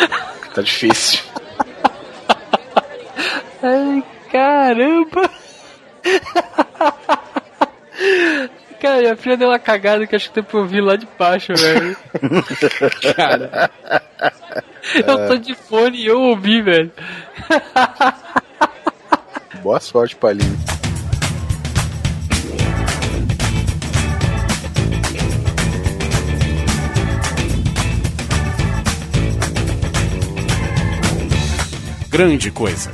Tá difícil. Ai, caramba! Cara, minha filha deu uma cagada que acho que tem pra ouvir lá de baixo, velho. Cara. Eu tô de fone e eu ouvi, velho. Boa sorte, Palinho. Grande Coisa.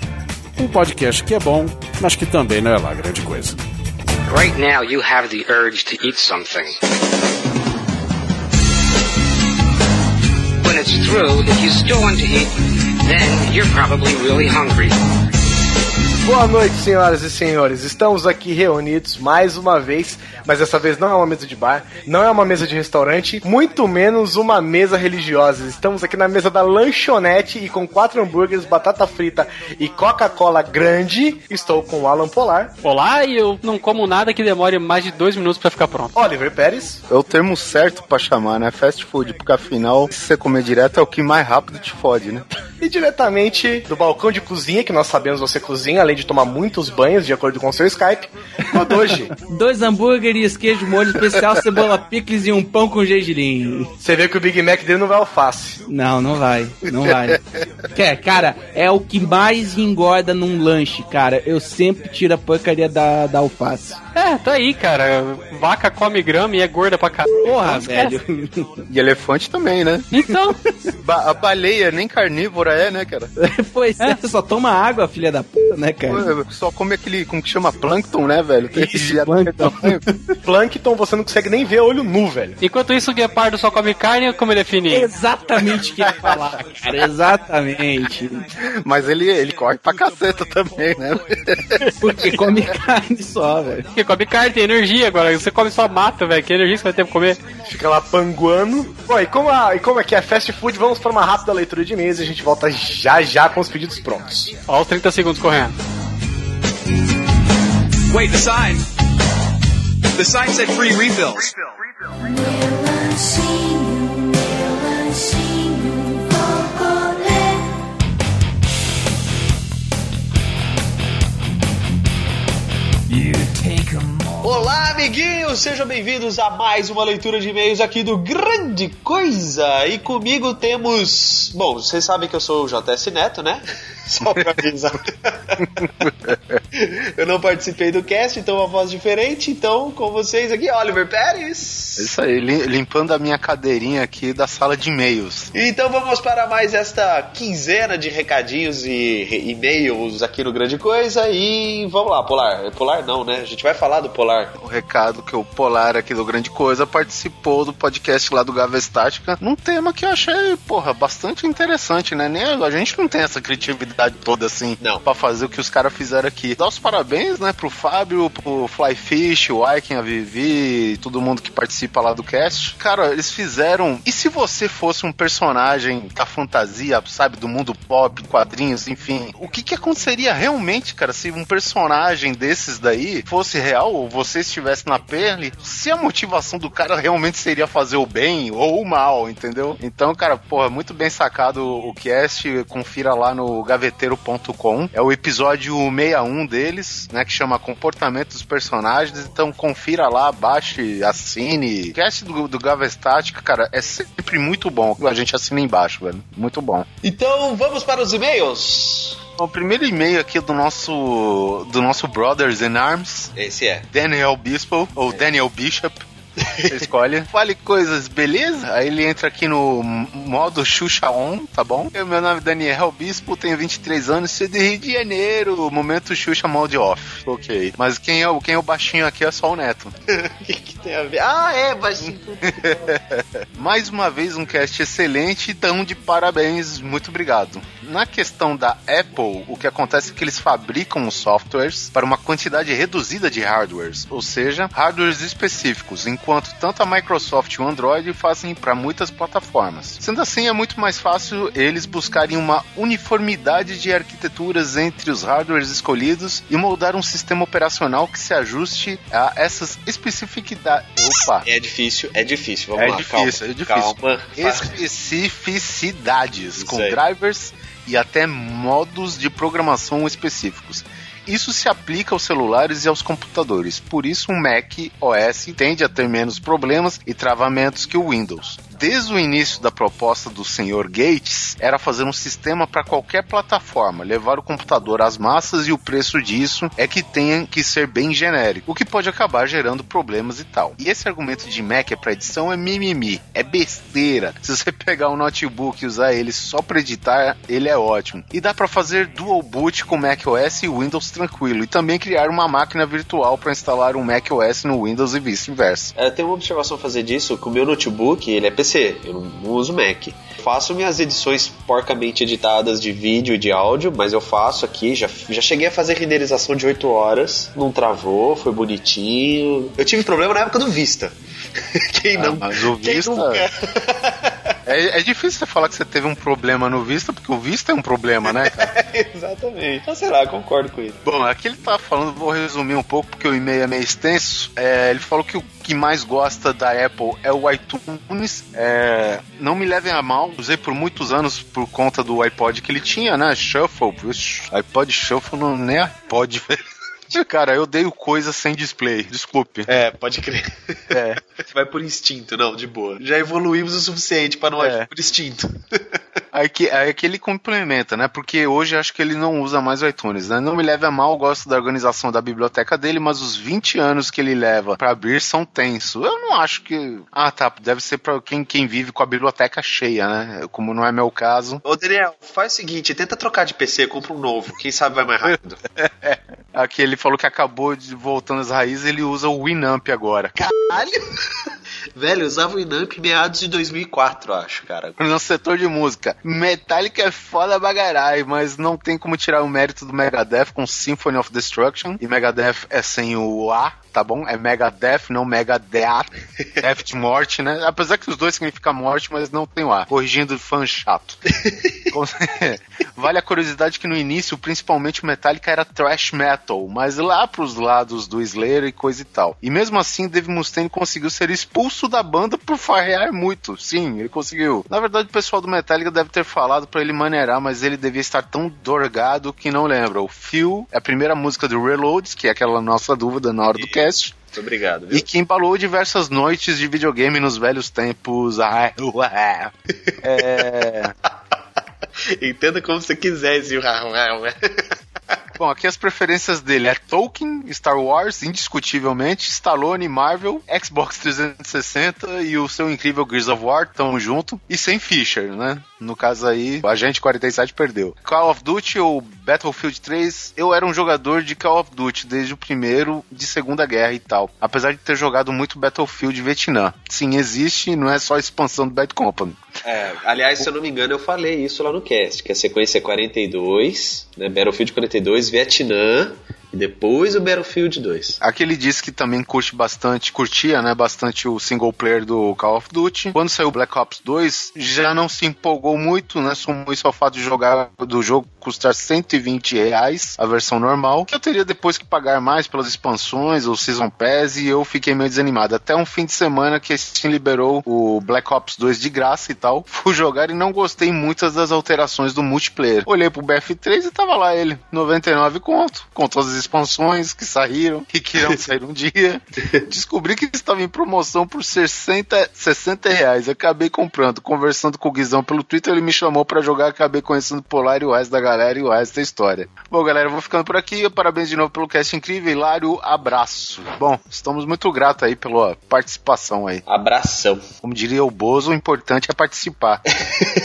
Um podcast que é bom, mas que também não é lá grande coisa. Right now, you have the urge to eat something. When it's through, if you still want to eat, then you're probably really hungry. Boa noite, senhoras e senhores. Estamos aqui reunidos mais uma vez, mas dessa vez não é uma mesa de bar, não é uma mesa de restaurante, muito menos uma mesa religiosa. Estamos aqui na mesa da lanchonete e com quatro hambúrgueres, batata frita e Coca-Cola grande. Estou com o Alan Polar. Olá, e eu não como nada que demore mais de dois minutos pra ficar pronto. Oliver Pérez. É o termo certo pra chamar, né? Fast food, porque afinal, se você comer direto é o que mais rápido te fode, né? E diretamente do balcão de cozinha, que nós sabemos você cozinha, além de tomar muitos banhos, de acordo com o seu Skype, Kodoji. Dois hambúrgueres, queijo molho especial, cebola picles e um pão com gergelim. Você vê que o Big Mac dele não vai alface. Não, não vai, não vai. Quer, cara, é o que mais engorda num lanche, cara. Eu sempre tiro a porcaria da, da alface. É, tá aí, cara. Vaca come grama e é gorda pra caralho. Porra, velho. E elefante também, né? Então, Ba- a baleia nem carnívora é, né, cara? pois é, só toma água, filha da puta, né, cara? Pô, Só come aquele, como que chama? Plâncton, né, velho? Tem Isso, tamanho. Plankton você não consegue nem ver olho nu, velho. enquanto isso o guepardo só come carne ou como ele é fininho? Exatamente o que ia falar, cara. Exatamente. Mas ele, ele corre pra caceta também, né? Porque come carne só, velho. Porque come carne, tem energia agora. Você come só mata, velho. Que energia você vai ter pra comer? Fica lá panguando. Bom, e como, a, e como é que é fast food, vamos para uma rápida leitura de e-mails e a gente volta já já com os pedidos prontos. Ó, os 30 segundos correndo. Wait, the sign. The sign said free refills. Olá, amiguinhos! Sejam bem-vindos a mais uma leitura de e-mails aqui do Grande Coisa. E comigo temos. Bom, vocês sabem que eu sou o JS Neto, né? Só pra avisar. eu não participei do cast, então uma voz diferente. Então, com vocês aqui, Oliver Pérez. É Isso aí, lim- limpando a minha cadeirinha aqui da sala de e-mails. Então vamos para mais esta quinzena de recadinhos e e-mails aqui no Grande Coisa. E vamos lá, Polar. Polar não, né? A gente vai falar do Polar. O recado que o Polar aqui do Grande Coisa participou do podcast lá do Gava Estática num tema que eu achei, porra, bastante interessante, né? Nem a gente não tem essa criatividade toda assim Não. pra fazer o que os caras fizeram aqui. Dá os parabéns, né, pro Fábio, pro Flyfish, o Aiken, a Vivi, todo mundo que participa lá do cast. Cara, eles fizeram. E se você fosse um personagem da fantasia, sabe, do mundo pop, quadrinhos, enfim, o que que aconteceria realmente, cara, se um personagem desses daí fosse real ou você estivesse na pele? Se a motivação do cara realmente seria fazer o bem ou o mal, entendeu? Então, cara, porra, muito bem sacado o cast. Confira lá no gaveteiro.com. É o episódio 61 deles, né? Que chama Comportamento dos Personagens. Então confira lá, baixe, assine. O cast do, do Gava Estática, cara, é sempre muito bom. A gente assina embaixo, velho. Muito bom. Então vamos para os e-mails. O primeiro e-mail aqui do nosso do nosso Brothers in Arms, Esse é. Daniel Bispo, ou Daniel Bishop. Você escolhe. Fale coisas, beleza? Aí ele entra aqui no modo Xuxa On, tá bom? Eu, meu nome é Daniel Bispo, tenho 23 anos, sou do Rio de Janeiro. Momento Xuxa Mode Off. Ok. Mas quem é, o- quem é o baixinho aqui é só o Neto. O que, que tem a ver? Ah, é, baixinho. Mais uma vez um cast excelente, então de parabéns, muito obrigado. Na questão da Apple, o que acontece é que eles fabricam os softwares para uma quantidade reduzida de hardwares, ou seja, hardwares específicos, enquanto tanto a Microsoft e o Android fazem para muitas plataformas. Sendo assim, é muito mais fácil eles buscarem uma uniformidade de arquiteturas entre os hardwares escolhidos e moldar um sistema operacional que se ajuste a essas especificidades. Opa! É difícil, é difícil. Vamos É lá, difícil, é difícil. calma. Calma. Especificidades, Isso com aí. drivers e até modos de programação específicos. Isso se aplica aos celulares e aos computadores, por isso um Mac OS tende a ter menos problemas e travamentos que o Windows. Desde o início da proposta do Sr. Gates, era fazer um sistema para qualquer plataforma, levar o computador às massas e o preço disso é que tenha que ser bem genérico, o que pode acabar gerando problemas e tal. E esse argumento de Mac para edição é mimimi, é besteira. Se você pegar um notebook e usar ele só para editar, ele é ótimo. E dá para fazer dual boot com Mac OS e Windows tranquilo, e também criar uma máquina virtual para instalar um Mac OS no Windows e vice-versa. É, tem uma observação a fazer disso, que o meu notebook, ele é PC, eu não, uso Mac. Faço minhas edições porcamente editadas de vídeo e de áudio, mas eu faço aqui, já, já cheguei a fazer renderização de 8 horas, não travou, foi bonitinho. Eu tive problema na época do Vista. Quem Ah, não? mas o Vista- nunca? É, é difícil você falar que você teve um problema no Vista, porque o Vista é um problema, né, cara? Exatamente. Então, sei lá, concordo com ele. Bom, aqui ele tá falando, vou resumir um pouco porque o e-mail é meio extenso. É, ele falou que o que mais gosta da Apple é o iTunes. É, não me levem a mal, usei por muitos anos por conta do iPod que ele tinha, né? Shuffle. IPod Shuffle não nem é iPod. Cara, eu odeio coisa sem display, desculpe. É, pode crer. É. Vai por instinto, não, de boa. Já evoluímos o suficiente pra não É. agir por instinto. Aí que, aí que ele complementa, né? Porque hoje acho que ele não usa mais o iTunes, né? Não me leve a mal, gosto da organização da biblioteca dele, mas os 20 anos que ele leva pra abrir são tensos. Eu não acho que. Ah, tá. Deve ser pra quem, quem vive com a biblioteca cheia, né? Como não é meu caso. Ô, Daniel, faz o seguinte, tenta trocar de PC, compra um novo. Quem sabe vai mais rápido. Aqui ele falou que acabou de voltando às raízes, ele usa o Winamp agora. Caralho! Velho, eu usava o Inamp meados de 2004, acho, cara. No setor de música, Metallica é foda bagarai, mas não tem como tirar o mérito do Megadeth com Symphony of Destruction. E Megadeth é sem o A, tá bom? É Megadeth, não Megadeth. Death de morte, né? Apesar que os dois significam morte, mas não tem o A. Corrigindo fã chato. Vale a curiosidade que no início, principalmente o Metallica era thrash metal, mas lá pros lados do Slayer e coisa e tal. E mesmo assim, Dave Mustaine conseguiu ser expulso da banda por farrear muito. Sim, ele conseguiu. Na verdade, o pessoal do Metallica deve ter falado pra ele maneirar, mas ele devia estar tão dorgado que não lembra. O Phil é a primeira música do Reloads, que é aquela nossa dúvida na hora do cast. Muito obrigado, viu? E que embalou diversas noites de videogame nos velhos tempos. Ah, ué. É... Entenda como você quiser esse Bom, aqui as preferências dele é Tolkien, Star Wars, indiscutivelmente, Stallone, Marvel, Xbox 360 e o seu incrível Gears of War, tamo junto, e sem Fisher, né? No caso aí, o Agente 47 perdeu. Call of Duty ou Battlefield 3, eu era um jogador de Call of Duty desde o primeiro de Segunda Guerra e tal. Apesar de ter jogado muito Battlefield Vietnã. Sim, existe, não é só a expansão do Bad Company. É, aliás, se eu não me engano, eu falei isso lá no cast, que a sequência é 42, né? Battlefield 42, Vietnã, e depois o Battlefield 2. Aqui ele disse que também curte bastante, curtia, né, bastante o single player do Call of Duty. Quando saiu Black Ops 2, já não se empolgou muito, né, sumou isso ao fato de jogar do jogo custar 120 reais, a versão normal, que eu teria depois que pagar mais pelas expansões, ou Season Pass, e eu fiquei meio desanimado. Até um fim de semana que a Steam liberou o Black Ops 2 de graça e tal, fui jogar e não gostei muitas das alterações do multiplayer. Olhei pro BF3 e tava lá ele, 99 conto, com todas as expansões que saíram e que irão sair um dia. Descobri que estava em promoção por 60, 60 reais. Acabei comprando, conversando com o Guizão pelo Twitter, ele me chamou pra jogar, acabei conhecendo o Polar e o resto da galera e o resto da história. Bom, galera, eu vou ficando por aqui. Parabéns de novo pelo cast incrível, Hilário. Abraço. Bom, estamos muito gratos aí pela participação aí. Abração. Como diria o Bozo, o importante é participar.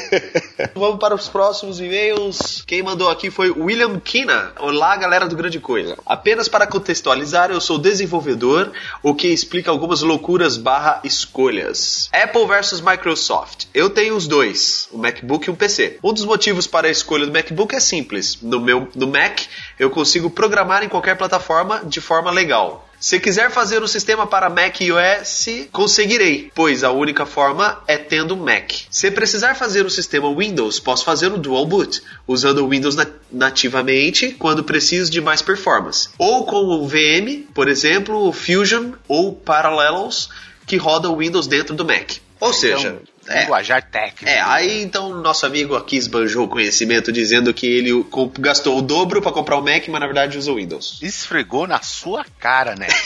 Vamos para os próximos e-mails. Quem mandou aqui foi William Kina. Olá, galera do Grande Coisa. Apenas para contextualizar, eu sou desenvolvedor, o que explica algumas loucuras barra escolhas. Apple versus Microsoft. Eu tenho os dois, um MacBook e um PC. Um dos motivos para a escolha do MacBook é simples. No meu no Mac, eu consigo programar em qualquer plataforma de forma legal. Se quiser fazer um sistema para Mac iOS, conseguirei, pois a única forma é tendo Mac. Se precisar fazer um sistema Windows, posso fazer o Dual Boot, usando o Windows na- nativamente quando preciso de mais performance. Ou com o VM, por exemplo, o Fusion ou Parallels, que roda o Windows dentro do Mac. Ou seja, é, Linguajar técnico. é, aí então nosso amigo aqui esbanjou o conhecimento dizendo que ele gastou o dobro para comprar o Mac, mas na verdade usa o Windows. Esfregou na sua cara, né?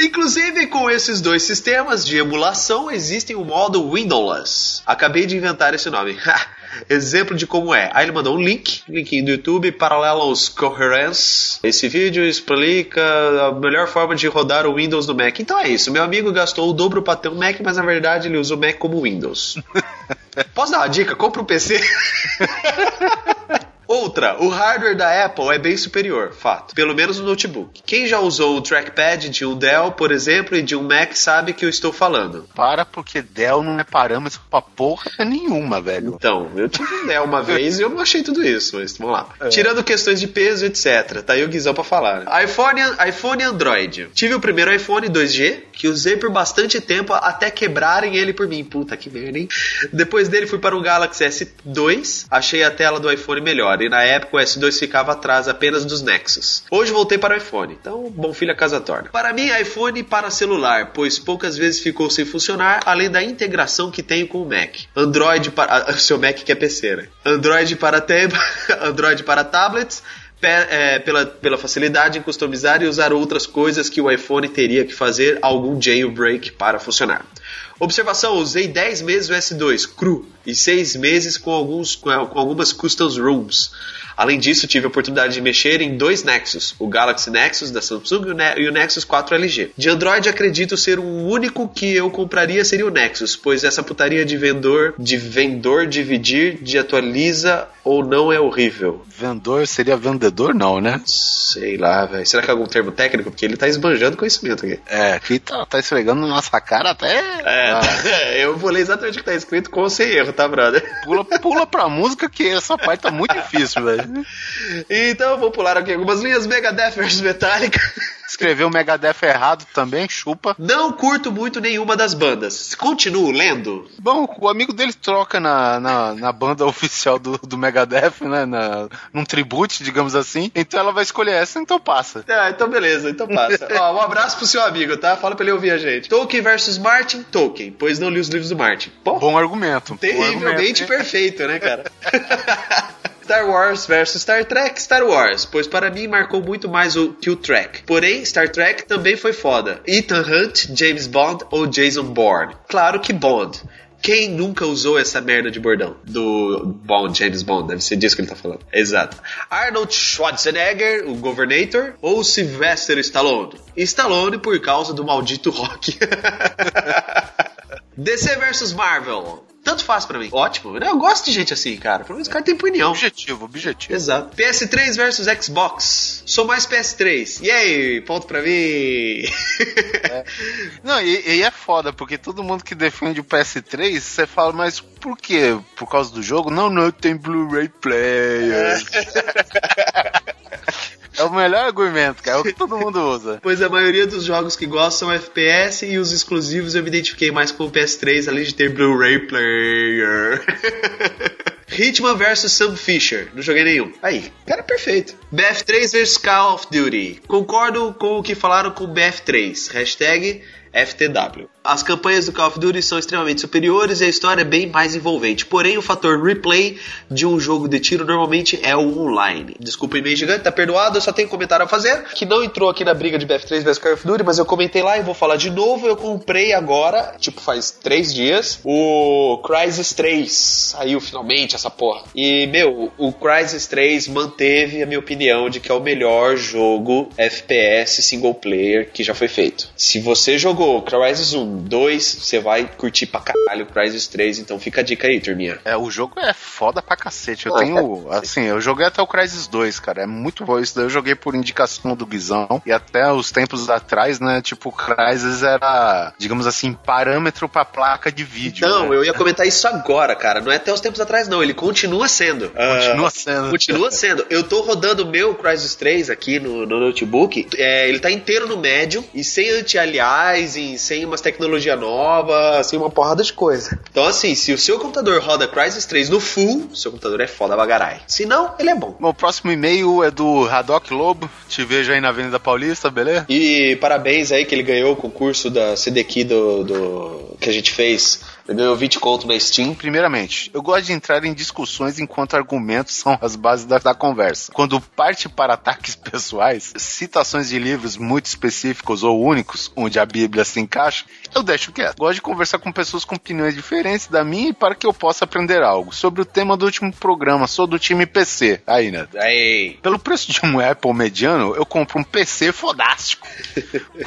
Inclusive, com esses dois sistemas de emulação, existem o modo Windowless. Acabei de inventar esse nome. Exemplo de como é. Aí ele mandou um link, link do YouTube, Parallels Coherence. Esse vídeo explica a melhor forma de rodar o Windows no Mac. Então é isso. Meu amigo gastou o dobro para ter um Mac, mas na verdade ele usa o Mac como Windows. Posso dar uma dica? Compra um PC. Outra, o hardware da Apple é bem superior, fato. Pelo menos no notebook. Quem já usou o trackpad de um Dell, por exemplo, e de um Mac sabe que eu estou falando. Para, porque Dell não é parâmetro pra porra nenhuma, velho. Então, eu tive um Dell uma vez e eu não achei tudo isso, mas vamos lá. Tirando questões de peso, etc. Tá aí o Guizão pra falar. iPhone, iPhone e Android. Tive o primeiro iPhone 2G, que usei por bastante tempo até quebrarem ele por mim. Puta que merda, hein? Depois dele fui para o Galaxy S2, achei a tela do iPhone melhor. E na época o S2 ficava atrás apenas dos Nexus. Hoje voltei para o iPhone. Então, bom filho a casa torna. Para mim, iPhone para celular, pois poucas vezes ficou sem funcionar, além da integração que tenho com o Mac. Android para. ah, Seu Mac que é PC, né? Android para, tab... Android para tablets. é, pela, pela facilidade em customizar e usar outras coisas que o iPhone teria que fazer algum jailbreak para funcionar. Observação: usei 10 meses o S2 cru e 6 meses com, alguns, com, algumas customs rooms. Além disso, tive a oportunidade de mexer em dois Nexus, o Galaxy Nexus da Samsung e o Ne- o Nexus 4 LG. De Android, acredito ser o único que eu compraria seria o Nexus, pois essa putaria de vendedor, de vendedor dividir, de atualiza ou não é horrível. Vendedor seria vendedor, não, né? Sei lá, velho. Será que é algum termo técnico? Porque ele tá esbanjando conhecimento aqui. É, aqui tá, tá esfregando na nossa cara até. É, Ah, eu vou ler exatamente o que tá escrito com ou sem erro, tá, brother? pula, pula pra música que essa parte tá muito difícil, velho. Então, vou pular aqui algumas linhas. Megadeth versus Metallica. Escreveu Megadeth errado também, chupa. Não curto muito nenhuma das bandas. Continuo lendo. Bom, o amigo dele troca na, na, na banda oficial do, do Megadeth, né? Na, num tribute, digamos assim. Então ela vai escolher essa, então passa. Ah, então beleza, então passa. Ó, um abraço pro seu amigo, tá? Fala pra ele ouvir a gente. Tolkien versus Martin, Tolkien, pois não li os livros do Martin. Bom, Bom argumento. bom terrivelmente argumento. perfeito, né, cara? Star Wars versus Star Trek, Star Wars, pois para mim marcou muito mais o que o Trek. Porém, Star Trek também foi foda. Ethan Hunt, James Bond ou Jason Bourne? Claro que Bond. Quem nunca usou essa merda de bordão? Do Bond, James Bond, deve ser disso que ele tá falando. Exato. Arnold Schwarzenegger, o Governator, ou Sylvester Stallone? Stallone por causa do maldito rock. DC versus Marvel. Tanto faz pra mim. Ótimo. Eu gosto de gente assim, cara. Pelo menos o cara tem opinião. Objetivo, objetivo. Exato. PS3 versus Xbox. Sou mais PS3. E aí, ponto pra mim. Não, e, e é foda, porque todo mundo que defende o PS3, você fala, mas por quê? Por causa do jogo? Não, não, tem Blu-ray Player. é o melhor argumento, cara. É o que todo mundo usa. pois a maioria dos jogos que gosto são FPS e os exclusivos eu me identifiquei mais com o PS3, além de ter Blu-ray Player. Hitman vs Sam Fisher. Não joguei nenhum. Aí, cara perfeito. BF3 vs Call of Duty. Concordo com o que falaram com BF3. Hashtag FTW. As campanhas do Call of Duty são extremamente superiores e a história é bem mais envolvente. Porém, o fator replay de um jogo de tiro normalmente é o online. Desculpa, e-mail gigante, tá perdoado, eu só tenho um comentário a fazer. Que não entrou aqui na briga de BF3 vs Call of Duty, mas eu comentei lá e vou falar de novo. Eu comprei agora, tipo, faz três dias, o Crysis 3. Saiu finalmente essa porra. E, meu, o Crysis 3 manteve a minha opinião de que é o melhor jogo FPS single player que já foi feito. Se você jogou Crysis 1, 2, você vai curtir pra caralho o Crysis 3, então fica a dica aí, turminha. É, o jogo é foda pra cacete. Eu Ah, tenho, assim, eu joguei até o Crysis 2, cara. É muito bom. Isso daí eu joguei por indicação do Guizão. E até os tempos atrás, né? Tipo, o Crysis era, digamos assim, parâmetro pra placa de vídeo. Não, né? eu ia comentar isso agora, cara. Não é até os tempos atrás, não. Ele continua sendo. Continua Ah, sendo. Continua sendo. Eu tô rodando o meu Crysis 3 aqui no, no notebook. É, ele tá inteiro no médio e sem sem umas tecnologia nova, sem uma porrada de coisa. Então, assim, se o seu computador roda Crysis 3 no full, seu computador é foda bagarai. Se não, ele é bom. Bom, o próximo e-mail é do Haddock Lobo. Te vejo aí na Avenida Paulista, beleza? E parabéns aí que ele ganhou o concurso da CDQ do, do que a gente fez. Ele ganhou 20 conto na Steam. Primeiramente, eu gosto de entrar em discussões enquanto argumentos são as bases da, da conversa. Quando parte para ataques pessoais, citações de livros muito específicos ou únicos, onde a Bíblia se encaixa, eu deixo quieto. Gosto de conversar com pessoas com opiniões diferentes da minha para que eu possa aprender algo. Sobre o tema do último programa, sou do time PC. Aí, né? Aí. Pelo preço de um Apple mediano, eu compro um PC fodástico.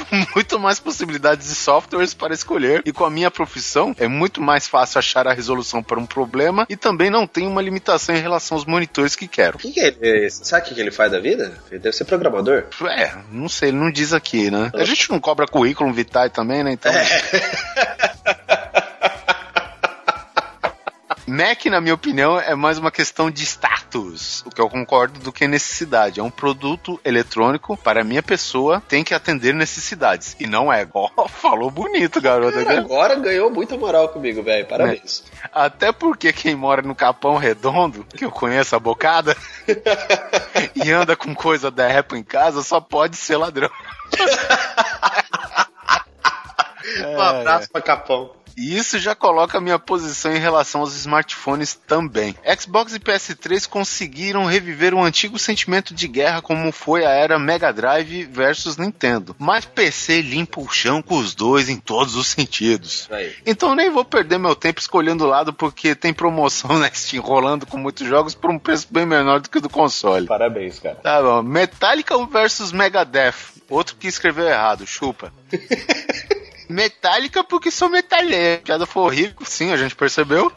com muito mais possibilidades de softwares para escolher. E com a minha profissão, é muito mais fácil achar a resolução para um problema e também não tem uma limitação em relação aos monitores que quero. O que, que é ele? Sabe o que, que ele faz da vida? Ele deve ser programador. É, não sei, ele não diz aqui, né? A gente não cobra currículo vitae também, né? Então. Mac, na minha opinião, é mais uma questão de status, o que eu concordo do que necessidade. É um produto eletrônico para a minha pessoa, tem que atender necessidades. E não é. Ó, falou bonito, garota. Cara, agora ganhou muita moral comigo, velho. Parabéns. Até porque quem mora no Capão Redondo, que eu conheço a bocada, e anda com coisa da Apple em casa, só pode ser ladrão. Um abraço pra Capão. E isso já coloca a minha posição em relação aos smartphones também. Xbox e PS3 conseguiram reviver um antigo sentimento de guerra como foi a era Mega Drive versus Nintendo. Mas PC limpa o chão com os dois em todos os sentidos. Aí. Então nem vou perder meu tempo escolhendo o lado porque tem promoção na Steam rolando com muitos jogos por um preço bem menor do que o do console. Parabéns, cara. Tá bom. Metallica versus Megadeth. Outro que escreveu errado, chupa. Metallica porque sou metalheiro. Piada foi horrível, sim, a gente percebeu.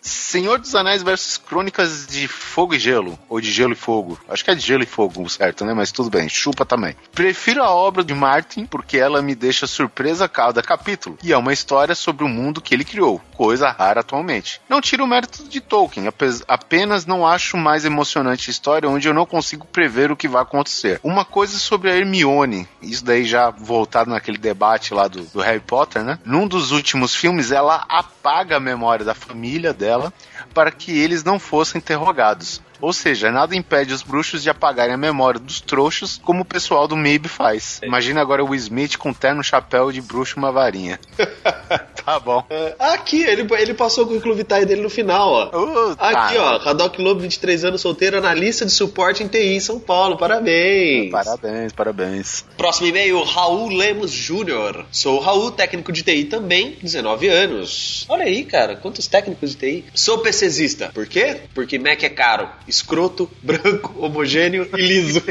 Senhor dos Anéis versus Crônicas de Fogo e Gelo. Ou de Gelo e Fogo. Acho que é de Gelo e Fogo, certo, né? Mas tudo bem, chupa também. Prefiro a obra de Martin porque ela me deixa surpresa a cada capítulo. E é uma história sobre o mundo que ele criou, coisa rara atualmente. Não tiro o mérito de Tolkien, apenas não acho mais emocionante a história onde eu não consigo prever o que vai acontecer. Uma coisa sobre a Hermione, isso daí já voltado naquele debate lá do, do Harry Potter, né? Num dos últimos filmes, ela apaga a memória da família dela para que eles não fossem interrogados. Ou seja, nada impede os bruxos de apagarem a memória dos trouxas, como o pessoal do MIB faz. Imagina agora o Smith com terno, chapéu de bruxo e uma varinha. tá bom. É, aqui, ele, ele passou com o Clube Vitae dele no final, ó. Uh, Aqui, tá. ó, Haddock Lobo, 23 anos, solteiro, analista de suporte em TI em São Paulo. Parabéns. Parabéns, parabéns. Próximo e-mail, Raul Lemos Júnior. Sou o Raul, técnico de TI também, 19 anos. Olha aí, cara, quantos técnicos de TI. Sou PCzista. Por quê? Porque Mac é caro, escroto, branco, homogêneo e liso.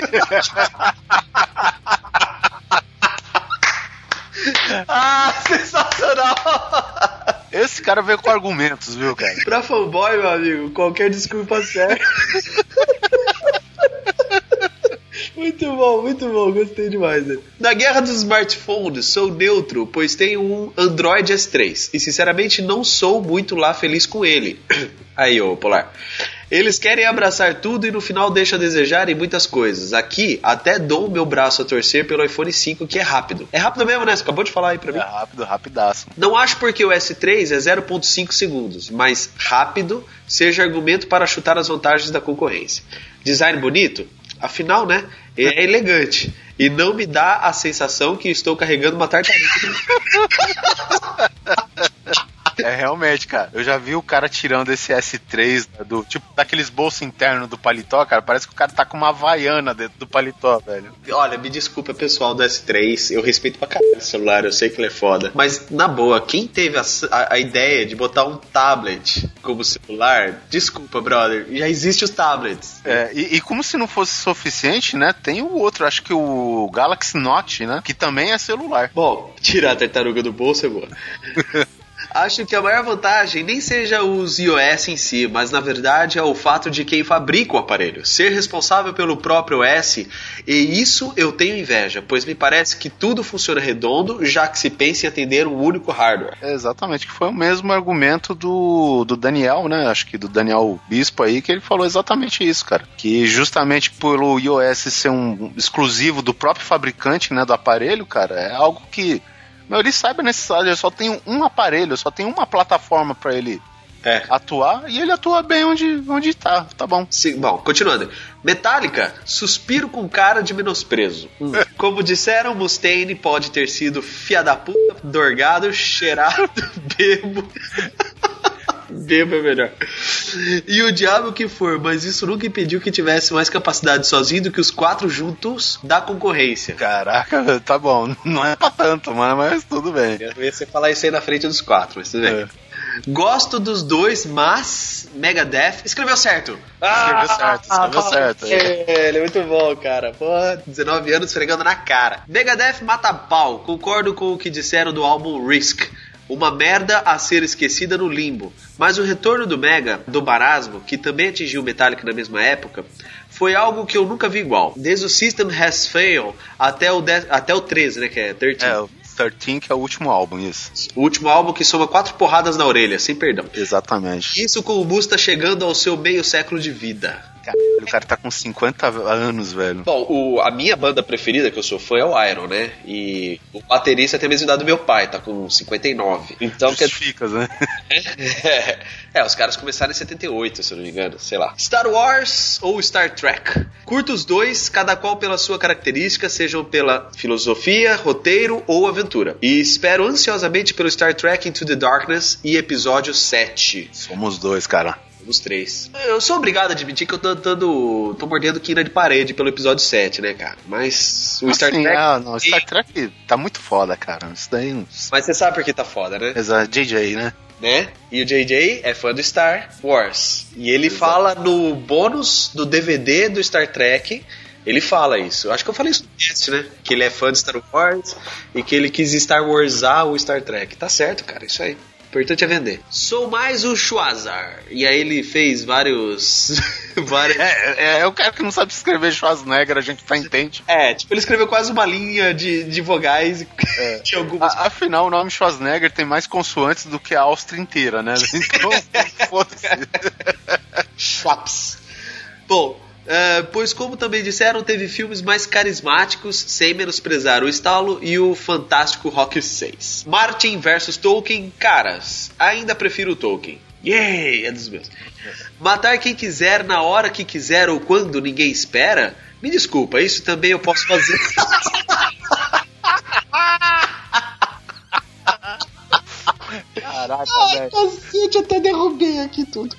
ah, sensacional! Esse cara veio com argumentos, viu, cara? Pra fanboy, meu amigo, qualquer desculpa serve. Muito bom, muito bom, gostei demais. Né? Na guerra dos smartphones, sou neutro, pois tenho um Android S3 e sinceramente não sou muito lá feliz com ele. Aí, ô Polar. Eles querem abraçar tudo e no final deixam a desejar em muitas coisas. Aqui, até dou o meu braço a torcer pelo iPhone 5, que é rápido. É rápido mesmo, né? Você acabou de falar aí pra mim. É rápido, rapidaço. Não acho porque o S3 é 0.5 segundos, mas rápido seja argumento para chutar as vantagens da concorrência. Design bonito? Afinal, né? É elegante. E não me dá a sensação que estou carregando uma tartaruga. É realmente, cara. Eu já vi o cara tirando esse S3 né, do tipo daqueles bolsos internos do paletó, cara. Parece que o cara tá com uma havaiana dentro do paletó, velho. Olha, me desculpa, pessoal do S3. Eu respeito pra caralho o celular, eu sei que ele é foda. Mas, na boa, quem teve a, a- a ideia de botar um tablet como celular, desculpa, brother. Já existe os tablets. É, e, e como se não fosse suficiente, né? Tem o outro, acho que o Galaxy Note, né? Que também é celular. Bom, tirar a tartaruga do bolso é boa. Acho que a maior vantagem nem seja os iOS em si, mas na verdade é o fato de quem fabrica o aparelho ser responsável pelo próprio OS, e isso eu tenho inveja, pois me parece que tudo funciona redondo, já que se pensa em atender um único hardware. É, exatamente, que foi o mesmo argumento do, do Daniel, né? Acho que do Daniel Bispo aí, que ele falou exatamente isso, cara. Que justamente pelo iOS ser um exclusivo do próprio fabricante, né, do aparelho, cara, é algo que meu, ele saiba necessário, eu só tenho um aparelho, só tenho uma plataforma pra ele É. atuar e ele atua bem onde, onde tá, tá bom. Sim, bom, continuando. Metallica, suspiro com cara de menosprezo. Como disseram, Mustaine pode ter sido fia da puta, dorgado, cheirado, bebo. Bebo é melhor. E o diabo que for, mas isso nunca impediu que tivesse mais capacidade sozinho do que os quatro juntos da concorrência. Caraca, tá bom, não é pra tanto, mas, mas tudo bem. Eu ia você falar isso aí na frente dos quatro, mas tudo bem. É. Gosto dos dois, mas Megadeth escreveu certo. Escreveu certo, escreveu certo. É, ele é muito bom, cara. Pô, 19 anos esfregando na cara. Megadeth mata pau. Concordo com o que disseram do álbum Risk. Uma merda a ser esquecida no limbo. Mas o retorno do Mega, do Marasmo, que também atingiu o Metallica na mesma época, foi algo que eu nunca vi igual. Desde o System Has Failed até o, 10 até o 13, né? Que é 13. É, o 13 que é o último álbum, isso. O último álbum que soma quatro porradas na orelha, sem perdão. Exatamente. Isso com o Busta chegando ao seu meio século de vida. Caralho, o cara tá com 50 anos, velho. Bom, o- a minha banda preferida que eu sou fã é o Iron, né? E o baterista tem a mesma idade do meu pai, tá com 59. Então, Justificas, né? é, é, os caras começaram em 78, se eu não me engano, sei lá. Star Wars ou Star Trek? Curto os dois, cada qual pela sua característica, sejam pela filosofia, roteiro ou aventura. E espero ansiosamente pelo Star Trek Into the Darkness e episódio 7. Somos dois, cara. Os três. Eu sou obrigado a admitir que eu tô dando. tô mordendo quina de parede pelo episódio 7, né, cara? Mas o Star Assim, Trek. ah, não, Star Trek tá muito foda, cara. Isso daí. não- Mas você sabe por que tá foda, né? Exato, JJ, né? né? E o JJ é fã do Star Wars. E ele fala no bônus do DVD do Star Trek. Ele fala isso. Acho que eu falei isso no cast, né? Que ele é fã de Star Wars e que ele quis Star Warsar o Star Trek. Tá certo, cara, isso aí. Importante é vender. Sou mais o Schwazar. E aí ele fez vários. vários... É, é, é o cara que não sabe escrever Schwarzenegger, a gente tá entende. É, tipo, ele escreveu quase uma linha de, de vogais e de algumas. A- afinal, o nome Schwarzenegger tem mais consoantes do que a Áustria inteira, né? Então, foda-se. Schwaps. Bom, é, pois como também disseram, teve filmes mais carismáticos, sem menosprezar o estalo e o fantástico Rock 6. Martin versus Tolkien, caras, ainda prefiro o Tolkien. Yay, é dos meus. Matar quem quiser na hora que quiser ou quando ninguém espera? Me desculpa, isso também eu posso fazer. Caraca, velho. Cacete, até derrubei aqui tudo.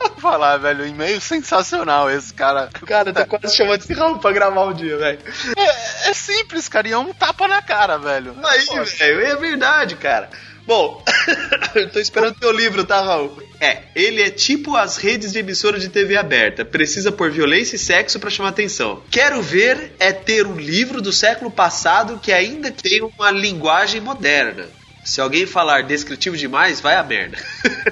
Vou falar, velho, e-mail sensacional esse cara. Cara, eu tô quase chamando esse Raul pra gravar um dia, velho. É, é simples, cara, e é um tapa na cara, velho. Aí, velho, é verdade, cara. Bom, eu tô esperando teu livro, tá, Raul? É, ele é tipo as redes de emissora de TV aberta. Precisa por violência e sexo pra chamar atenção. Quero ver é ter um livro do século passado que ainda tem uma linguagem moderna. Se alguém falar descritivo demais, vai a merda.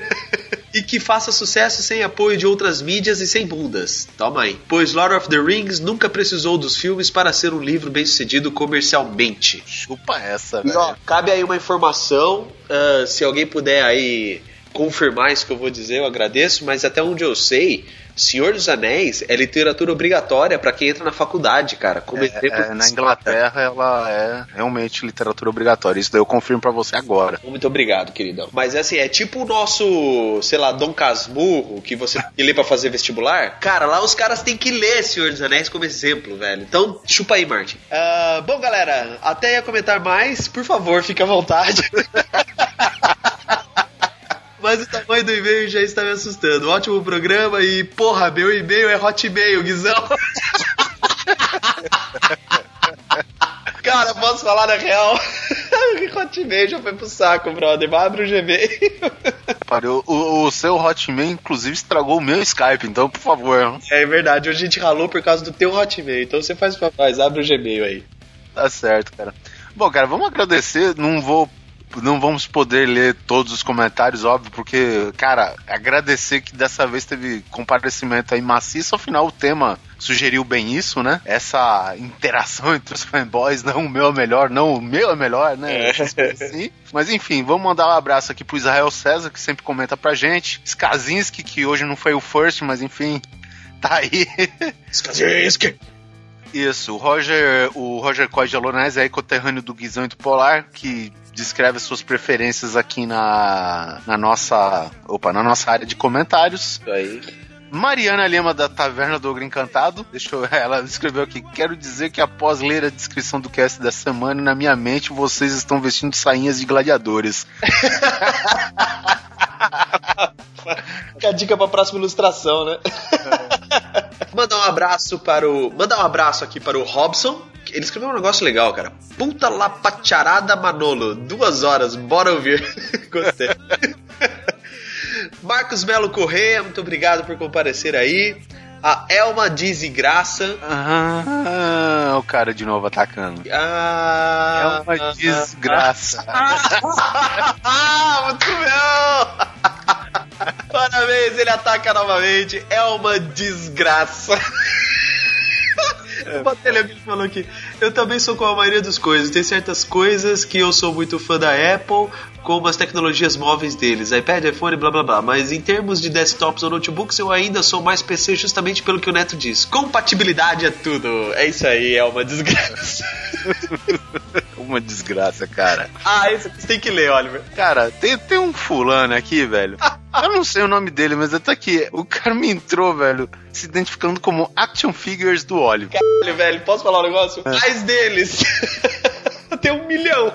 e que faça sucesso sem apoio de outras mídias e sem bundas. Toma aí. Pois Lord of the Rings nunca precisou dos filmes para ser um livro bem sucedido comercialmente. Chupa essa, E, velho. ó, cabe aí uma informação, ah, se alguém puder aí confirmar isso que eu vou dizer, eu agradeço, mas até onde eu sei, Senhor dos Anéis é literatura obrigatória pra quem entra na faculdade, cara. Como exemplo, É, na Inglaterra ela é realmente literatura obrigatória. Isso daí eu confirmo pra você agora. Muito obrigado, queridão. Mas assim, é tipo o nosso, sei lá, Dom Casmurro, que você tem que ler pra fazer vestibular. Cara, lá os caras têm que ler Senhor dos Anéis como exemplo, velho. Então, chupa aí, Martin. Ah, bom, galera, até ia comentar mais, por favor, fique à vontade. Mas o tamanho do e-mail já está me assustando. Ótimo programa e, porra, meu e-mail é Hotmail, Guizão. Cara, posso falar na real? Hotmail já foi pro saco, brother. Vai abrir o Gmail. Parou. O, o seu Hotmail, inclusive, estragou o meu Skype, então, por favor. É verdade, hoje a gente ralou por causa do teu Hotmail. Então você faz pra nós, abre o Gmail aí. Tá certo, cara. Bom, cara, vamos agradecer. Não vou. Não vamos poder ler todos os comentários, óbvio, porque, cara, agradecer que dessa vez teve comparecimento aí maciço, afinal o tema sugeriu bem isso, né? Essa interação entre os fanboys, não o meu é melhor, não o meu é melhor, né? Coisas assim. Mas enfim, vamos mandar um abraço aqui pro Israel César, que sempre comenta pra gente. Skazinski, que hoje não foi o first, mas enfim, tá aí. Skazinski! Isso, o Roger, o Roger Coy de Alonés é conterrâneo do Guizão e do Polar, que descreve suas preferências aqui na, na nossa, opa, na nossa área de comentários. Isso aí. Mariana Lima da Taverna do Ogro Encantado, deixa eu, ela escreveu aqui: Quero dizer que após ler a descrição do cast da semana, na minha mente vocês estão vestindo sainhas de gladiadores. Fica a dica pra próxima ilustração, né? Mandar um abraço para o. Mandar um abraço aqui para o Robson. Ele escreveu um negócio legal, cara. Puta lapacharada Manolo. Duas horas, bora ouvir. Gostei. Marcos Melo Corrêa, muito obrigado por comparecer aí. A Elma Desgraça. Ah, o cara de novo atacando. Ah, uma desgraça. Ah, muito bom! Parabéns, ele ataca novamente. É uma desgraça. O Batelemir falou aqui. Eu também sou com a maioria das coisas. Tem certas coisas que eu sou muito fã da Apple, como as tecnologias móveis deles, iPad, iPhone, blá blá blá. Mas em termos de desktops ou notebooks, eu ainda sou mais PC justamente pelo que o Neto diz. Compatibilidade é tudo. É isso aí, é uma desgraça. Uma desgraça, cara. ah, isso você tem que ler, Oliver. Cara, tem, tem um fulano aqui, velho. Eu não sei o nome dele, mas tá aqui. O cara me entrou, velho, se identificando como Action Figures do Oliver. Caralho, velho, posso falar um negócio? Mais deles. Tem um milhão.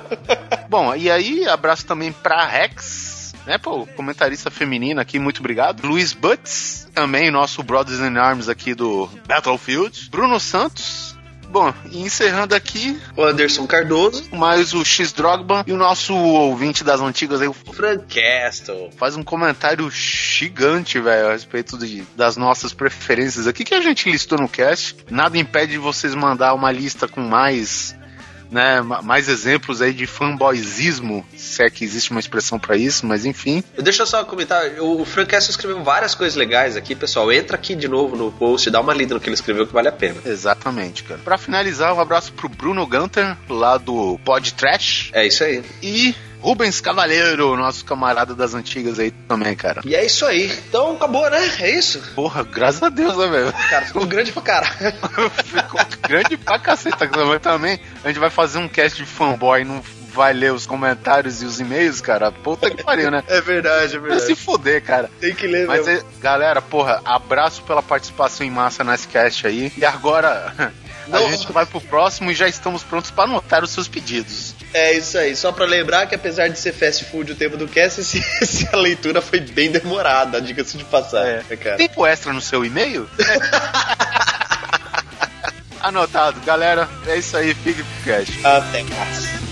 Bom, e aí, abraço também pra Rex, né, pô, comentarista feminina aqui, muito obrigado. Luiz Butts, também nosso Brothers in Arms aqui do Battlefield. Bruno Santos. Bom, e encerrando aqui, O Anderson Cardoso. mais o X Drogba e o nosso ouvinte das antigas aí, o Frank Castle. faz um comentário gigante, velho, a respeito de, das nossas preferências aqui que a gente listou no cast. Nada impede de vocês mandar uma lista com mais, né, ma- mais exemplos aí de fanboyzismo, se é que existe uma expressão pra isso, mas enfim. Deixa eu só comentar. O Frank Castle escreveu várias coisas legais aqui, pessoal. Entra aqui de novo no post, dá uma lida no que ele escreveu que vale a pena. Exatamente, cara. Pra finalizar, um abraço pro Bruno Gunter, lá do Pod Trash, É isso aí. e Rubens Cavaleiro, nosso camarada das antigas aí também, cara. E é isso aí. Então acabou, né? É isso. Porra, graças a Deus, né, velho? Cara, ficou grande pra caralho. Ficou grande pra caceta. Mas também a gente vai fazer um cast de fanboy, não vai ler os comentários e os e-mails, cara. Puta que pariu, né? É verdade, é Vai se fuder, cara. Tem que ler Mas, mesmo. é, galera, porra, abraço pela participação em massa nesse cast aí. E agora a Não. gente vai pro próximo e já estamos prontos para anotar os seus pedidos. É isso aí. Só pra lembrar que apesar de ser fast food o tema do cast, esse, essa leitura foi bem demorada, diga-se de passagem, né, cara? Tempo extra no seu e-mail? Anotado, galera. É isso aí, fique pro cast. Até mais.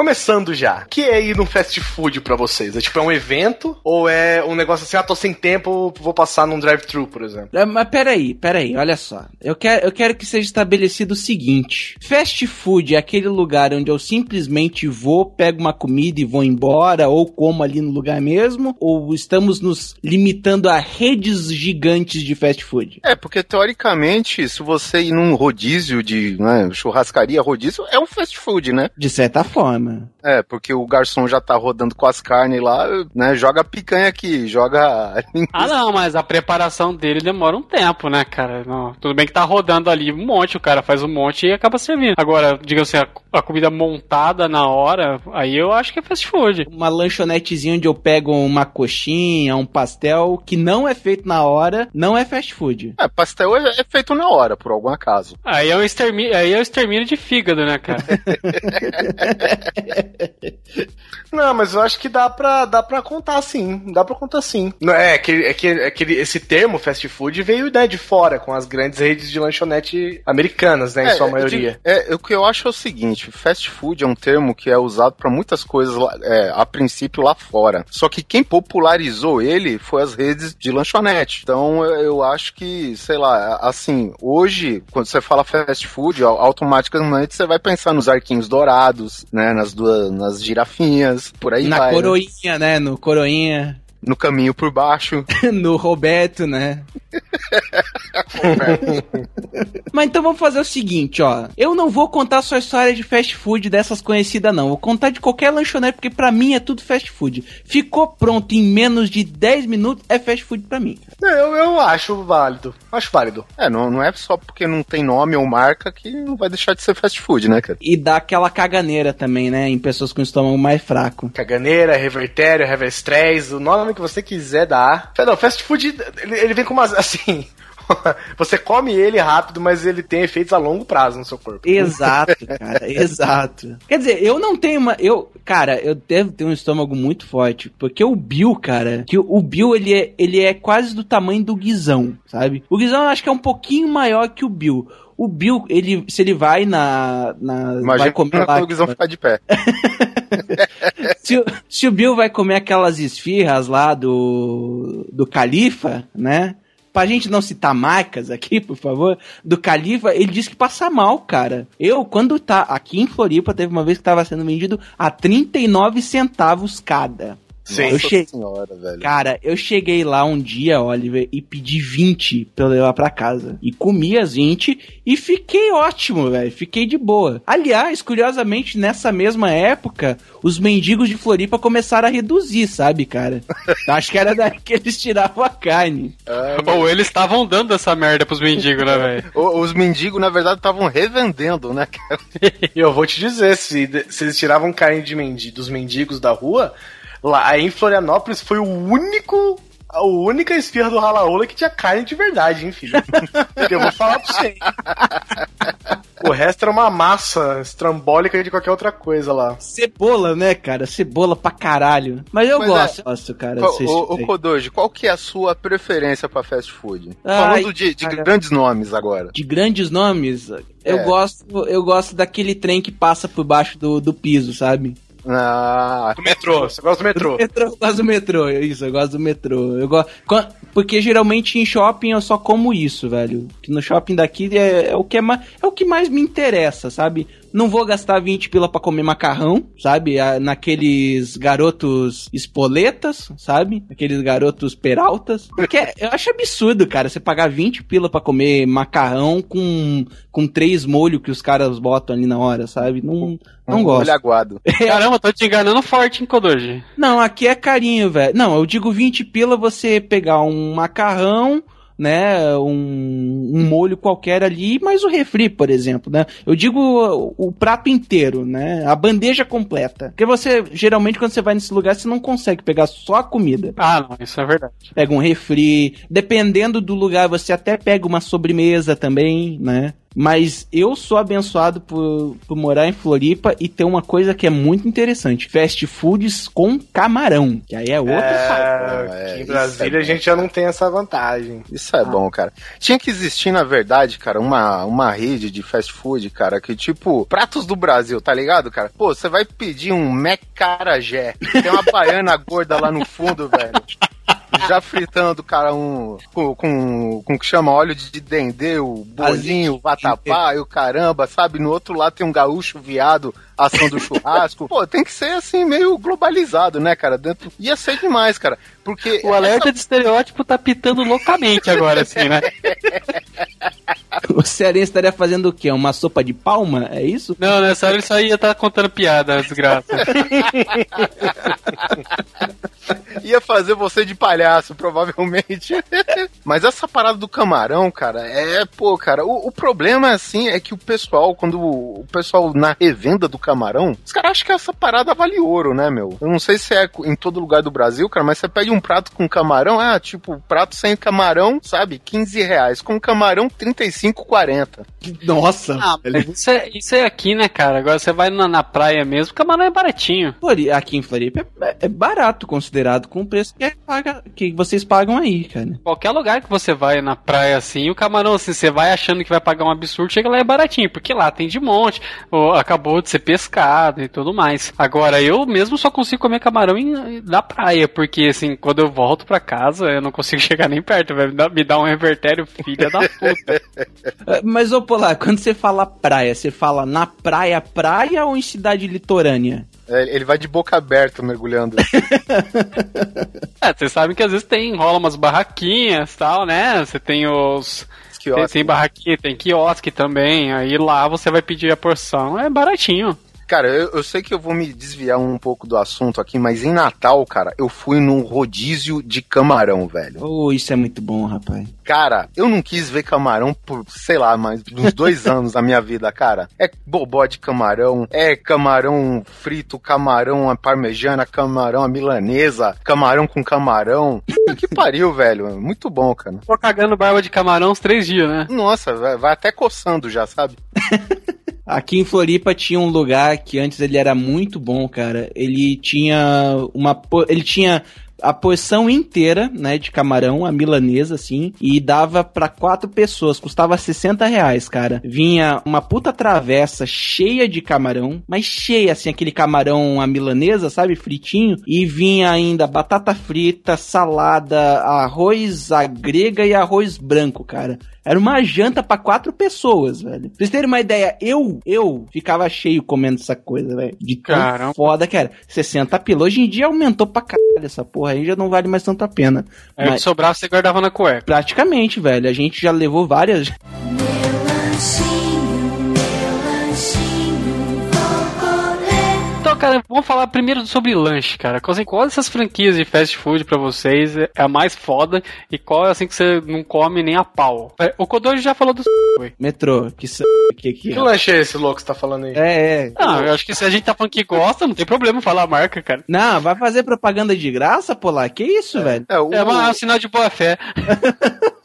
Começando já. O que é ir num fast food pra vocês? É tipo, é um evento? Ou é um negócio assim, ah, tô sem tempo, vou passar num drive-thru, por exemplo? É, Mas peraí, peraí, olha só. Eu quero, eu quero que seja estabelecido o seguinte: fast food é aquele lugar onde eu simplesmente vou, pego uma comida e vou embora, ou como ali no lugar mesmo, ou estamos nos limitando a redes gigantes de fast food? É, porque teoricamente, se você ir num rodízio de né, churrascaria, rodízio, é um fast food, né? De certa forma. Boa. É, porque o garçom já tá rodando com as carnes lá, né? Joga picanha aqui, joga. Ah, não, mas a preparação dele demora um tempo, né, cara? Não, tudo bem que tá rodando ali um monte, o cara faz um monte e acaba servindo. Agora, diga assim, a, a comida montada na hora, aí eu acho que é fast food. Uma lanchonetezinha onde eu pego uma coxinha, um pastel, que não é feito na hora, não é fast food. É, pastel é, é feito na hora, por algum acaso. Aí é o extermínio, aí é o extermínio de fígado, né, cara? Não, mas eu acho que dá pra, dá pra contar sim. Dá pra contar sim. Não, é, que, é que, é que esse termo fast food veio né, de fora, com as grandes redes de lanchonete americanas, né? Em sua maioria. digo- é, o que eu acho é o seguinte: fast food é um termo que é usado pra muitas coisas lá- é, a princípio lá fora. Só que quem popularizou ele foi as redes de lanchonete. Então eu, acho que, sei lá, assim, hoje, quando você fala fast food, au- automaticamente você vai pensar nos arquinhos dourados, né? Nas duas, nas girafinhas, por aí Na vai. né? coroinha, né? No coroinha. No caminho por baixo. no Roberto, né? Mas então vamos fazer o seguinte, ó. Eu não vou contar só a história de fast food dessas conhecidas, não. Vou contar de qualquer lanchonete, porque pra mim é tudo fast food. Ficou pronto em menos de 10 minutos, é fast food pra mim. Eu, eu acho válido. Acho válido. É, não, não é só porque não tem nome ou marca que não vai deixar de ser fast food, né, cara? E dá aquela caganeira também, né? Em pessoas com estômago mais fraco. Caganeira, revertério, reverstress, o nome que você quiser dar. Não, fast food, ele, ele vem com umas, assim... Você come ele rápido, mas ele tem efeitos a longo prazo no seu corpo. Exato, cara, exato. Quer dizer, eu não tenho uma. Eu, cara, eu devo ter um estômago muito forte. Porque o Bill, cara, que o Bill ele é, ele é quase do tamanho do Guizão, sabe? O Guizão eu acho que é um pouquinho maior que o Bill. O Bill, ele, se ele vai na. na vai Imagina comer quando lá. o Guizão ficar de pé. se, se o Bill vai comer aquelas esfirras lá do, do Califa, né? Pra gente não citar marcas aqui, por favor, do Califa, ele disse que passa mal, cara. Eu, quando tá aqui em Floripa, teve uma vez que tava sendo vendido a 39 centavos cada. Eu Nossa che... senhora, velho. Cara, eu cheguei lá um dia, Oliver, e pedi 20 pra eu levar pra casa. E comi as 20 e fiquei ótimo, velho. Fiquei de boa. Aliás, curiosamente, nessa mesma época, os mendigos de Floripa começaram a reduzir, sabe, cara? Eu Acho que era daí que eles tiravam a carne. Ou eles estavam dando essa merda pros mendigos, né, velho? Os mendigos, na verdade, estavam revendendo, né, cara? E eu vou te dizer, se, se eles tiravam carne de mendi, dos mendigos da rua, lá aí em Florianópolis foi o único. A única esfirra do Ralaola que tinha carne de verdade, hein, filho? eu vou falar pra você. hein? O resto era uma massa estrambólica de qualquer outra coisa lá. Cebola, né, cara? Cebola pra caralho. Mas eu Mas gosto, é- gosto, cara. Qual- Ô, tipo aí. Kodoji, qual que é a sua preferência pra fast food? Ai, Falando de, de grandes nomes agora. de grandes nomes, eu É. gosto, eu gosto daquele trem que passa por baixo do, do piso, sabe? Ah, Do metrô, você gosta do metrô? Metrô, eu gosto do metrô, isso, eu gosto do metrô. Eu gosto, porque geralmente em shopping eu só como isso, velho. Que no shopping daqui é, é o que é, ma- é o que mais me interessa, sabe? Não vou gastar 20 pila pra comer macarrão, sabe? Naqueles garotos espoletas, sabe? Aqueles garotos peraltas. Porque é- eu acho absurdo, cara, você pagar 20 pila pra comer macarrão com, com três molhos que os caras botam ali na hora, sabe? Não, não um gosto. olho aguado. Caramba, tô te enganando forte, hein, Kodoji? Não, aqui é carinho, velho. Não, eu digo 20 pila você pegar um macarrão, né, um, um molho qualquer ali, mais o refri, por exemplo, né? Eu digo o, o prato inteiro, né? A bandeja completa. Porque você, geralmente, quando você vai nesse lugar, você não consegue pegar só a comida. Ah, não, isso é verdade. Pega um refri, dependendo do lugar, você até pega uma sobremesa também, né? Mas eu sou abençoado por, por morar em Floripa e ter uma coisa que é muito interessante: fast foods com camarão. Que aí é outro papo. É, aqui em Brasília é a gente já não tem essa vantagem. Isso é bom, cara. Tinha que existir, na verdade, cara, uma, uma rede de fast food, cara, que tipo, pratos do Brasil, tá ligado, cara? Pô, você vai pedir um Mecarajé, tem uma baiana gorda lá no fundo, velho. Já fritando, cara, um. Com, com, com o que chama óleo de dendê, o bolinho, o vatapá e o caramba, sabe? No outro lado tem um gaúcho viado assando churrasco. Pô, tem que ser assim, meio globalizado, né, cara? Dentro... Ia ser demais, cara. Porque. O alerta de estereótipo tá pitando loucamente agora, assim, né? O cearense estaria fazendo o quê? Uma sopa de palma? É isso? Não, nessa hora ele só ia estar contando piada, desgraça. Ia fazer você de palhaço, provavelmente. Mas essa parada do camarão, cara, é, pô, cara, o, o problema, assim, é que o pessoal, quando o pessoal na revenda do camarão, os caras acham que essa parada vale ouro, né, meu? Eu não sei se é em todo lugar do Brasil, cara, mas você pede um prato com camarão, ah, tipo, prato sem camarão, sabe, 15 reais. Com camarão, 35, 40. Nossa! Ah, isso é, isso é aqui, né, cara? Agora você vai na, na praia mesmo, o camarão é baratinho. Aqui em Floripa é, é barato considerado com o preço que, é paga- que vocês pagam aí, cara. Qualquer lugar que você vai na praia assim, o camarão assim, você vai achando que vai pagar um absurdo, chega lá é baratinho, porque lá tem de monte, ou acabou de ser pescado e tudo mais. Agora, eu mesmo só consigo comer camarão em- na praia, porque assim, quando eu volto pra casa, eu não consigo chegar nem perto, vai me dar, um revertério, filha da puta. Ah, Mas, ô Polar, quando você fala praia, você fala na praia, praia ou em cidade litorânea? É, Ele vai de boca aberta mergulhando. É, vocês sabem que às vezes tem, rola umas barraquinhas e tal, né? Você tem os. Tem, quiosques. tem barraquinha, tem quiosque também. Aí lá você vai pedir a porção. É baratinho. Cara, eu, eu sei que eu vou me desviar um pouco do assunto aqui, mas em Natal, cara, eu fui num rodízio de camarão, velho. Oh, isso é muito bom, rapaz. Cara, eu não quis ver camarão por, sei lá, mais uns dois anos da minha vida, cara. É bobó de camarão, é camarão frito, camarão à parmejana, camarão à milanesa, camarão com camarão. Puta que pariu, velho. Muito bom, cara. Tô cagando barba de camarão uns três dias, né? Nossa, vai, vai até coçando já, sabe? Aqui em Floripa tinha um lugar que antes ele era muito bom, cara. Ele tinha uma. Ele tinha a porção inteira, né, de camarão, a milanesa, assim, e dava pra quatro pessoas, custava 60 reais, cara. Vinha uma puta travessa cheia de camarão, mas cheia, assim, aquele camarão a milanesa, sabe, fritinho, e vinha ainda batata frita, salada, arroz à grega e arroz branco, cara. Era uma janta pra quatro pessoas, velho. Pra vocês terem uma ideia, eu, eu ficava cheio comendo essa coisa, velho. De Caramba. foda que era. 60 pila. Hoje em dia aumentou pra caralho essa porra aí, já não vale mais tanto a pena. Aí o que sobrava você guardava na cueca. praticamente, velho. A gente já levou várias. Cara, vamos falar primeiro sobre lanche, cara. Qual, assim, qual dessas franquias de fast food pra vocês é a mais foda e qual é assim que você não come nem a pau? É, O Kodoji já falou do Metrô, que s... que, que... Que lanche é esse louco que você tá falando aí? É, é. Ah, eu acho que se a gente tá falando que gosta, não tem problema falar a marca, cara. Não, vai fazer propaganda de graça, Polar? Que isso, velho? É, o, É é um sinal de boa fé.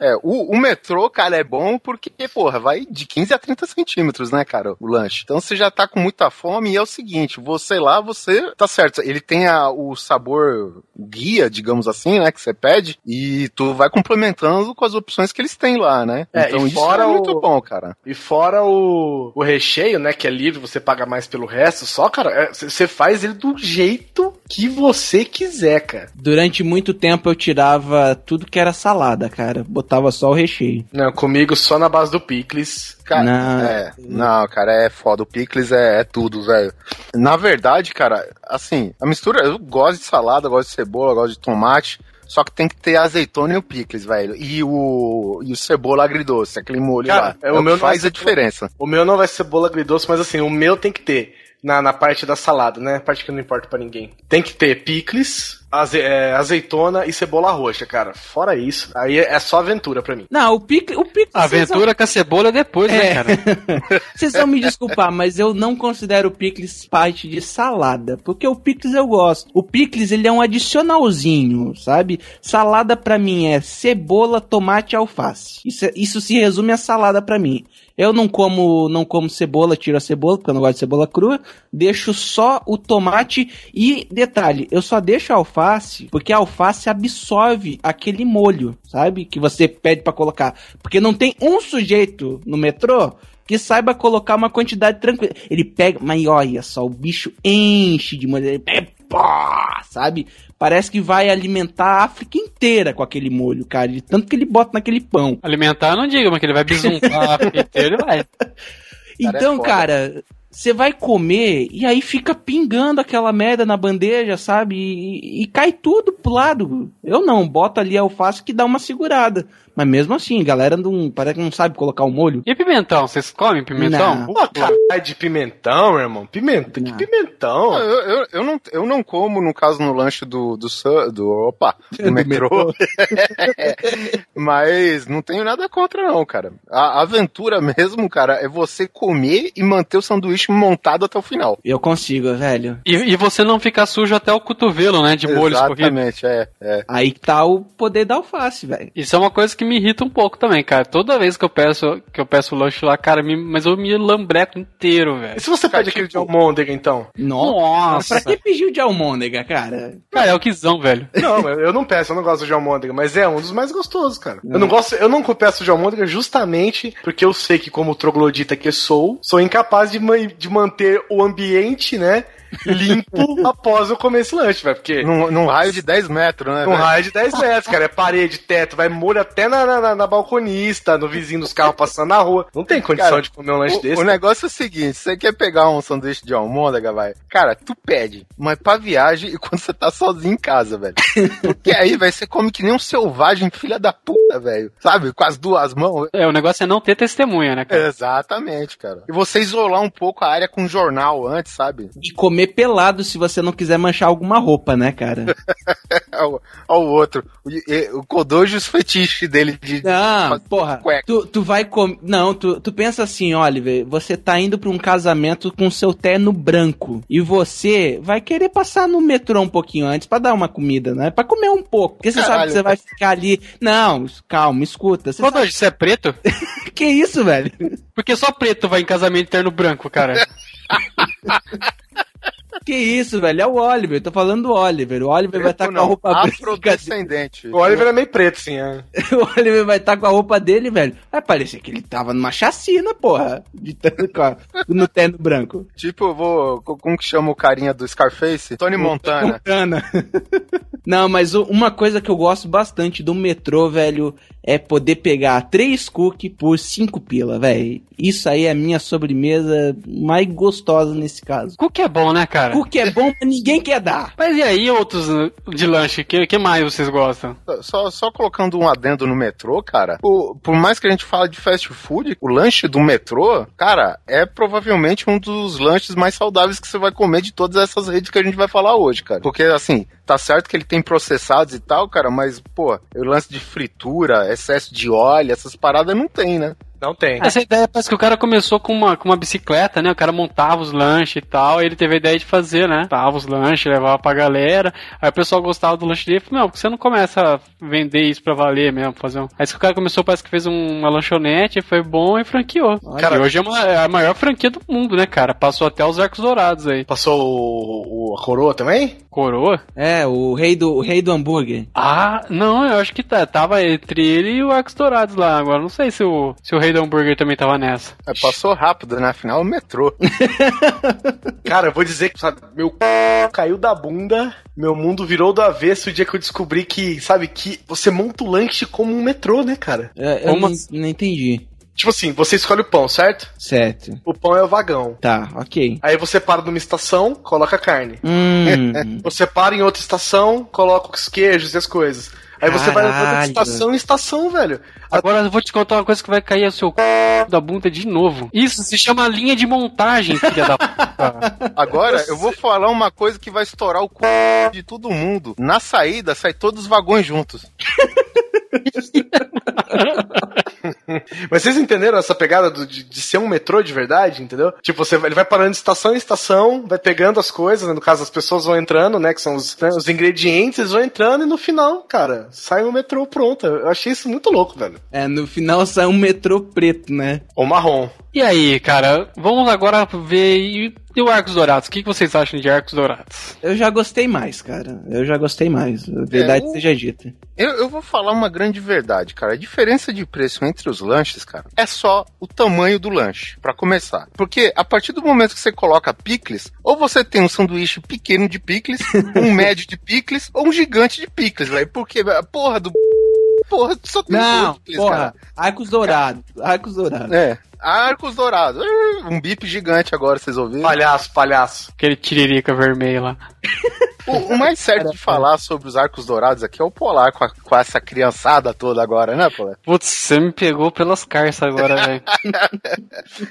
é, o, o metrô, cara, é bom porque, porra, vai de 15 a 30 centímetros, né, cara, o lanche. Então você já tá com muita fome e é o seguinte, você lá, você, tá certo, ele tem a, o sabor guia, digamos assim, né, que você pede, e tu vai complementando com as opções que eles têm lá, né? É, então e isso fora é o- muito bom, cara. E fora o, o recheio, né? Que é livre, você paga mais pelo resto. Só, cara, você faz ele do jeito que você quiser, cara. Durante muito tempo eu tirava tudo que era salada, cara. Botava só o recheio. Não, comigo só na base do picles. Cara, Não. é, não, cara, é foda. O picles é, é tudo, velho. Na verdade, cara, assim, a mistura, eu gosto de salada, gosto de cebola, gosto de tomate. Só que tem que ter azeitona e o picles, velho. E o, e o cebola agridoce, aquele molho Cara, lá. é, É o o meu faz é a diferença. O meu não vai ser cebola agridoce, mas assim, o meu tem que ter. Na, na parte da salada, né? A parte que não importa pra ninguém. Tem que ter picles, aze- é, azeitona e cebola roxa, cara. Fora isso, aí é, é só aventura pra mim. Não, o picle. O picle aventura com a cebola depois, né, É. cara? Vocês vão me desculpar, mas eu não considero o picles parte de salada, porque o picles eu gosto. O picles ele é um adicionalzinho, sabe? Salada pra mim é cebola, tomate e alface. Isso, é- isso se resume a salada pra mim. Eu não como, não como cebola, tiro a cebola, porque eu não gosto de cebola crua. Deixo só o tomate e detalhe, eu só deixo a alface porque a alface absorve aquele molho, sabe? Que você pede pra colocar. Porque não tem um sujeito no metrô que saiba colocar uma quantidade tranquila. Ele pega, mas olha só, o bicho enche de molho, ele pega, pá, sabe? Parece que vai alimentar a África inteira com aquele molho, cara, de tanto que ele bota naquele pão. Alimentar, não digo, mas que ele vai bisuntar a inteiro, ele vai. Então, cara, você vai comer e aí fica pingando aquela merda na bandeja, sabe? E, e cai tudo pro lado. Eu não, boto ali a alface que dá uma segurada. Mas mesmo assim, a galera não, parece que não sabe colocar o molho. E pimentão? Vocês comem pimentão? Não. Pô, caralho de pimentão, irmão. Pimentão, que pimentão? Não, eu, eu, eu não, eu não como, no caso, no lanche do, do, do opa, do, Do metrô. Mas não tenho nada contra, não, cara. A aventura mesmo, cara, é você comer e manter o sanduíche montado até o final. Eu consigo, velho. E, e você não ficar sujo até o cotovelo, né? De molho escorrido. Exatamente, é, é. Aí tá o poder da alface, velho. Isso é uma coisa que me irrita um pouco também, cara. Toda vez que eu peço que eu peço lanche lá, cara, me- mas eu me lambreco inteiro, E velho. se você pede aquele de almôndega, então? Nossa. Pra Nossa. que pediu de almôndega, cara? Cara, é o quizão, velho. Não, eu não peço, eu não gosto de almôndega, mas é um dos mais gostosos, cara. Eu não gosto, eu não peço de almôndega justamente porque eu sei que, como troglodita que sou, sou incapaz de, ma- de manter o ambiente, né, limpo após eu comer esse lanche, velho. Porque Num, num raio de 10 metros, né? um velho? raio de 10 metros, cara, é parede, teto, vai molho até na, na, na- balconista, no vizinho dos carros passando na rua. Não tem condição Cara, de comer um lanche O, desse. o negócio é o seguinte, você quer pegar um sanduíche de almôndega, vai? Cara, tu pede, mas pra viagem e quando você tá sozinho em casa, velho. Porque aí, velho, você come que nem um selvagem, filha da puta, velho. Sabe? Com as duas mãos. É, o negócio é não ter testemunha, né, cara? Exatamente, cara. E você isolar um pouco a área com jornal antes, sabe? De comer pelado se você não quiser manchar alguma roupa, né, cara? Ao, ao outro. O, e- o Kodoji, os fetiches dele de. Não, porra, tu, tu vai comer. Não, tu, tu pensa assim, Oliver, você tá indo pra um casamento com seu terno branco. E você vai querer passar no metrô um pouquinho antes pra dar uma comida, né? Pra comer um pouco. Porque você sabe Caralho. que você vai ficar ali. Não, calma, escuta. Você Quando sabe... você é preto? Que isso, velho? Porque só preto vai em casamento terno branco, cara. Que isso, velho? É o Oliver. Tô falando do Oliver. O Oliver vai estar com a roupa branca. Afrodescendente. O Oliver é meio preto, sim. É. O Oliver vai estar com a roupa dele, velho. Vai parecer que ele tava numa chacina, porra. De terno, com a- no terno branco. Tipo, eu vou. co- Como que chama o carinha do Scarface? Tony Montana. Montana. Não, mas uma coisa que eu gosto bastante do metrô, velho, é poder pegar três cookies por cinco pila, velho. Isso aí é a minha sobremesa mais gostosa nesse caso. Cookie é bom, né, cara? Cookie é bom, ninguém quer dar. Mas e aí outros uh, de lanche? Que, que mais vocês gostam? Só, só colocando um adendo no metrô, cara. o- por mais que a gente fale de fast food, o lanche do metrô, cara, é provavelmente um dos lanches mais saudáveis que você vai comer de todas essas redes que a gente vai falar hoje, cara. Porque, assim, tá certo que ele tem processados e tal, cara, mas, pô, o lance de fritura, excesso de óleo, essas paradas não tem, né? Não tem. Essa ideia parece que o cara começou com uma, com uma bicicleta, né? O cara montava os lanches e tal, e ele teve a ideia de fazer, né? Montava os lanches, levava pra galera. Aí o pessoal gostava do lanche dele e falou, não, por que você não começa a vender isso pra valer mesmo? Fazer um... Aí o cara começou, parece que fez um- uma lanchonete, foi bom e franqueou. Cara, e hoje é, uma- é a maior franquia do mundo, né, cara? Passou até os arcos dourados aí. Passou o, o- a coroa também? Coroa? É, o rei do, o rei do hambúrguer. Ah, não, eu acho que tá, tava entre ele e o Arcos Dourados lá. Agora não sei se o, se o Rei do Hambúrguer também tava nessa. É, passou rápido, né? Afinal, é o metrô. Cara, eu vou dizer que, sabe, meu c... caiu da bunda, meu mundo virou do avesso o dia que eu descobri que, sabe, que você monta o lanche como um metrô, né, cara? É, eu Como não, não entendi. Tipo assim, você escolhe o pão, certo? Certo. O pão é o vagão. Tá, ok. Aí você para numa estação, coloca a carne. Hum. Você para em outra estação, coloca os queijos e as coisas. Aí você vai levando de Caralho. estação em estação, velho. Agora eu vou te contar uma coisa que vai cair o seu c... da bunda de novo. Isso se chama linha de montagem, filha da puta. Agora, eu vou falar uma coisa que vai estourar o c... de todo mundo. Na saída, sai todos os vagões juntos. Mas vocês entenderam essa pegada do- de, de ser um metrô de verdade, entendeu? Tipo, você, vai- ele vai parando de estação em estação, vai pegando as coisas, né? no caso as pessoas vão entrando, né? Que são os, né, os ingredientes, eles vão entrando e no final, cara, sai um metrô pronto. Eu achei isso muito louco, velho. É, no final sai um metrô preto, né? Ou marrom. E aí, cara, vamos agora ver e, e o Arcos Dourados. O que, que vocês acham de Arcos Dourados? Eu já gostei mais, cara. Eu já gostei mais. Verdade É, o- seja dita. Eu, eu vou falar uma grande verdade, cara. A diferença de preço entre os lanches, cara, é só o tamanho do lanche, pra começar. Porque a partir do momento que você coloca picles, ou você tem um sanduíche pequeno de picles, um médio de picles, ou um gigante de picles, velho. Porque a porra do. Porra, só tem Não, picles, porra. Arcos dourados. Arcos dourados. É. Arcos dourados. Um bip gigante agora, vocês ouviram? Palhaço, palhaço. Aquele tiririca vermelho lá. O, o mais certo de falar sobre os arcos dourados aqui é o Polar, com, a- com essa criançada toda agora, né, Polar? Putz, você me pegou pelas carças agora, velho.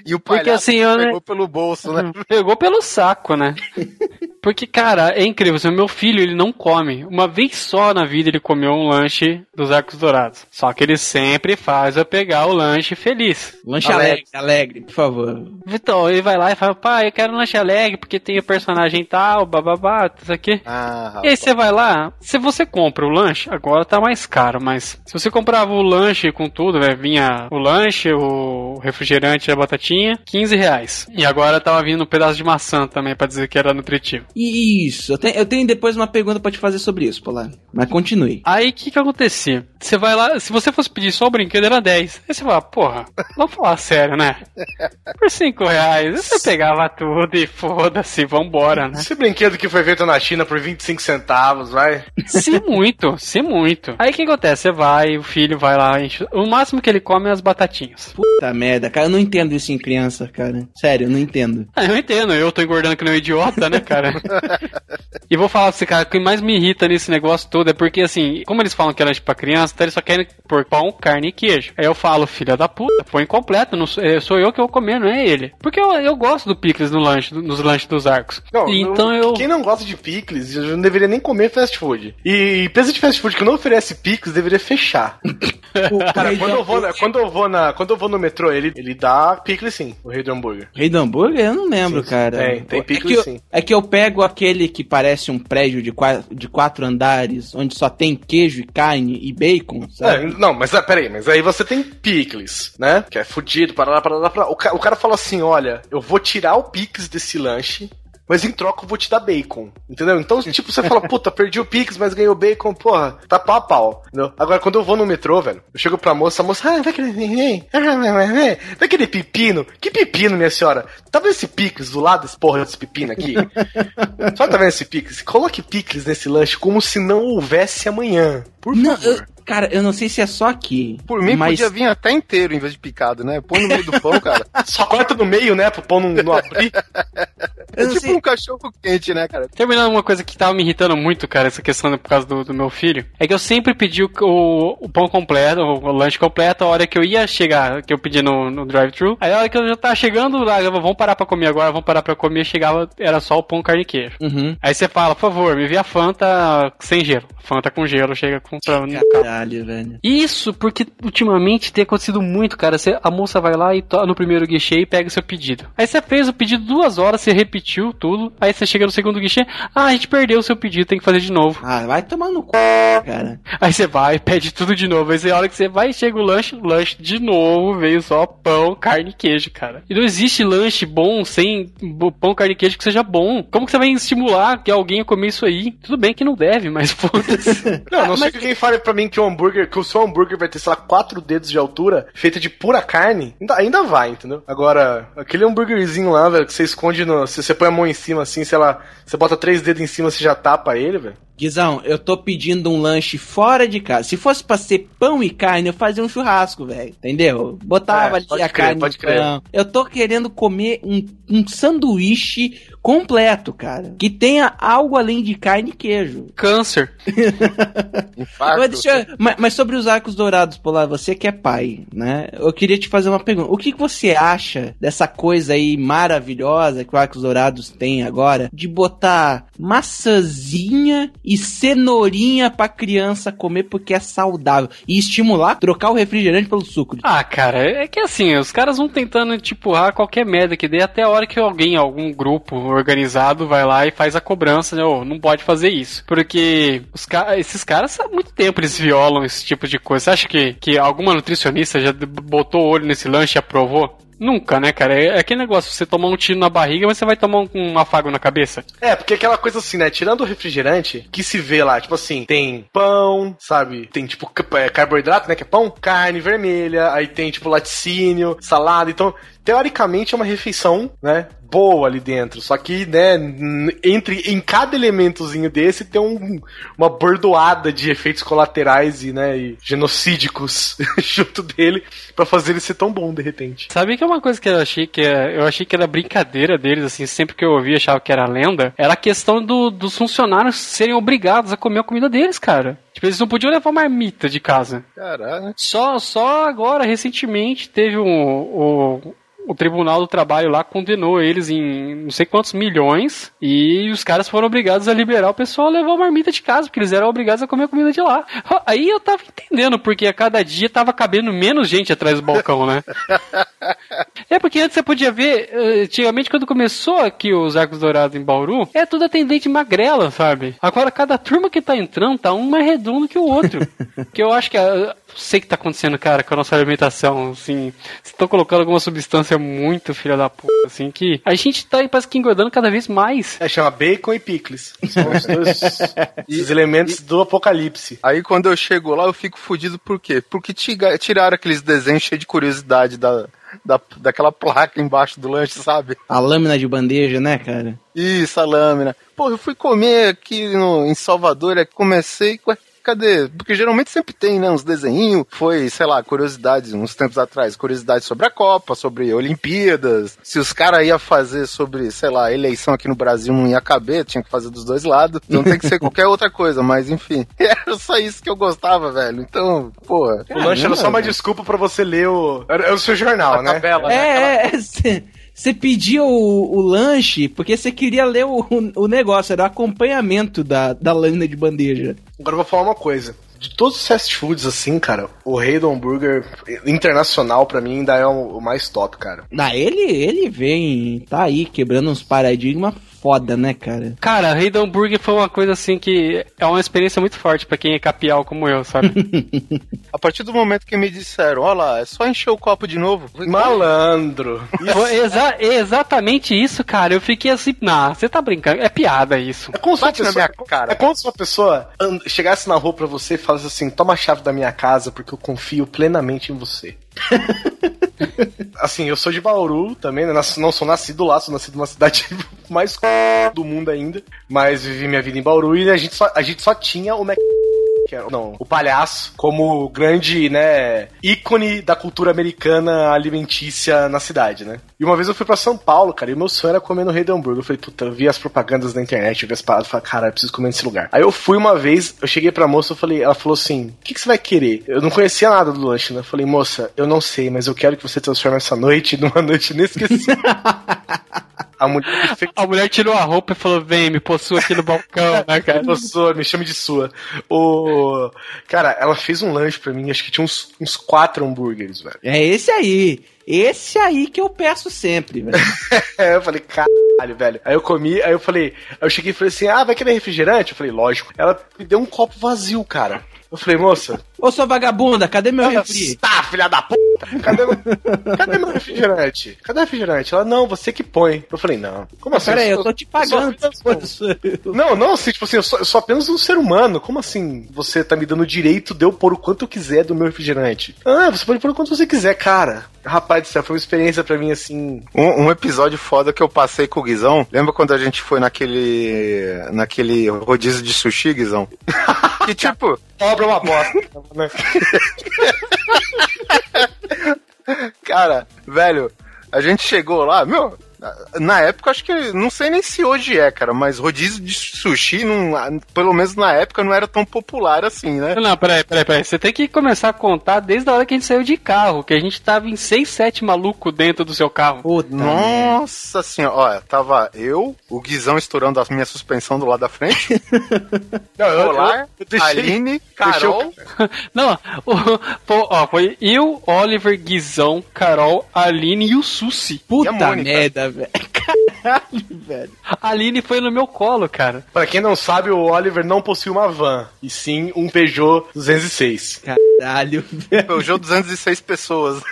E o Porque palhaço assim, eu, né, pegou pelo bolso, né? Pegou pelo saco, né? Porque, cara, é incrível. assim, O meu filho, ele não come. Uma vez só na vida ele comeu um lanche dos Arcos Dourados. Só que ele sempre faz eu pegar o lanche feliz. Lanche Alegre. alegre, alegre, por favor. Então, ele vai lá e fala, pai, eu quero um lanche alegre porque tem o personagem tal, bababá, isso aqui. Ah, E aí você vai lá, se você compra o lanche, agora tá mais caro, mas se você comprava o lanche com tudo, né, vinha o lanche, o refrigerante e a batatinha, 15 reais. E agora tava vindo um pedaço de maçã também pra dizer que era nutritivo. Isso, eu tenho, eu tenho depois uma pergunta pra te fazer sobre isso, Polar. Mas continue. Aí o que que acontecia? Você vai lá, se você fosse pedir só o brinquedo era 10. Aí você fala, porra, vamos falar sério, né? Por 5 reais, você pegava tudo e foda-se, vambora, né? Esse brinquedo que foi feito na China por 25 centavos, vai. Se muito, se muito. Aí o que acontece? Você vai, o filho vai lá, enche... o máximo que ele come é as batatinhas. Puta merda, cara, eu não entendo isso em criança, cara. Sério, eu não entendo. Ah, eu entendo, eu tô engordando que nem um idiota, né, cara? e vou falar pra você, cara, o que mais me irrita nesse negócio todo é porque, assim, como eles falam que é lanche pra criança, então eles só querem pôr pão, carne e queijo. Aí eu falo, filha da puta, põe completo, não sou, é, sou eu que vou comer, não é ele. Porque eu, eu gosto do picles no lanche, nos lanches dos arcos. Não, então não- eu... Quem não gosta de picles não deveria nem comer fast food. E empresa de fast food que não oferece picles deveria fechar. Cara, quando eu vou, na- quando eu vou na, quando eu vou no metrô, ele, ele dá picles sim, o rei do hambúrguer. Rei do hambúrguer? Eu não lembro, cara. tem, tem é, picles que eu, sim. é que eu pego aquele que parece um prédio de quatro, de quatro andares, onde só tem queijo e carne e bacon, É, sabe? não, mas ah, peraí, mas aí você tem picles, né? Que é fudido, parará, parará, parará. O, ca- o cara fala assim: olha, eu vou tirar o picles desse lanche. Mas em troca eu vou te dar bacon, entendeu? Então, tipo, você fala, puta, perdi o Pix, mas ganhei o bacon, porra, tá pau a pau, entendeu? Agora, quando eu vou no metrô, velho, eu chego pra moça, a moça, ah, vai querer, vai querer pepino? Que pepino, minha senhora? Tá vendo esse Pix do lado desse porra desse pepino aqui? Só tá vendo esse Pix? Coloque Pix nesse lanche como se não houvesse amanhã, por Não, favor. eu- cara, eu não sei se é só aqui. Por mim, mas podia vir até inteiro em vez de picado, né? Põe no meio do pão, cara. Só corta no meio, né, pro pão não, não abrir. É tipo um cachorro quente, né, cara? Terminando uma coisa que tava me irritando muito, cara, essa questão por causa do, do meu filho, é que eu sempre pedi o, o- o pão completo, o, o lanche completo, a hora que eu ia chegar, que eu pedi no, no drive-thru. Aí a hora que eu já tava chegando lá, eu, vamos parar pra comer agora, vamos parar pra comer, chegava, era só o pão, carne e queijo. Uhum. Aí você fala, por favor, me vê a Fanta sem gelo. Fanta com gelo, chega com... Pra, no carro. Caralho, velho. Isso, porque ultimamente tem acontecido muito, cara. Você, a moça vai lá e to, no primeiro guichê e pega o seu pedido. Aí você fez o pedido duas horas, você repetiu tudo. Aí você chega no segundo guichê, ah, a gente perdeu o seu pedido, tem que fazer de novo. Ah, vai tomar no c... cara. Aí você vai, pede tudo de novo. Aí você, a hora que você vai, chega o lanche, o lanche de novo, veio só pão, carne e queijo, cara. E não existe lanche bom sem pão, carne e queijo que seja bom. Como que você vai estimular que alguém a comer isso aí? Tudo bem que não deve, mas foda-se. Não, não sei que alguém fale pra mim que o hambúrguer, que o seu hambúrguer vai ter, sei lá, quatro dedos de altura, feita de pura carne, ainda, ainda vai, entendeu? Agora, aquele hambúrguerzinho lá, velho, que você esconde no. Se você põe a mão em cima assim, sei lá, você bota três dedos em cima, você já tapa ele, velho. Guizão, eu tô pedindo um lanche fora de casa. Se fosse pra ser pão e carne, eu fazia um churrasco, velho. Entendeu? Botava É, ali a crer, carne pode crer. pão. Eu tô querendo comer um, um sanduíche completo, cara. Que tenha algo além de carne e queijo. Câncer. Infarto. Mas, deixa eu- mas- mas sobre os arcos dourados, Polar, você que é pai, né? Eu queria te fazer uma pergunta. O que, que você acha dessa coisa aí maravilhosa que o Arcos Dourados tem agora de botar maçãzinha e cenourinha pra criança comer porque é saudável e estimular trocar o refrigerante pelo suco? Ah, cara, é que assim, os caras vão tentando te empurrar qualquer merda que dê até a hora que alguém, algum grupo organizado vai lá e faz a cobrança, né? Ô, não pode fazer isso. Porque ca esses caras há muito tempo eles violam esse tipo de coisa. Você acha que, que alguma nutricionista já botou o olho nesse lanche e aprovou? Nunca, né, cara? É aquele negócio, você tomar um tiro na barriga, mas você vai tomar um, um afago na cabeça. É, porque aquela coisa assim, né? Tirando o refrigerante, que se vê lá, tipo assim, tem pão, sabe? Tem tipo é, carboidrato, né? Que é pão, carne vermelha, aí tem tipo laticínio, salada, então. Teoricamente é uma refeição, né? Boa ali dentro. Só que, né, entre em cada elementozinho desse tem um, uma bordoada de efeitos colaterais e, né, e genocídicos junto dele pra fazer ele ser tão bom de repente. Sabe que é uma coisa que eu achei que é, eu achei que era brincadeira deles, assim, sempre que eu ouvia achava que era lenda, era a questão do- dos funcionários serem obrigados a comer a comida deles, cara. Tipo, eles não podiam levar marmita de casa. Caralho. Só, só agora, recentemente, teve um, o, o Tribunal do Trabalho lá condenou eles em não sei quantos milhões e os caras foram obrigados a liberar o pessoal a levar a marmita de casa, porque eles eram obrigados a comer a comida de lá. Aí eu tava entendendo, porque a cada dia tava cabendo menos gente atrás do balcão, né? É porque antes você podia ver, eh, antigamente quando começou aqui os Arcos Dourados em Bauru, é tudo atendente magrela, sabe? Agora cada turma que tá entrando tá um mais redondo que o outro. que eu acho que, ah, sei o que tá acontecendo, cara, com a nossa alimentação, assim, estão colocando alguma substância muito filha da puta, assim, que a gente tá aí parece que engordando cada vez mais. É, chama bacon e picles. São os dois os elementos do apocalipse. Aí quando eu chego lá, eu fico fudido por quê? Porque tiraram aqueles desenhos cheios de curiosidade da, da, daquela placa embaixo do lanche, sabe? A lâmina de bandeja, né, cara? Isso, a lâmina. Pô, eu fui comer aqui no, em Salvador, aí comecei. Ué, cadê? Porque geralmente sempre tem, né? Uns desenhinhos. Foi, sei lá, curiosidades, uns tempos atrás. Curiosidades sobre a Copa, sobre Olimpíadas. Se os caras iam fazer sobre, sei lá, eleição aqui no Brasil não ia caber, tinha que fazer dos dois lados. Então tem que ser qualquer outra coisa, mas enfim. Era só isso que eu gostava, velho. Então, porra. O lanche era só uma desculpa pra você ler o. Era, o seu jornal, né? Tabela, né? É, é, você pedia o, o lanche porque você queria ler o, o, negócio, era o acompanhamento da, da lâmina de bandeja. Agora eu vou falar uma coisa. De todos os fast foods, assim, cara, o Rei do Hambúrguer internacional, pra mim, ainda é o, o mais top, cara. Ah, ele, ele vem, tá aí, quebrando uns paradigmas foda, né, cara? Cara, Rei do Hambúrguer foi uma coisa assim que é uma experiência muito forte pra quem é capial como eu, sabe? A partir do momento que me disseram, ó lá, é só encher o copo de novo. Malandro. Foi exa- exatamente isso, cara. Eu fiquei assim, nah, você tá brincando, é piada isso. É como se uma pessoa, minha cara. É como se uma pessoa chegasse na rua pra você e falasse assim: toma a chave da minha casa porque eu confio plenamente em você. assim, eu sou de Bauru também, né? Não sou nascido lá, sou nascido numa cidade mais do mundo ainda. Mas vivi minha vida em Bauru e a gente só, a gente só tinha o Mac. Que era, não, o palhaço como grande, né, ícone da cultura americana alimentícia na cidade, né? E uma vez eu fui pra São Paulo, cara, e meu sonho era comer no Rei do Hambúrguer. Eu falei, puta, eu vi as propagandas na internet, eu vi as paradas, falei, cara, eu preciso comer nesse lugar. Aí eu fui uma vez, eu cheguei pra moça, eu falei, ela falou assim, o que, que você vai querer? Eu não conhecia nada do lanche, né? Eu falei, moça, eu não sei, mas eu quero que você transforme essa noite numa noite inesquecível. A mulher fez A mulher tirou a roupa e falou: vem, me possua aqui no balcão, né, cara? Sou, me chame de sua. O... Cara, ela fez um lanche pra mim, acho que tinha uns, uns quatro hambúrgueres, velho. É esse aí. Esse aí que eu peço sempre, velho. Eu falei, caralho, velho. Aí eu comi, aí eu falei, aí eu cheguei e falei assim, ah, vai querer refrigerante? Eu falei, lógico. Ela me deu um copo vazio, cara. Eu falei, moça, Ô, sua vagabunda, cadê meu refri? tá, filha da puta, cadê, meu- cadê meu refrigerante? Cadê o refrigerante? Ela, não, você que põe. Eu falei, não. Como assim? Pera aí, eu tô te pagando. Não, não, assim, tipo assim, eu sou, eu sou apenas um ser humano. Como assim você tá me dando o direito de eu pôr o quanto eu quiser do meu refrigerante? Ah, você pode pôr o quanto você quiser, cara. Rapaz do céu, foi uma experiência pra mim assim. Um, um episódio foda que eu passei com o Guizão. Lembra quando a gente foi naquele. naquele rodízio de sushi, Guizão? que tipo. Obra uma bosta. né? Cara, velho, a gente chegou lá, meu. Na época, acho que. Não sei nem se hoje é, cara, mas rodízio de sushi, não, pelo menos na época, não era tão popular assim, né? Não, peraí, peraí, peraí. Você tem que começar a contar desde a hora que a gente saiu de carro, que a gente tava em 6, 7 maluco dentro do seu carro. Puta Nossa senhora, olha, tava eu, o Guizão estourando a minha suspensão do lado da frente, Não, eu, Polar, eu deixei- Aline, Carol. Não, o- pô, ó, foi eu, Oliver, Guizão, Carol, Aline e o Susi. Puta merda, velho. Caralho, velho. A Aline foi no meu colo, cara. Pra quem não sabe, o Oliver não possui uma van, e sim um Peugeot 206. Caralho, velho. Peugeot 206 pessoas.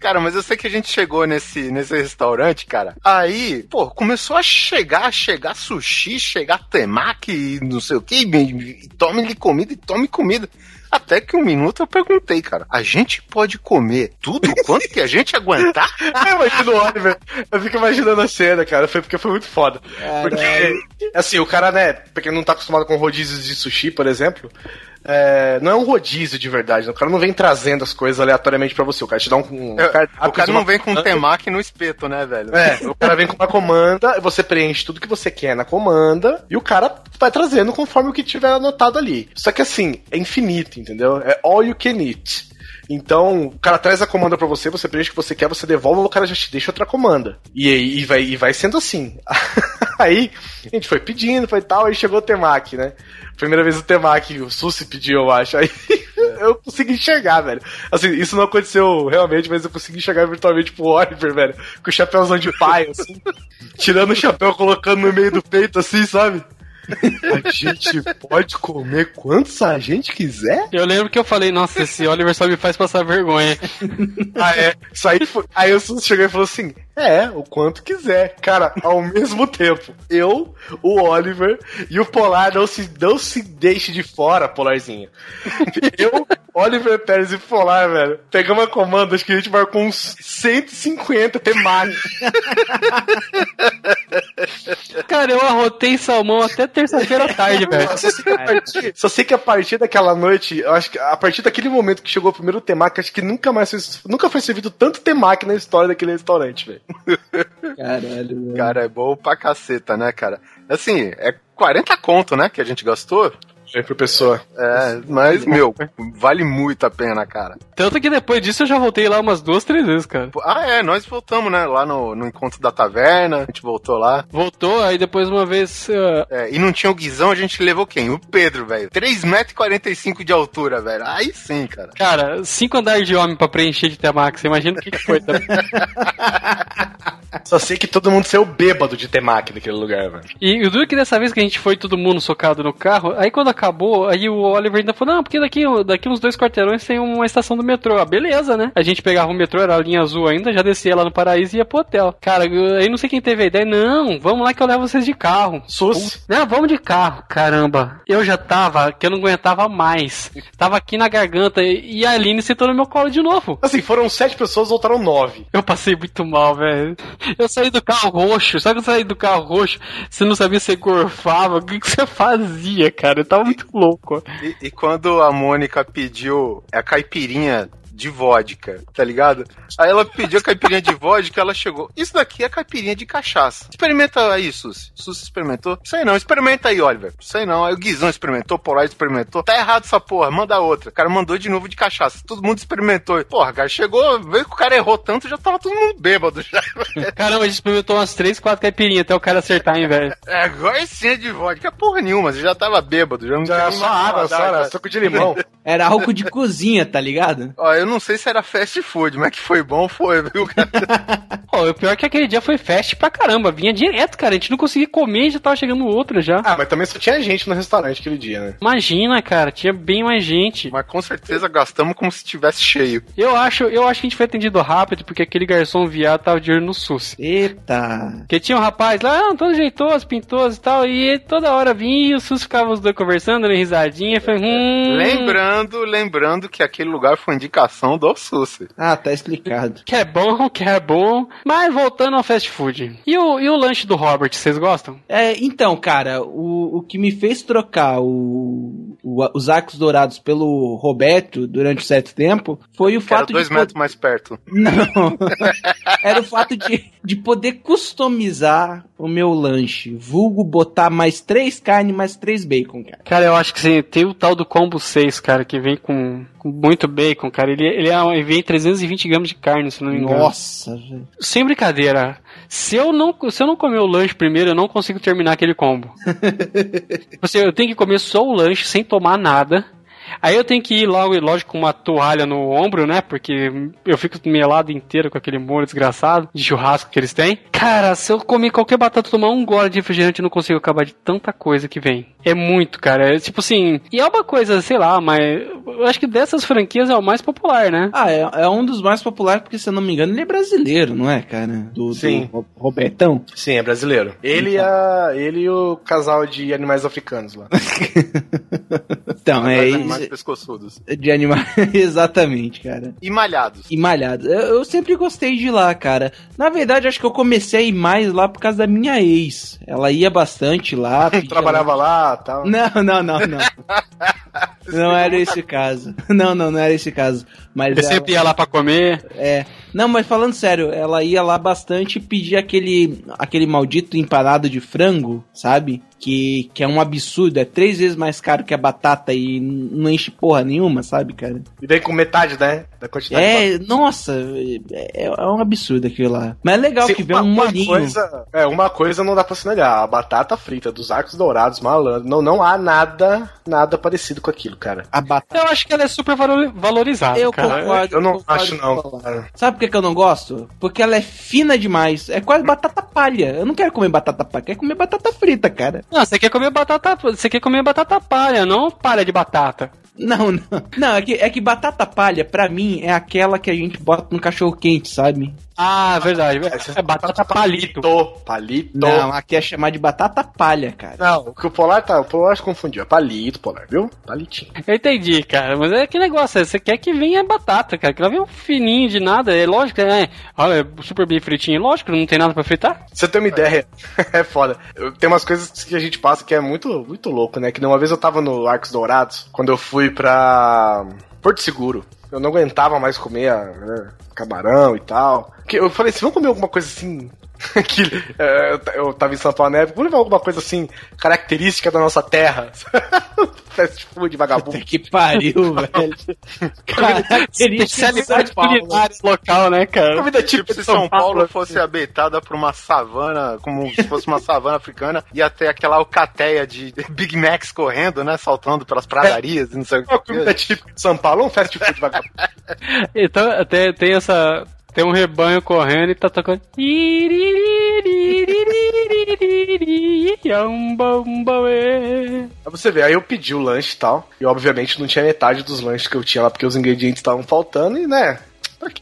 Cara, mas eu sei que a gente chegou nesse, nesse restaurante, cara. Aí, pô, começou a chegar, chegar sushi, chegar temaki, e não sei o que, e tome-lhe comida e tome comida. Até que um minuto eu perguntei, cara, a gente pode comer tudo quanto que a gente aguentar? Eu imagino o Oliver. Eu fico imaginando a cena, cara. Foi porque foi muito foda. Porque, assim, o cara, né, pra quem não tá acostumado com rodízios de sushi, por exemplo, é, não é um rodízio de verdade. né? O cara não vem trazendo as coisas aleatoriamente pra você. O cara te dá um. um É, cardápio, o cara não vem com comanda. temaki no espeto, né, velho? É, o cara vem com uma comanda, você preenche tudo que você quer na comanda, e o cara vai trazendo conforme o que tiver anotado ali. Só que assim, é infinito, entendeu? É all you can eat. Então, o cara traz a comanda pra você, você preenche o que você quer, você devolve, o cara já te deixa outra comanda. E, e, vai, e vai sendo assim. aí, a gente foi pedindo, foi tal, aí chegou o temaki, né? Primeira vez o temaki, o Susi pediu, eu acho. Aí eu consegui enxergar, velho. Assim, isso não aconteceu realmente, mas eu consegui enxergar virtualmente pro Oliver, velho. Com o chapéuzão de pai, assim. tirando o chapéu, colocando no meio do peito, assim, sabe? A gente pode comer quantos a gente quiser? Eu lembro que eu falei, nossa, esse Oliver só me faz passar vergonha. Ah, é. Isso aí foi. Aí o Sus chegou e falou assim: É, o quanto quiser. Cara, ao mesmo tempo, eu, o Oliver e o Polar não se, não se deixe de fora, Polarzinho. Eu, Oliver Pérez e Polar, velho, pegamos a comanda, acho que a gente marcou uns 150 temáticos. Cara, eu arrotei salmão até terça-feira à tarde, velho. Só sei, que a partir, só sei que a partir daquela noite, acho que a partir daquele momento que chegou o primeiro temaki, acho que nunca mais foi, nunca foi servido tanto temaki na história daquele restaurante, velho. Caralho, velho. Cara, é bom pra caceta, né, cara? Assim, é 40 conto, né, que a gente gastou. Foi por pessoa. É, mas, meu, vale muito a pena, cara. Tanto que depois disso eu já voltei lá umas duas, três vezes, cara. Ah, é, nós voltamos, né, lá no, no encontro da taverna, a gente voltou lá. Voltou, aí depois uma vez. uh, É, e não tinha o Guizão, a gente levou quem? O Pedro, velho. 3,45m de altura, velho. Aí sim, cara. Cara, cinco andares de homem pra preencher de. Você imagina o que, que foi também. Só sei que todo mundo saiu bêbado de temaki naquele lugar, velho. E o duro que dessa vez que a gente foi todo mundo socado no carro, aí quando acabou, aí o Oliver ainda falou, não, porque daqui, daqui uns dois quarteirões tem uma estação do metrô. Ah, beleza, né? A gente pegava o metrô, era a linha azul ainda, já descia lá no Paraíso e ia pro hotel. Cara, aí não sei quem teve a ideia, não, vamos lá que eu levo vocês de carro. Sus. Não, vamos de carro, caramba. Eu já tava, que eu não aguentava mais. Tava aqui na garganta e a Aline sentou no meu colo de novo. Assim, foram sete pessoas, voltaram nove. Eu passei muito mal, velho. Eu saí do carro roxo. Sabe que eu saí do carro roxo? Você não sabia se você gorfava. O que, que você fazia, cara? Eu tava muito louco. E, e quando a Mônica pediu a caipirinha de vodka, tá ligado? Aí ela pediu a caipirinha de vodka, ela chegou. Isso daqui é caipirinha de cachaça. Experimenta aí, Susi. Susi experimentou? Aí não, experimenta aí, Oliver. Aí não. Aí o Guizão experimentou, o Polar experimentou. Tá errado essa porra, manda outra. O cara mandou de novo de cachaça. Todo mundo experimentou. Porra, cara, chegou, veio que o cara errou tanto, já tava todo mundo bêbado já. Caramba, a gente experimentou umas 3, 4 caipirinhas até o cara acertar, hein, velho. É, agora sim é de vodka. Porra nenhuma, você já tava bêbado. Já não Já tinha só água, só era já. suco de limão. Era álcool de cozinha, tá ligado? Ó, eu não sei se era fast food, mas que foi bom, foi, viu, cara? Pô, o pior é que aquele dia foi fast pra caramba. Vinha direto, cara. A gente não conseguia comer e já tava chegando outro já. Ah, mas também só tinha gente no restaurante aquele dia, né? Imagina, cara. Tinha bem mais gente. Mas com certeza gastamos como se tivesse cheio. Eu acho, eu acho que a gente foi atendido rápido porque aquele garçom viado tava de olho no SUS. Eita. Porque tinha um rapaz lá, ah, todo jeitoso, pintoso e tal, e toda hora vinha e o SUS ficava os dois conversando, dando risadinha, falei, hum... Lembrando, lembrando que aquele lugar foi indicação do Susi. Ah, tá explicado. Que é bom, que é bom. Mas voltando ao fast food. E o, e o lanche do Robert, vocês gostam? É, então, cara, o, o que me fez trocar o, o- os arcos dourados pelo Roberto durante certo tempo foi o Que era fato dois de. metros mais perto. Não. Era o fato de, de poder customizar o meu lanche. Vulgo botar mais três carnes, mais três bacon, cara. Cara, eu acho que sim, tem o tal do combo 6, cara, que vem com muito bacon, cara. Ele, ele, é, ele vem 320 gramas de carne, se não me engano. Nossa, velho. Sem brincadeira. Se eu não, se eu não comer o lanche primeiro, eu não consigo terminar aquele combo. Você, eu tenho que comer só o lanche sem tomar nada. Aí eu tenho que ir logo, lógico, com uma toalha no ombro, né? Porque eu fico melado inteiro com aquele molho desgraçado de churrasco que eles têm. Cara, se eu comer qualquer batata, tomar um gole de refrigerante, eu não consigo acabar de tanta coisa que vem. É muito, cara. É tipo assim. E é uma coisa, sei lá, mas eu acho que dessas franquias é o mais popular, né? Ah, é, é um dos mais populares, porque se eu não me engano, ele é brasileiro, não é, cara? Do, Sim. do Ro- Robertão. Sim, é brasileiro. Ele, e a, ele e o casal de animais africanos lá. Então, é isso. Animais pescoçudos. De animais. Exatamente, cara. E malhados. E malhado. Eu, eu sempre gostei de ir lá, cara. Na verdade, acho que eu comecei a ir mais lá por causa da minha ex. Ela ia bastante lá. Trabalhava lá e tal. Não, não, não, não. Não era esse caso. Não, não, não era esse caso. Mas Você ela- sempre ia lá pra comer. É. Não, mas falando sério, ela ia lá bastante e pedia aquele, aquele maldito empanado de frango, sabe? Que, que é um absurdo, é três vezes mais caro que a batata e não enche porra nenhuma, sabe, cara? E vem com metade, né? Da quantidade. É, nossa, é, é um absurdo aquilo lá. Mas é legal Sim, que vem um molinho. Coisa, é, uma coisa não dá pra se negar. A batata frita dos arcos dourados, malandro. Não, não há nada, nada parecido com aquilo, cara. A batata. Eu acho que ela é super valor- valorizada, Eu cara. concordo. Eu não concordo acho, não. cara. Sabe por que, que eu não gosto? Porque ela é fina demais. É quase batata palha. Eu não quero comer batata palha, quero comer batata frita, cara. Não, você quer comer batata. Você quer comer batata palha, não palha de batata. Não, não. Não, é que, é que batata palha, pra mim, é aquela que a gente bota no cachorro quente, sabe? Ah, verdade. É batata palito. Palito. Palito. Não, aqui é chamar de batata palha, cara. Não, o que o Polar tá. O Polar se confundiu. É palito, Polar, viu? Palitinho. Eu entendi, cara, mas é que negócio, você quer que venha batata, cara, que ela venha um fininho de nada, é lógico, né? Olha, é super bem fritinho, lógico, não tem nada pra fritar. Você tem uma ideia, é foda. Eu- Tem umas coisas que a gente passa que é muito, muito louco, né? Que uma vez eu tava no Arcos Dourados, quando eu fui pra Porto Seguro. Eu não aguentava mais comer né, camarão e tal. Que eu falei assim, vamos comer alguma coisa assim. que é, eu- eu tava em São Paulo na época, vamos levar alguma coisa assim, característica da nossa terra. Fast food, vagabundo. Que pariu, velho. Especialidade culinária local, né, cara? Comida Tipo, típica se de São Paulo fosse habitada por uma savana, como se fosse uma savana africana, ia ter aquela alcateia de Big Macs correndo, né? Saltando pelas pradarias e não sei o Uma comida que. típica de São Paulo, um fast food vagabundo. Então, até tem essa. Tem um rebanho correndo e tá tocando. Pra você ver, aí eu pedi o lanche e tal. E obviamente não tinha metade dos lanches que eu tinha lá, porque os ingredientes estavam faltando e, né?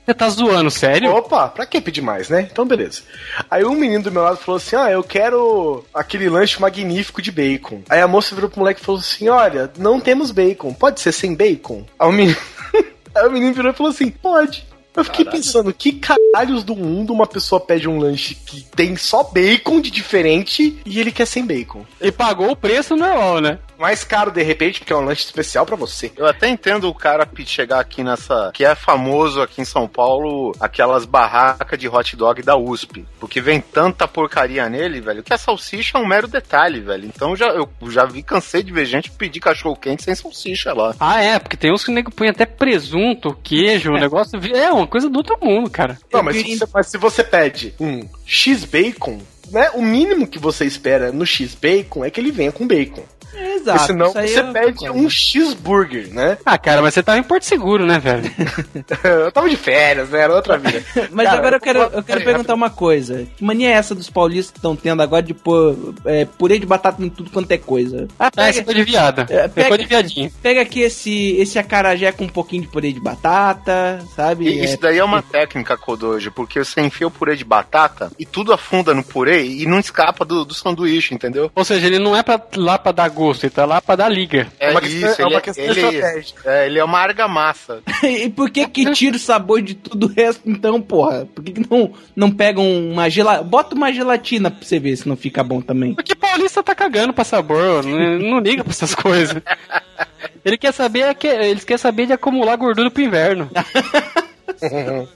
Você tá zoando, sério? Opa, pra que pedir mais, né? Então beleza. Aí um menino do meu lado falou assim: Ah, eu quero aquele lanche magnífico de bacon. Aí a moça virou pro moleque e falou assim: Olha, não temos bacon, pode ser sem bacon? Aí o menino, Aí o menino virou e falou assim: Pode. Eu fiquei pensando, que caralhos do mundo uma pessoa pede um lanche que tem só bacon de diferente e ele quer sem bacon? E pagou o preço normal, né? Mais caro de repente, porque é um lanche especial pra você. Eu até entendo o cara chegar aqui nessa. que é famoso aqui em São Paulo, aquelas barracas de hot dog da USP. Porque vem tanta porcaria nele, velho, que a salsicha é um mero detalhe, velho. Então já, eu já vi, cansei de ver gente pedir cachorro quente sem salsicha lá. Ah, é, porque tem uns que nego põe até presunto, queijo, o negócio. É uma coisa do outro mundo, cara. Não, mas, se você, mas se você pede um X-Bacon, né? O mínimo que você espera no X-Bacon é que ele venha com bacon. Exato. Porque senão você eu pede um cheeseburger, né? Ah, cara, mas você tava em Porto Seguro, né, velho? eu tava de férias, né? Era outra vida. Mas Cara, agora eu quero, eu quero perguntar uma coisa. Que mania é essa dos paulistas que estão tendo agora de pôr é, purê de batata em tudo quanto é coisa? Ah, Ah, esse pega, foi de viada. É, Ficou pega- de viadinho. pega aqui esse, esse acarajé com um pouquinho de purê de batata, sabe? E isso daí é uma técnica, Kodoji, porque você enfia o purê de batata e tudo afunda no purê e não escapa do, do sanduíche, entendeu? Ou seja, ele não é pra, lá pra dar gosto, ele tá lá pra dar liga. É, uma questão- isso, é ele, uma questão ele, estratégica. é, ele é uma argamassa. e por que que tira o sabor de tudo o resto, então, porra? Por que, que não, não pegam uma gelatina? Bota uma gelatina pra você ver se não fica bom também. Porque paulista tá cagando pra sabor, não, não liga pra essas coisas. Ele quer saber, é que, eles querem saber de acumular gordura pro inverno.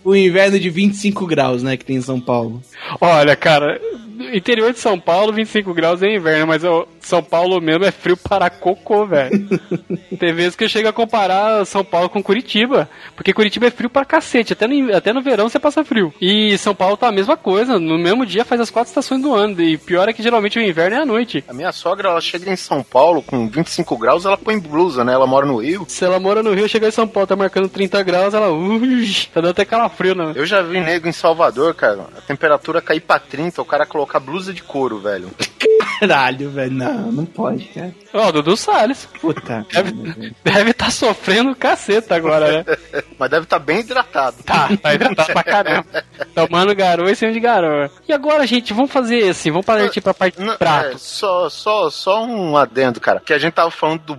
O inverno de 25 graus, né, que tem em São Paulo. Olha, cara, interior de São Paulo, 25 graus é inverno, mas ó, São Paulo mesmo é frio para cocô, velho. Tem vezes que eu chego a comparar São Paulo com Curitiba, porque Curitiba é frio pra cacete, até no, até no verão você passa frio. E São Paulo tá a mesma coisa, no mesmo dia faz as quatro estações do ano, e pior é que geralmente o inverno é à noite. A minha sogra, ela chega em São Paulo com 25 graus, ela põe blusa, né? Ela mora no Rio. Se ela mora no Rio, chega em São Paulo, tá marcando 30 graus, ela, ui, tá dando até calafrio, né? Eu já vi nego em Salvador, cara, a temperatura cair pra 30, o cara colocar blusa de couro, velho. Caralho, velho. Não, não pode, cara. Ó, Dudu Salles. Puta. Deve deve tá sofrendo caceta agora, né? Mas deve estar bem hidratado. Tá, tá hidratado pra caramba. Tomando garoa e sendo de garoa. E agora, gente, vamos fazer assim, vamos partir pra parte Não, de prato. é, só, só, só um adendo, cara. Que a gente tava falando do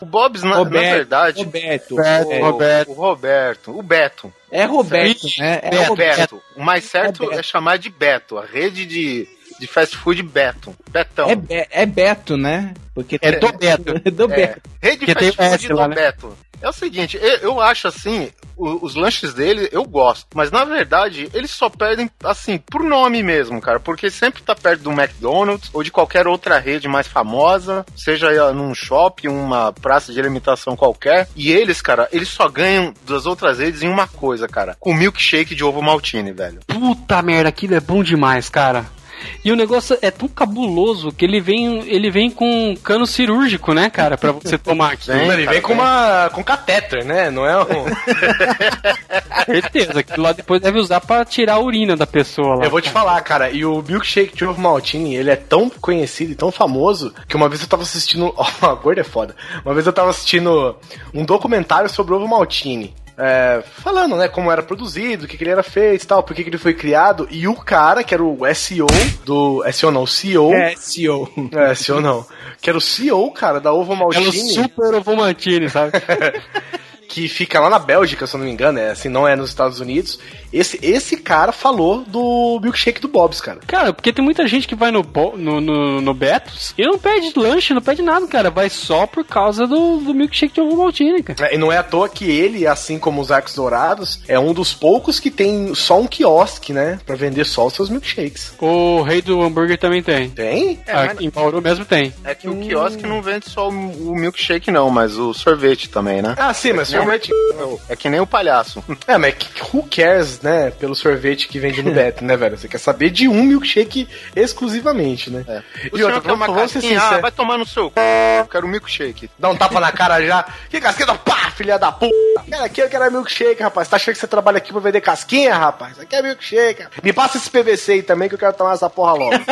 O Bob's, na, na Roberto, verdade. Roberto. o, É, Roberto. o Roberto. O Beto. É Roberto, né? É, É, Roberto. Beto. O mais certo É Beto. é chamar de Beto. A rede de, de fast food Beto. Betão. É, Be- é Beto, né? Porque É do Beto. É do É, Beto. rede Que tem fast food do lá, né? Beto. É o seguinte, eu, eu acho assim, o- os lanches dele eu gosto, mas na verdade eles só perdem assim por nome mesmo, cara, porque sempre tá perto do McDonald's ou de qualquer outra rede mais famosa, seja num shopping, uma praça de alimentação qualquer, e eles, cara, eles só ganham das outras redes em uma coisa, cara, com milkshake de ovo maltine, velho. Puta merda, aquilo é bom demais, cara. E o negócio é tão cabuloso que ele vem, ele vem com um cano cirúrgico, né, cara, pra você tomar aqui. Vem, Ele cara, vem com uma com catéter, né? Não é um. Certeza, aquilo lá depois deve usar pra tirar a urina da pessoa lá. Eu vou te falar, cara, e o milkshake de ovo maltine, ele é tão conhecido e tão famoso que uma vez eu tava assistindo. Ó, a gorda é foda. Uma vez eu tava assistindo um documentário sobre ovo maltine. É, falando, né, como era produzido, o que, que ele era feito e tal, por que, que ele foi criado, e o cara, que era o SEO do. SEO não, CEO. É, CEO. É, SEO não. Que era o CEO, cara, da Ovo É o Maltine. super ovomantine, sabe? que fica lá na Bélgica, se eu não me engano, é assim, não é nos Estados Unidos. Esse, esse cara falou do milkshake do Bob's, cara. Cara, porque tem muita gente que vai no, Bo- no, no, no Betos e não pede lanche, não pede nada, cara. Vai só por causa do, do milkshake de ovo maltine, cara. É, E não é à toa que ele, assim como os Arcos Dourados, é um dos poucos que tem só um quiosque, né? Pra vender só os seus milkshakes. O rei do hambúrguer também tem. Tem? É, Ah, mas- Em Bauru mesmo tem. É que o quiosque não vende só o, milkshake não, mas o sorvete também, né? Ah, sim, mas sorvete. É que nem o palhaço. É, mas who cares, né? Pelo sorvete que vende no Beto, né, velho? Você quer saber de um milkshake exclusivamente, né? O E outra, vamos, vamos ser? Ah, vai tomar no seu c... Eu quero um milkshake. Dá um tapa na cara já. Que casquinha? Pá, filha da puta. Cara, aqui eu quero é milkshake, rapaz. Tá achando que você trabalha aqui pra vender casquinha, rapaz? Aqui é milkshake. Me passa esse PVC aí também que eu quero tomar essa porra logo.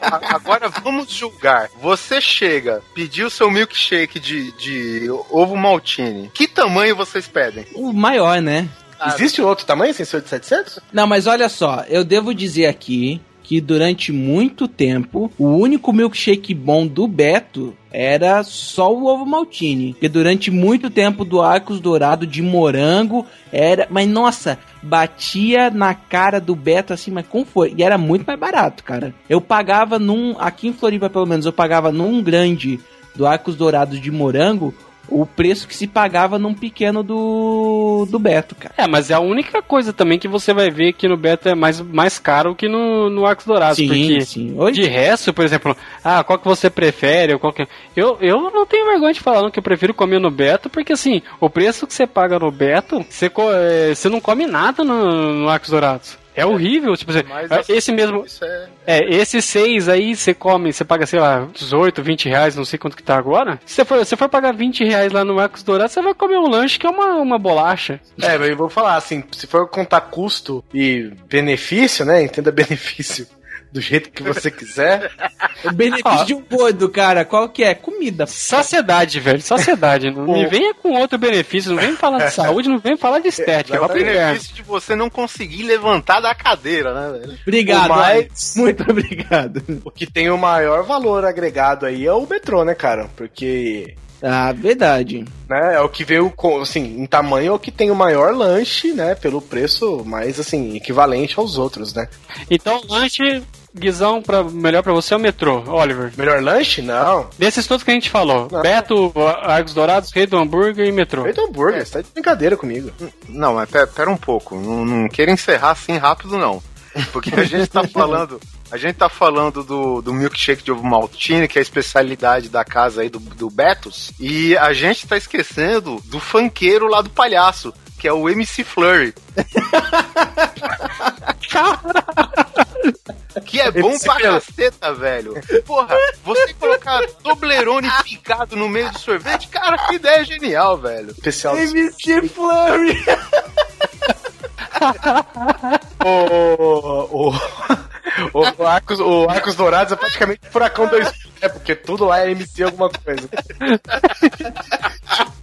Agora vamos julgar. Você chega, pediu o seu milkshake de, de ovo maltine. Que tamanho vocês pedem? O maior, né? Existe outro tamanho sem ser de 700? Não, mas olha só, eu devo dizer aqui que durante muito tempo o único milkshake bom do Beto era só o ovo maltine. Porque durante muito tempo do Arcos Dourado de morango era, mas nossa, batia na cara do Beto assim, mas como foi? E era muito mais barato, cara. Eu pagava num, aqui em Floripa pelo menos, eu pagava num grande do Arcos Dourados de morango o preço que se pagava num pequeno do do Beto, cara. É, mas é a única coisa também que você vai ver que no Beto é mais, mais caro que no, no Arcos Dourados. Sim, porque sim. Hoje de resto, por exemplo, ah, qual que você prefere? Ou qual que... eu, eu não tenho vergonha de falar não, que eu prefiro comer no Beto, porque assim, o preço que você paga no Beto, você, é, você não come nada no, no Arcos Dourados. É horrível, tipo assim, esse mesmo, Isso é. é, esses seis aí você come, você paga, sei lá, 18, 20 reais, não sei quanto que tá agora. Se você for, se for pagar 20 reais lá no Arcos Dourados, você vai comer um lanche que é uma, uma bolacha. É, mas eu vou falar assim, se for contar custo e benefício, né? Entenda benefício do jeito que você quiser. O benefício de um gordo, cara, qual que é? Comida. Saciedade, velho, saciedade. Não me venha com outro benefício, não vem falar de saúde, não vem falar de estética. É o benefício de você não conseguir levantar da cadeira, né, velho? Obrigado, mais-. Muito obrigado. o que tem o maior valor agregado aí é o metrô, né, cara? Porque Ah, verdade. né, é o que veio com, assim, em tamanho é o que tem o maior lanche, né, pelo preço mais assim equivalente aos outros, né? Então, lanche, guizão, pra, melhor pra você é o metrô, Oliver. Melhor lanche? Não. Desses todos que a gente falou: Não. Beto, Argos Dourados, Rei do Hambúrguer e metrô. Feito hambúrguer, você tá de brincadeira comigo. Não, mas pera, pera um pouco. Não, não queira encerrar assim rápido, não. Porque a gente tá falando. A gente tá falando do, do milkshake de ovo maltine, que é a especialidade da casa aí do, do Betos. E a gente tá esquecendo do funkeiro lá do palhaço, que é o MC Flurry. Que é bom pra caceta, velho. Porra, você colocar Toblerone picado no meio do sorvete, cara, que ideia genial, velho. Especial MC Flurry. o, o, o, Arcos, o Arcos Dourados é praticamente Furacão 2, né? Porque tudo lá é MC alguma coisa.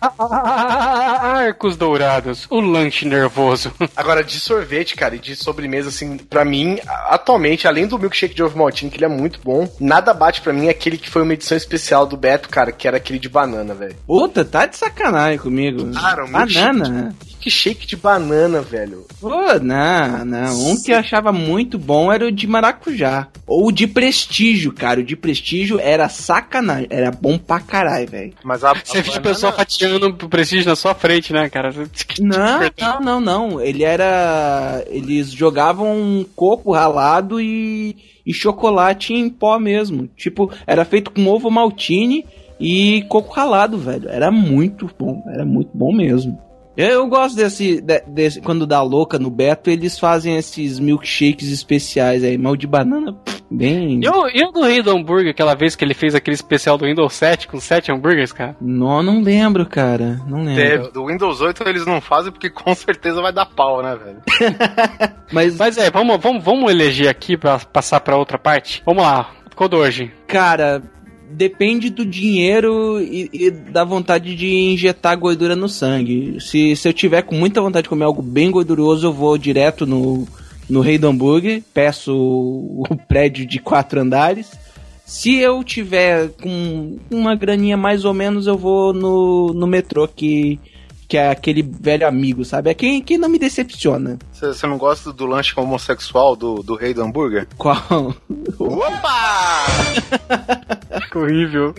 Arcos dourados, o lanche nervoso. Agora, de sorvete, cara, e de sobremesa, assim, pra mim, atualmente, além do milkshake de ovo maltine, que ele é muito bom, nada bate pra mim aquele que foi uma edição especial do Beto, cara, que era aquele de banana, velho. Puta, tá de sacanagem comigo. Cara, um Banana. Milkshake de banana, velho. Pô, não, não. Um que eu achava muito bom era o de maracujá. Ou o de prestígio, cara. O de prestígio era sacanagem. Era bom pra caralho, velho. Mas a, Você viu o pessoal fatiando o prestígio na sua frente, né, cara? Não, não, não, não. Ele era. Eles jogavam um coco ralado e, e chocolate em pó mesmo. Tipo, era feito com ovo maltine e coco ralado, velho. Era muito bom. Era muito bom mesmo. Eu, eu gosto desse, de- desse. Quando dá louca no Beto, eles fazem esses milkshakes especiais aí. Mas o de banana, pff, bem. E o, e o do rei do hambúrguer, aquela vez que ele fez aquele especial do Windows 7 com 7 hambúrgueres, cara? Não, não lembro, cara. Não lembro. É, do Windows 8 eles não fazem porque com certeza vai dar pau, né, velho? Mas, Mas é, vamos, vamos, vamos eleger aqui pra passar pra outra parte? Vamos lá, Kodoji. Cara, depende do dinheiro e, e da vontade de injetar gordura no sangue. Se, se eu tiver com muita vontade de comer algo bem gorduroso, eu vou direto no, no Rei do Hambúrguer, peço o, o prédio de quatro andares. Se eu tiver com uma graninha mais ou menos, eu vou no, no metrô, que, que é aquele velho amigo, sabe? É quem, quem não me decepciona. Você não gosta do lanche homossexual do, do rei do hambúrguer? Qual? Opa! Que horrível.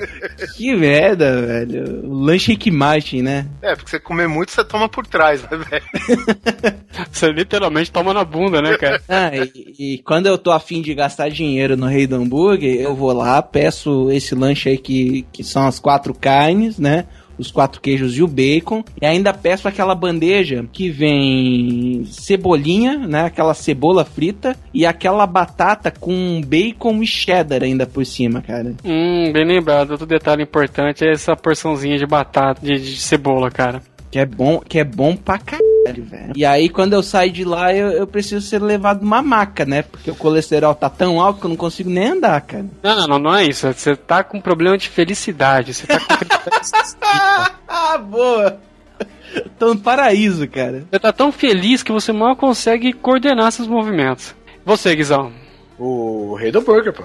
que merda, velho. O lanche Rick Martin, né? É, porque você comer muito, você toma por trás, né, velho? Você literalmente toma na bunda, né, cara? Ah, e, e quando eu tô afim de gastar dinheiro no Rei do Hambúrguer, eu vou lá, peço esse lanche aí que, que são as quatro carnes, né? Os quatro queijos e o bacon. E ainda peço aquela bandeja que vem cebolinha, né? Aquela cebola frita e aquela batata com bacon e cheddar ainda por cima, cara. Hum, bem lembrado. Outro detalhe importante é essa porçãozinha de batata, de, de cebola, cara. Que é bom, que é bom pra caralho, velho. E aí, quando eu saio de lá, eu, eu preciso ser levado numa maca, né? Porque o colesterol tá tão alto que eu não consigo nem andar, cara. Não, não, não é isso. Você tá com problema de felicidade. Você tá com ah, boa! Tô no paraíso, cara. Você tá tão feliz que você mal consegue coordenar seus movimentos. Você, Guizão. O rei do burger, pô.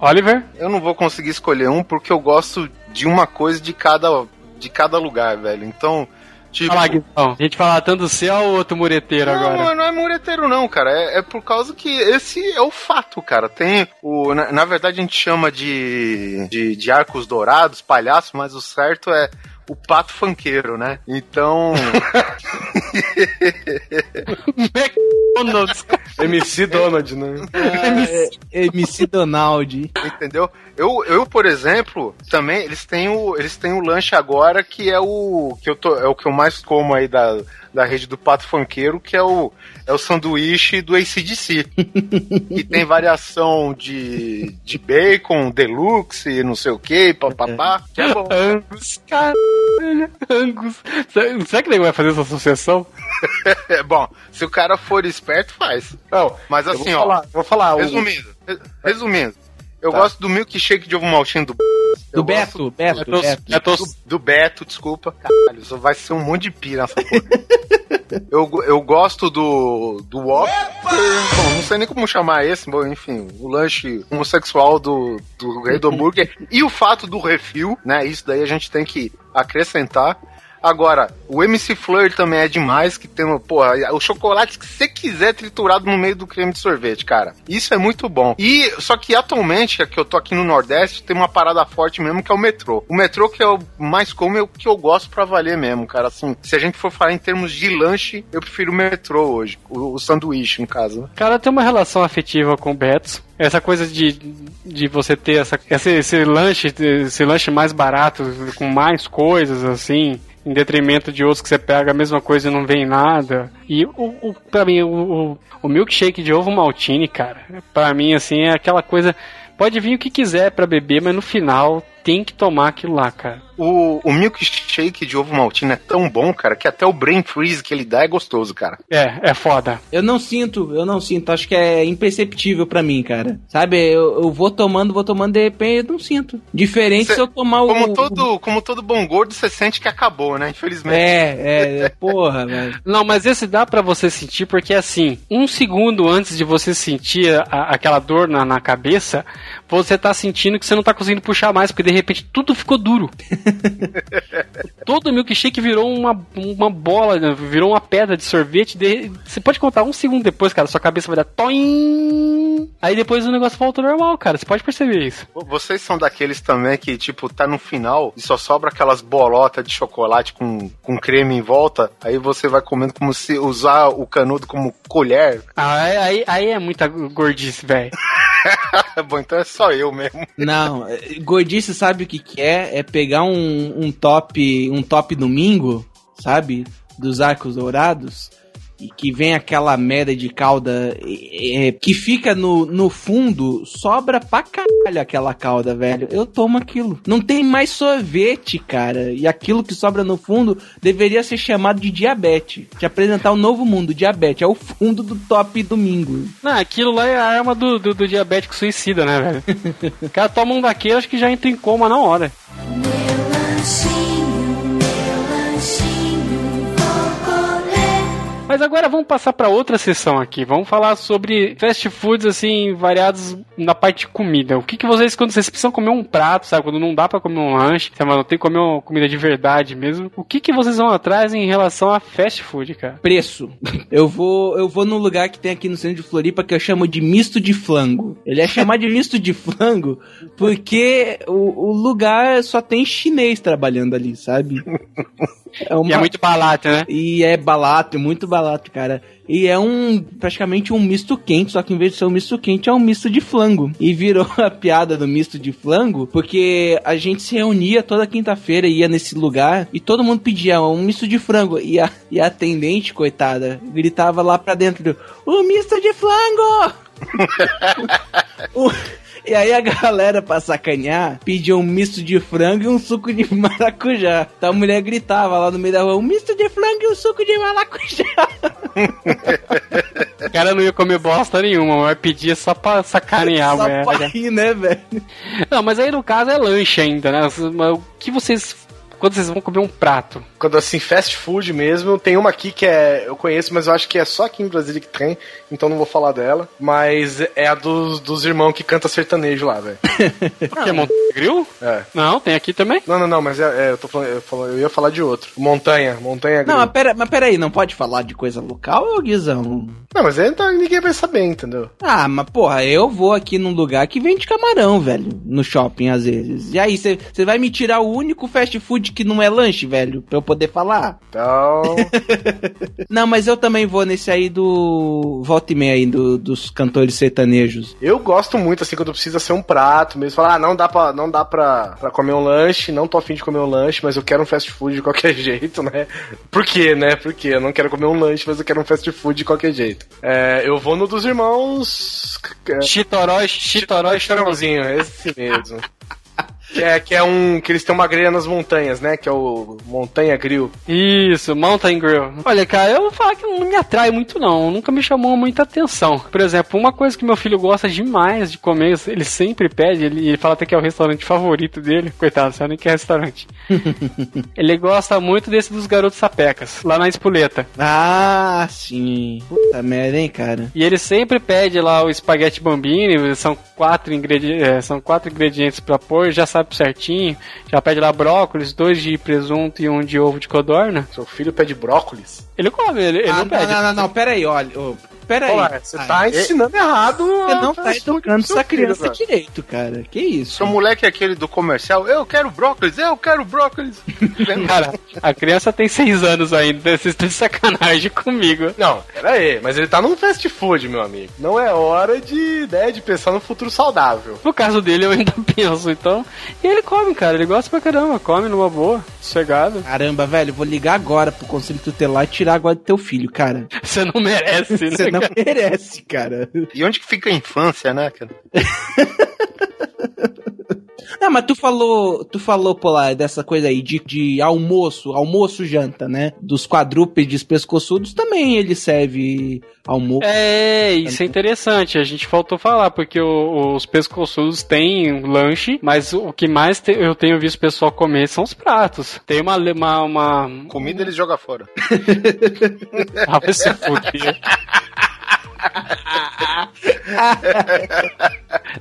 Oliver? Eu não vou conseguir escolher um porque eu gosto de uma coisa de cada, de cada lugar, velho. Então, tipo. Fala, Guizão. A gente fala tanto do céu ou outro mureteiro Não, agora? não é mureteiro não, cara. É, é por causa que esse é o fato, cara. Tem o... Na, na verdade a gente chama de, de, de arcos dourados, palhaço, mas o certo é o pato fanqueiro, né? Então... McDonald's. MC Donald, né? É, MC Donald. Entendeu? Eu, eu, por exemplo, também eles têm o eles têm o lanche agora que é o que eu tô, é o que eu mais como aí da, da rede do Pato Fanqueiro, que é o é o sanduíche do ACDC. que tem variação de, de bacon, deluxe, não sei o que, papapá. Que é bom. Angus, caralho. Angus. Será que ele vai fazer essa associação? É bom, se o cara for esperto, faz. Não, Mas assim, ó. falar, vou falar. o- Resumindo, re- resumindo, eu Tá. gosto do milkshake de ovo maltine do Do eu Beto, Beto, Beto. Betos- do, do Beto, desculpa. Caralho, só vai ser um monte de pira nessa porra. eu, eu gosto do. do Whopper. Bom, não sei nem como chamar esse, bom, enfim, o lanche homossexual do, do Rei do Hambúrguer. e o fato do refil, né? Isso daí a gente tem que acrescentar. Agora, o MC Fleur também é demais, que tem, porra, o chocolate que você quiser triturado no meio do creme de sorvete, cara. Isso é muito bom. E, só que atualmente, que eu tô aqui no Nordeste, tem uma parada forte mesmo, que é o metrô. O metrô que eu mais como é o que eu gosto pra valer mesmo, cara. Assim, se a gente for falar em termos de lanche, eu prefiro o metrô hoje. O, o sanduíche, no caso. né? cara tem uma relação afetiva com o Betos. Essa coisa de, de você ter essa, esse, esse lanche, esse lanche mais barato, com mais coisas, assim, em detrimento de outros que você pega a mesma coisa e não vem nada. E o, o, pra mim, o, o, o milkshake de ovo maltine, cara, pra mim, assim, é aquela coisa. Pode vir o que quiser pra beber, mas no final tem que tomar aquilo lá, cara. O, o milkshake de ovo maltine é tão bom, cara, que até o brain freeze que ele dá é gostoso, cara. É, é foda. Eu não sinto, eu não sinto. Acho que é imperceptível pra mim, cara. Sabe, eu, eu vou tomando, vou tomando, de repente eu não sinto. Diferente Cê- se eu tomar o. Como todo, como todo bom gordo, você sente que acabou, né? Infelizmente. É, é, é, porra, velho. Não, mas esse dá pra você sentir porque assim, um segundo antes de você sentir a- aquela dor na, na cabeça, você tá sentindo que você não tá conseguindo puxar mais, porque de repente tudo ficou duro. Todo milkshake virou uma, uma bola, virou uma pedra de sorvete. de- você pode contar um segundo depois, cara, sua cabeça vai dar toim. Aí depois o negócio volta ao normal, cara. Você pode perceber isso. Vocês são daqueles também que, tipo, tá no final e só sobra aquelas bolotas de chocolate com, com creme em volta, aí você vai comendo como se usar o canudo como colher. Ah, aí, aí, aí é muita gordice, velho. Bom, então é só eu mesmo. Não, gordice sabe o que, que é? É pegar um, um top um top domingo, sabe? Dos arcos dourados. E que vem aquela merda de calda é, que fica no, no fundo, sobra pra caralho aquela calda, velho. Eu tomo aquilo. Não tem mais sorvete, cara. E aquilo que sobra no fundo deveria ser chamado de diabetes. Te apresentar um novo mundo, diabetes. É o fundo do top domingo. Não, aquilo lá é a arma do, do, do diabético suicida, né, velho? O cara toma um daquele, acho que já entra em coma na hora. Mas agora vamos passar pra outra sessão aqui. Vamos falar sobre fast foods, assim, variados na parte de comida. O que, que vocês, quando vocês precisam comer um prato, sabe? Quando não dá pra comer um lanche, sabe? Não tem que comer uma comida de verdade mesmo. O que, que vocês vão atrás em relação a fast food, cara? Preço. Eu vou, eu vou num lugar que tem aqui no centro de Floripa que eu chamo de misto de flango. Ele é chamado de misto de flango porque o, o lugar só tem chinês trabalhando ali, sabe? É uma- E é muito barato, né? E é barato, muito barato, cara. E é um praticamente um misto quente, só que em vez de ser um misto quente, é um misto de flango. E virou a piada do misto de flango, porque a gente se reunia toda quinta-feira, ia nesse lugar, e todo mundo pedia um misto de frango. E a, e a atendente, coitada, gritava lá pra dentro: O misto de flango! O- E aí a galera, pra sacanear, pedia um misto de frango e um suco de maracujá. Então a mulher gritava lá no meio da rua, um misto de frango e um suco de maracujá. O cara não ia comer bosta nenhuma, mas pedia só pra sacanear a Só pra rir, né, velho? Não, mas aí no caso é lanche ainda, né? O que vocês. Quando vocês vão comer um prato? Quando assim, fast food mesmo, tem uma aqui que é. Eu conheço, mas eu acho que é só aqui em Brasília que tem, então não vou falar dela. Mas é a dos, dos irmãos que canta sertanejo lá, velho. O que? Montanha Grill? É. Não, tem aqui também. Não, não, não, mas é, é, eu, tô falando, eu, falo- eu ia falar de outro. Montanha, Montanha Não, Grill. mas, pera, mas peraí, não pode falar de coisa local, Guizão? Não, mas aí então ninguém vai saber, entendeu? Ah, mas porra, eu vou aqui num lugar que vende camarão, velho, no shopping às vezes. E aí, você vai me tirar o único fast food que não é lanche, velho, pra eu poder falar? Então. Não, mas eu também vou nesse aí do. Volta e meia aí, do, dos cantores sertanejos. Eu gosto muito, assim, quando precisa ser um prato mesmo. Falar, ah, não dá, pra, não dá pra, pra comer um lanche, não tô afim de comer um lanche, mas eu quero um fast food de qualquer jeito, né? Por quê, né? Porque eu não quero comer um lanche, mas eu quero um fast food de qualquer jeito. É, eu vou no dos irmãos. é, Chitoró, Chitoró e Chorãozinho, esse mesmo. Que é, que é um. Que eles têm uma grelha nas montanhas, né? Que é o Montanha Grill. Isso, Mountain Grill. Olha, cara, eu vou falar que não me atrai muito, não. Nunca me chamou muita atenção. Por exemplo, uma coisa que meu filho gosta demais de comer, ele sempre pede, ele, ele fala até que é o restaurante favorito dele. Coitado, sabe nem que é restaurante. ele gosta muito desse dos garotos sapecas, lá na Espoleta. Ah, sim. Puta merda, hein, cara. E ele sempre pede lá o espaguete bambini, são quatro, ingredi é, são quatro ingredientes pra pôr, já sabe certinho. Já pede lá brócolis, dois de presunto e um de ovo de codorna. Seu filho pede brócolis? Ele come, ele, ele ah, não não, pede. não, não, não, pera aí, olha. ô, pera aí. Olha, você Ah, tá é- ensinando errado. Você não tá educando essa criança direito, cara. Que isso? Seu moleque é aquele do comercial, eu quero brócolis, eu quero brócolis. Cara, a criança tem seis anos ainda, vocês estão de sacanagem comigo. Não, pera aí, mas ele tá num fast food, meu amigo. Não é hora de, né, de pensar no futuro saudável. No caso dele, eu ainda penso, então. E ele come, cara, ele gosta pra caramba, come numa boa, sossegado. Caramba, velho, vou ligar agora pro conselho tutelar e tirar agora do teu filho, cara. Você não merece, né? Não merece, cara. E onde que fica a infância, né, cara? Não, mas tu falou, tu falou, Polar, dessa coisa aí de, de almoço, almoço janta, né? Dos quadrúpedes pescoçudos também ele serve almoço. É, isso é interessante. A gente faltou falar, porque o- os pescoçudos têm lanche, mas o que mais te- eu tenho visto o pessoal comer são os pratos. Tem uma. uma, uma... Comida eles jogam fora. Ah, vai se fuder.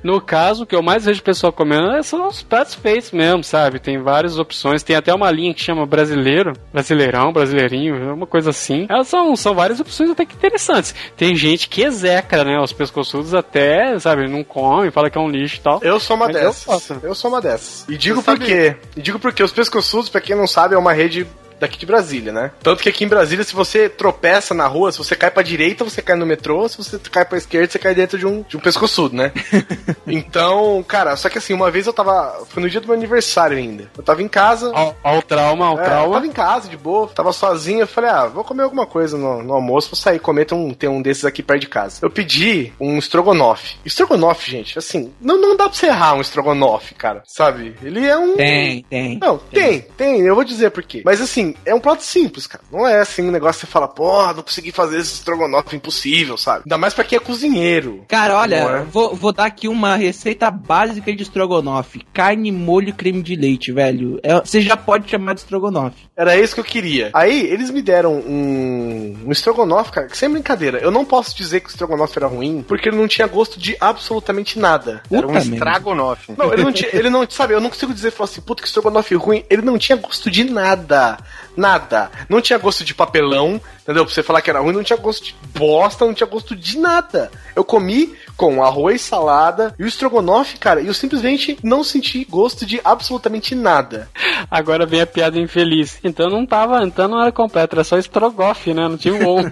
No caso, o que eu mais vejo o pessoal comendo é- são os pratos feitos mesmo, sabe? Tem várias opções. Tem até uma linha que chama brasileiro, brasileirão, brasileirinho, uma coisa assim. Elas são, são várias opções até que interessantes. Tem gente que execra, né? Os pescoçudos até, sabe, não come, fala que é um lixo e tal. Eu sou uma Mas eu dessas. faço. Eu, sou uma dessas. E digo Você por sabe- quê? E digo porque os pescoçudos, pra quem não sabe, é uma rede daqui de Brasília, né? Tanto que aqui em Brasília, se você tropeça na rua, se você cai pra direita, você cai no metrô, se você cai pra esquerda, você cai dentro de um, de um pescoçudo, né? então, cara, só que assim, uma vez eu tava. Foi no dia do meu aniversário ainda. Eu tava em casa. Ao, ao trauma, ao É, eu trauma. tava em casa, de boa, tava sozinho, eu falei, ah, vou comer alguma coisa no, no almoço, vou sair comer, tem um, tem um desses aqui perto de casa. Eu pedi um estrogonofe. Estrogonofe, gente, assim, não, não dá pra você errar um estrogonofe, cara, sabe? Ele é um... Tem, tem. Não, tem, tem, eu vou dizer por quê. Mas assim, é um prato simples, cara. Não é assim um negócio que você fala, pô, não consegui fazer esse estrogonofe impossível, sabe? Ainda mais pra quem é cozinheiro. Cara, olha, é? vou, vou dar aqui uma receita básica de estrogonofe. Carne, molho e creme de leite, velho. É- Você já pode chamar de estrogonofe. Era isso que eu queria. Aí, eles me deram um, um estrogonofe, cara, que sem brincadeira. Eu não posso dizer que o estrogonofe era ruim, porque ele não tinha gosto de absolutamente nada. Era um Puta merda. estragonofe. Não, ele não tinha, ele não, sabe, eu não consigo dizer, falar assim, puta que estrogonofe ruim. Ele não tinha gosto de nada. Nada. Não tinha gosto de papelão, entendeu? Pra você falar que era ruim, não tinha gosto de bosta, não tinha gosto de nada. Eu comi com arroz, salada e o estrogonofe, cara, e eu simplesmente não senti gosto de absolutamente nada. Agora vem a piada infeliz. Então não tava, então não era completo, era só estrogofe, né? Não tinha o on.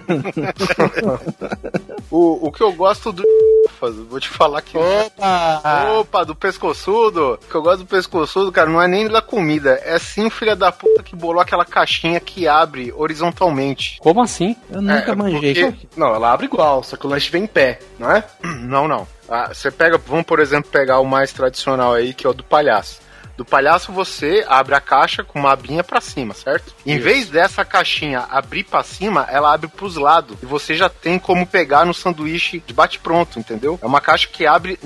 O, o que eu gosto do. Vou te falar que. Opa! Opa, do pescoçudo. O que eu gosto do pescoçudo, cara, não é nem da comida. É sim, filha da puta, que bolou aquela caixinha que abre horizontalmente. Como assim? Eu nunca É, manjei. porque- Não, ela abre igual, só que o lanche vem em pé, não é? Não, não. Ah, Você pega, vamos por exemplo pegar o mais tradicional aí, que é o do palhaço. Do palhaço você abre a caixa com uma abinha pra cima, certo? Em vez dessa caixinha abrir pra cima, ela abre pros lados e você já tem como pegar no sanduíche de bate pronto, entendeu? É uma caixa que abre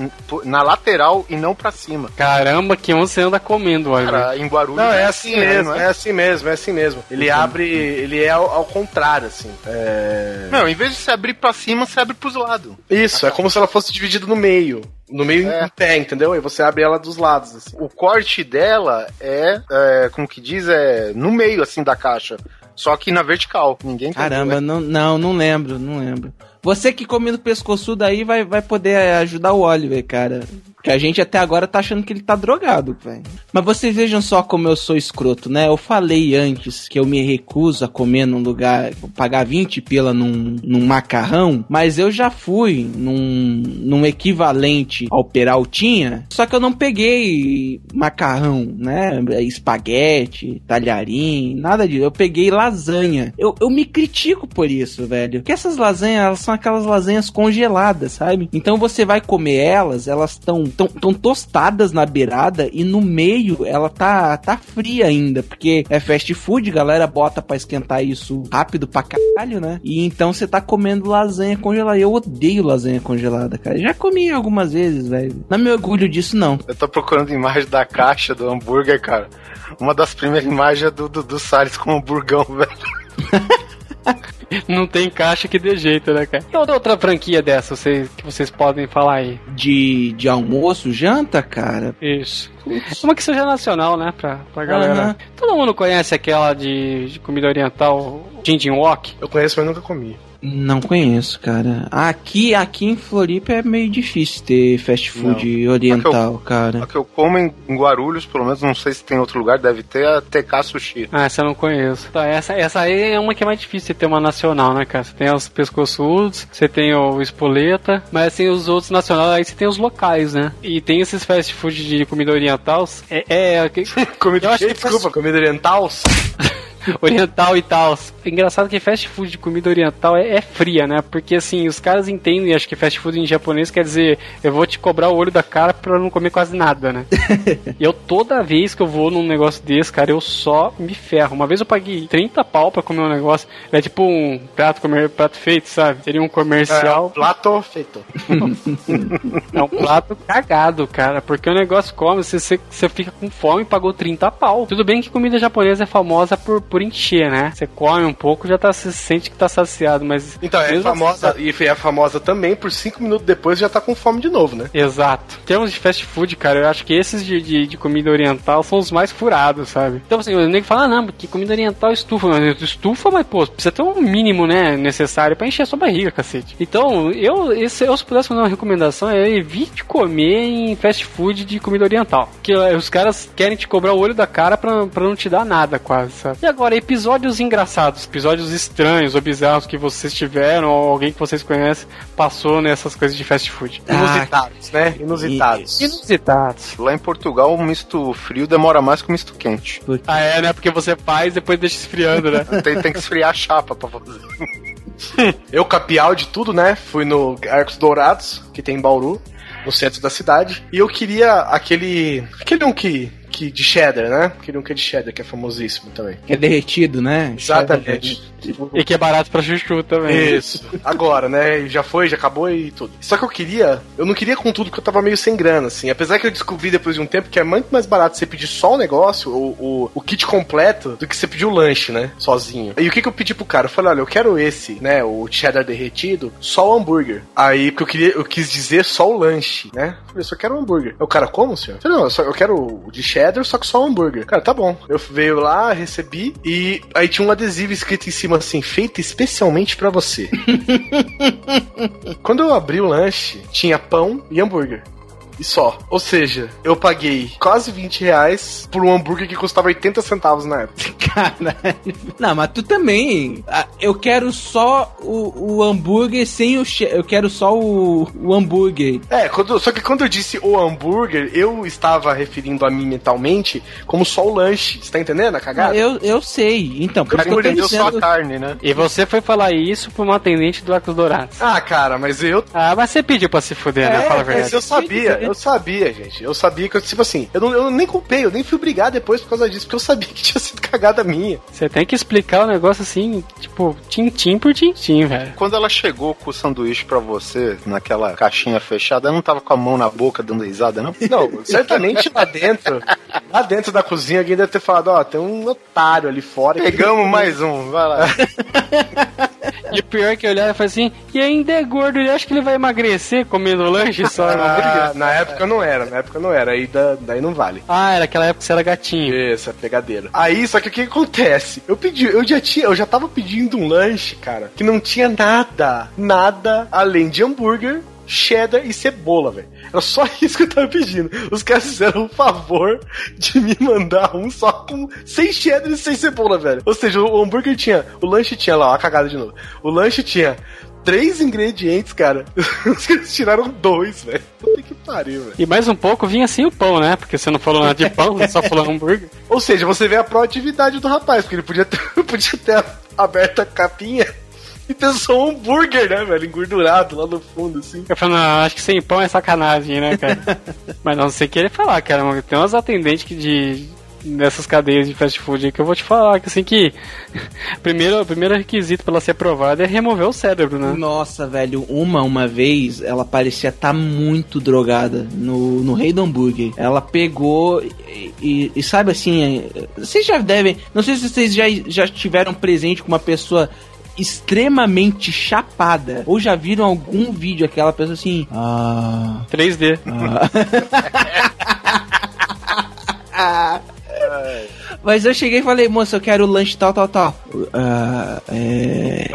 na lateral e não pra cima. Caramba, que onde você anda comendo, olha. Cara, em Guarulhos Não, é assim né, mesmo, não é assim mesmo, é assim mesmo. Ele abre, ele é ao, ao contrário, assim. É... Não, em vez de você abrir pra cima, você abre pros lados. Isso, é como se ela fosse dividida no meio. No meio É. em pé, entendeu? E você abre ela dos lados, assim. O corte dela é, é, como que diz, é no meio assim da caixa. Só que na vertical. Ninguém entendeu, Caramba, né? não, não, não lembro, não lembro. Você que come no pescoçudo aí vai, vai poder ajudar o Oliver, cara. Que a gente até agora tá achando que ele tá drogado, velho. Mas vocês vejam só como eu sou escroto, né? Eu falei antes que eu me recuso a comer num lugar, pagar 20 pila num, num macarrão, mas eu já fui num, num equivalente ao Peraltinha, só que eu não peguei macarrão, né? Espaguete, talharim, nada disso. Eu peguei lasanha. Eu, eu me critico por isso, velho. Porque essas lasanhas, elas são aquelas lasanhas congeladas, sabe? Então você vai comer elas, elas estão tão, tão tostadas na beirada e no meio ela tá, tá fria ainda. Porque é fast food, galera bota pra esquentar isso rápido pra caralho, né? E então você tá comendo lasanha congelada. Eu odeio lasanha congelada, cara. Já comi algumas vezes, velho. Não me orgulho disso, não. Eu tô procurando imagem da caixa do hambúrguer, cara. Uma das primeiras imagens é do Dudu Salles com hamburgão, velho. Não tem caixa que dê jeito, né, cara? E outra, outra franquia dessa vocês, que vocês podem falar aí? De, de almoço, janta, cara. Isso. Uma que seja nacional, né, pra, pra galera. Aham. Todo mundo conhece aquela de, de comida oriental, Jinjin Wok? Eu conheço, mas nunca comi. Não conheço, cara. Aqui, aqui em Floripa é meio difícil ter fast food oriental, cara. A que eu como em Guarulhos, pelo menos, não sei se tem outro lugar, deve ter a TK Sushi. Ah, essa eu não conheço. Tá, essa, essa aí é uma que é mais difícil de ter uma nacional, né, cara? Você tem os pescoçudos, você tem o espoleta, mas assim, os outros nacionais, aí você tem os locais, né? E tem esses fast food de comida oriental. É. é Comida Eu acho que, desculpa, comida oriental? oriental e tal. É engraçado que fast food de comida oriental é, é fria, né? Porque assim, os caras entendem, acho que fast food em japonês quer dizer, eu vou te cobrar o olho da cara pra não comer quase nada, né? e eu toda vez que eu vou num negócio desse, cara, eu só me ferro. Uma vez eu paguei 30 pau pra comer um negócio, é tipo um prato, comer, prato feito, sabe? Seria um comercial. É, plato feito. É um prato cagado, cara. Porque o negócio come, você, você, você fica com fome e pagou 30 pau. Tudo bem que comida japonesa é famosa por, por encher, né? Você come um pouco já tá, você sente que tá saciado, mas. Então, é mesmo famosa, assim- e é famosa também, por cinco minutos depois já tá com fome de novo, né? Exato. Em termos de fast food, cara, eu acho que esses de, de, de comida oriental são os mais furados, sabe? Então, assim, o nego fala, ah, não, porque comida oriental estufa. Mas estufa, mas, pô, precisa ter um mínimo, né, necessário pra encher a sua barriga, cacete. Então, eu, esse, eu se pudesse fazer uma recomendação, é evite comer em fast food de comida oriental. Que eh, os caras querem te cobrar o olho da cara pra, pra não te dar nada, quase, sabe? E agora, episódios engraçados, episódios estranhos ou bizarros que vocês tiveram, ou alguém que vocês conhecem, passou nessas coisas de fast food. Inusitados, né? Inusitados. Inusitados. Lá em Portugal, o misto frio demora mais que o misto quente. Ah, é, né? Porque você faz e depois deixa esfriando, né? Tem, tem que esfriar a chapa pra fazer. Eu, capial de tudo, né? Fui no Arcos Dourados, que tem em Bauru, no centro da cidade. E eu queria aquele. Aquele um que. Que de cheddar, né? Aquele um que é de cheddar, que é famosíssimo também. Que é derretido, né? Exatamente. E que é barato pra chuchu também. Isso. Agora, né? Já foi, já acabou e tudo. Só que eu queria. Eu não queria com tudo porque eu tava meio sem grana, assim. Apesar que eu descobri depois de um tempo que é muito mais barato você pedir só o negócio, o, o, o kit completo, do que você pedir o lanche, né? Sozinho. E o que, que eu pedi pro cara? Eu falei, olha, eu quero esse, né? O cheddar derretido, só o hambúrguer. Aí, porque eu queria, eu quis dizer só o lanche, né? Eu falei, só quero o hambúrguer. Aí O cara, como, senhor? Eu falei, não, eu, só, eu quero o de cheddar, só que só o hambúrguer. Cara, tá bom. Eu veio lá, recebi, e aí tinha um adesivo escrito em cima assim, feito especialmente pra você. Quando eu abri o lanche, tinha pão e hambúrguer. E só. Ou seja, eu paguei quase 20 reais por um hambúrguer que custava 80 centavos na época. Caralho. Não, mas tu também. ah, Eu quero só o, o hambúrguer sem o. che- Eu quero só o, o hambúrguer. É, quando- só que quando eu disse o hambúrguer, eu estava referindo a mim mentalmente como só o lanche. Você tá entendendo a cagada? Eu, eu sei. Então, por Eu isso que eu tô entendeu só dizendo. a carne, né? E você foi falar isso pra uma atendente do Arcos Dourados. Ah, cara, mas eu. Ah, mas você pediu pra se fuder, né? Fala a mas verdade. eu sabia, eu sabia, gente. Eu sabia que eu, tipo assim, eu, não, eu nem culpei, eu nem fui brigar depois por causa disso, porque eu sabia que tinha sido cagada minha. Você tem que explicar o negócio assim, tipo, tintim por tintim, velho. Quando ela chegou com o sanduíche pra você, naquela caixinha fechada, ela não tava com a mão na boca dando risada, não? Não, certamente lá dentro, lá dentro da cozinha, alguém deve ter falado, ó, tem um otário ali fora. que- Pegamos mais um, vai lá. E o pior é que eu olhava e falei assim, e ainda é gordo, ele acha que ele vai emagrecer comendo lanche só? Ah, na época não era, na época não era, aí da- daí não vale. Ah, era aquela época que você era gatinho. Isso, é pegadeira. Aí, só que o que acontece? Eu pedi, eu já tinha, eu já tava pedindo um lanche, cara, que não tinha nada, nada além de hambúrguer, cheddar e cebola, velho. Era só isso que eu tava pedindo. Os caras fizeram o favor de me mandar um só com sem cheddar e sem cebola, velho. Ou seja, o hambúrguer tinha, o lanche tinha lá, ó, a cagada de novo. O lanche tinha três ingredientes, cara. Os caras tiraram dois, velho. Puta que pariu, velho. E mais um pouco vinha assim o pão, né? Porque você não falou nada de pão, só falou hambúrguer. Ou seja, você vê a proatividade do rapaz, porque ele podia ter, podia ter aberto a capinha e ter só um hambúrguer, né, velho? Engordurado lá no fundo, assim. Eu falei, não, acho que sem pão é sacanagem, né, cara? Mas não sei querer falar, cara. Tem umas atendentes que de. Nessas cadeias de fast food aí que eu vou te falar que assim que. primeiro, o primeiro requisito pra ela ser aprovada é remover o cérebro, né? Nossa, velho, uma, uma vez, ela parecia estar muito drogada no, no Rei do Hambúrguer. Ela pegou e, e- e sabe assim, é, vocês já devem, não sei se vocês já, já tiveram presente com uma pessoa extremamente chapada, ou já viram algum vídeo aquela pessoa assim, ah... 3D. Ah. Mas eu cheguei e falei, moça, eu quero o lanche tal, tal, tal. Ah, é...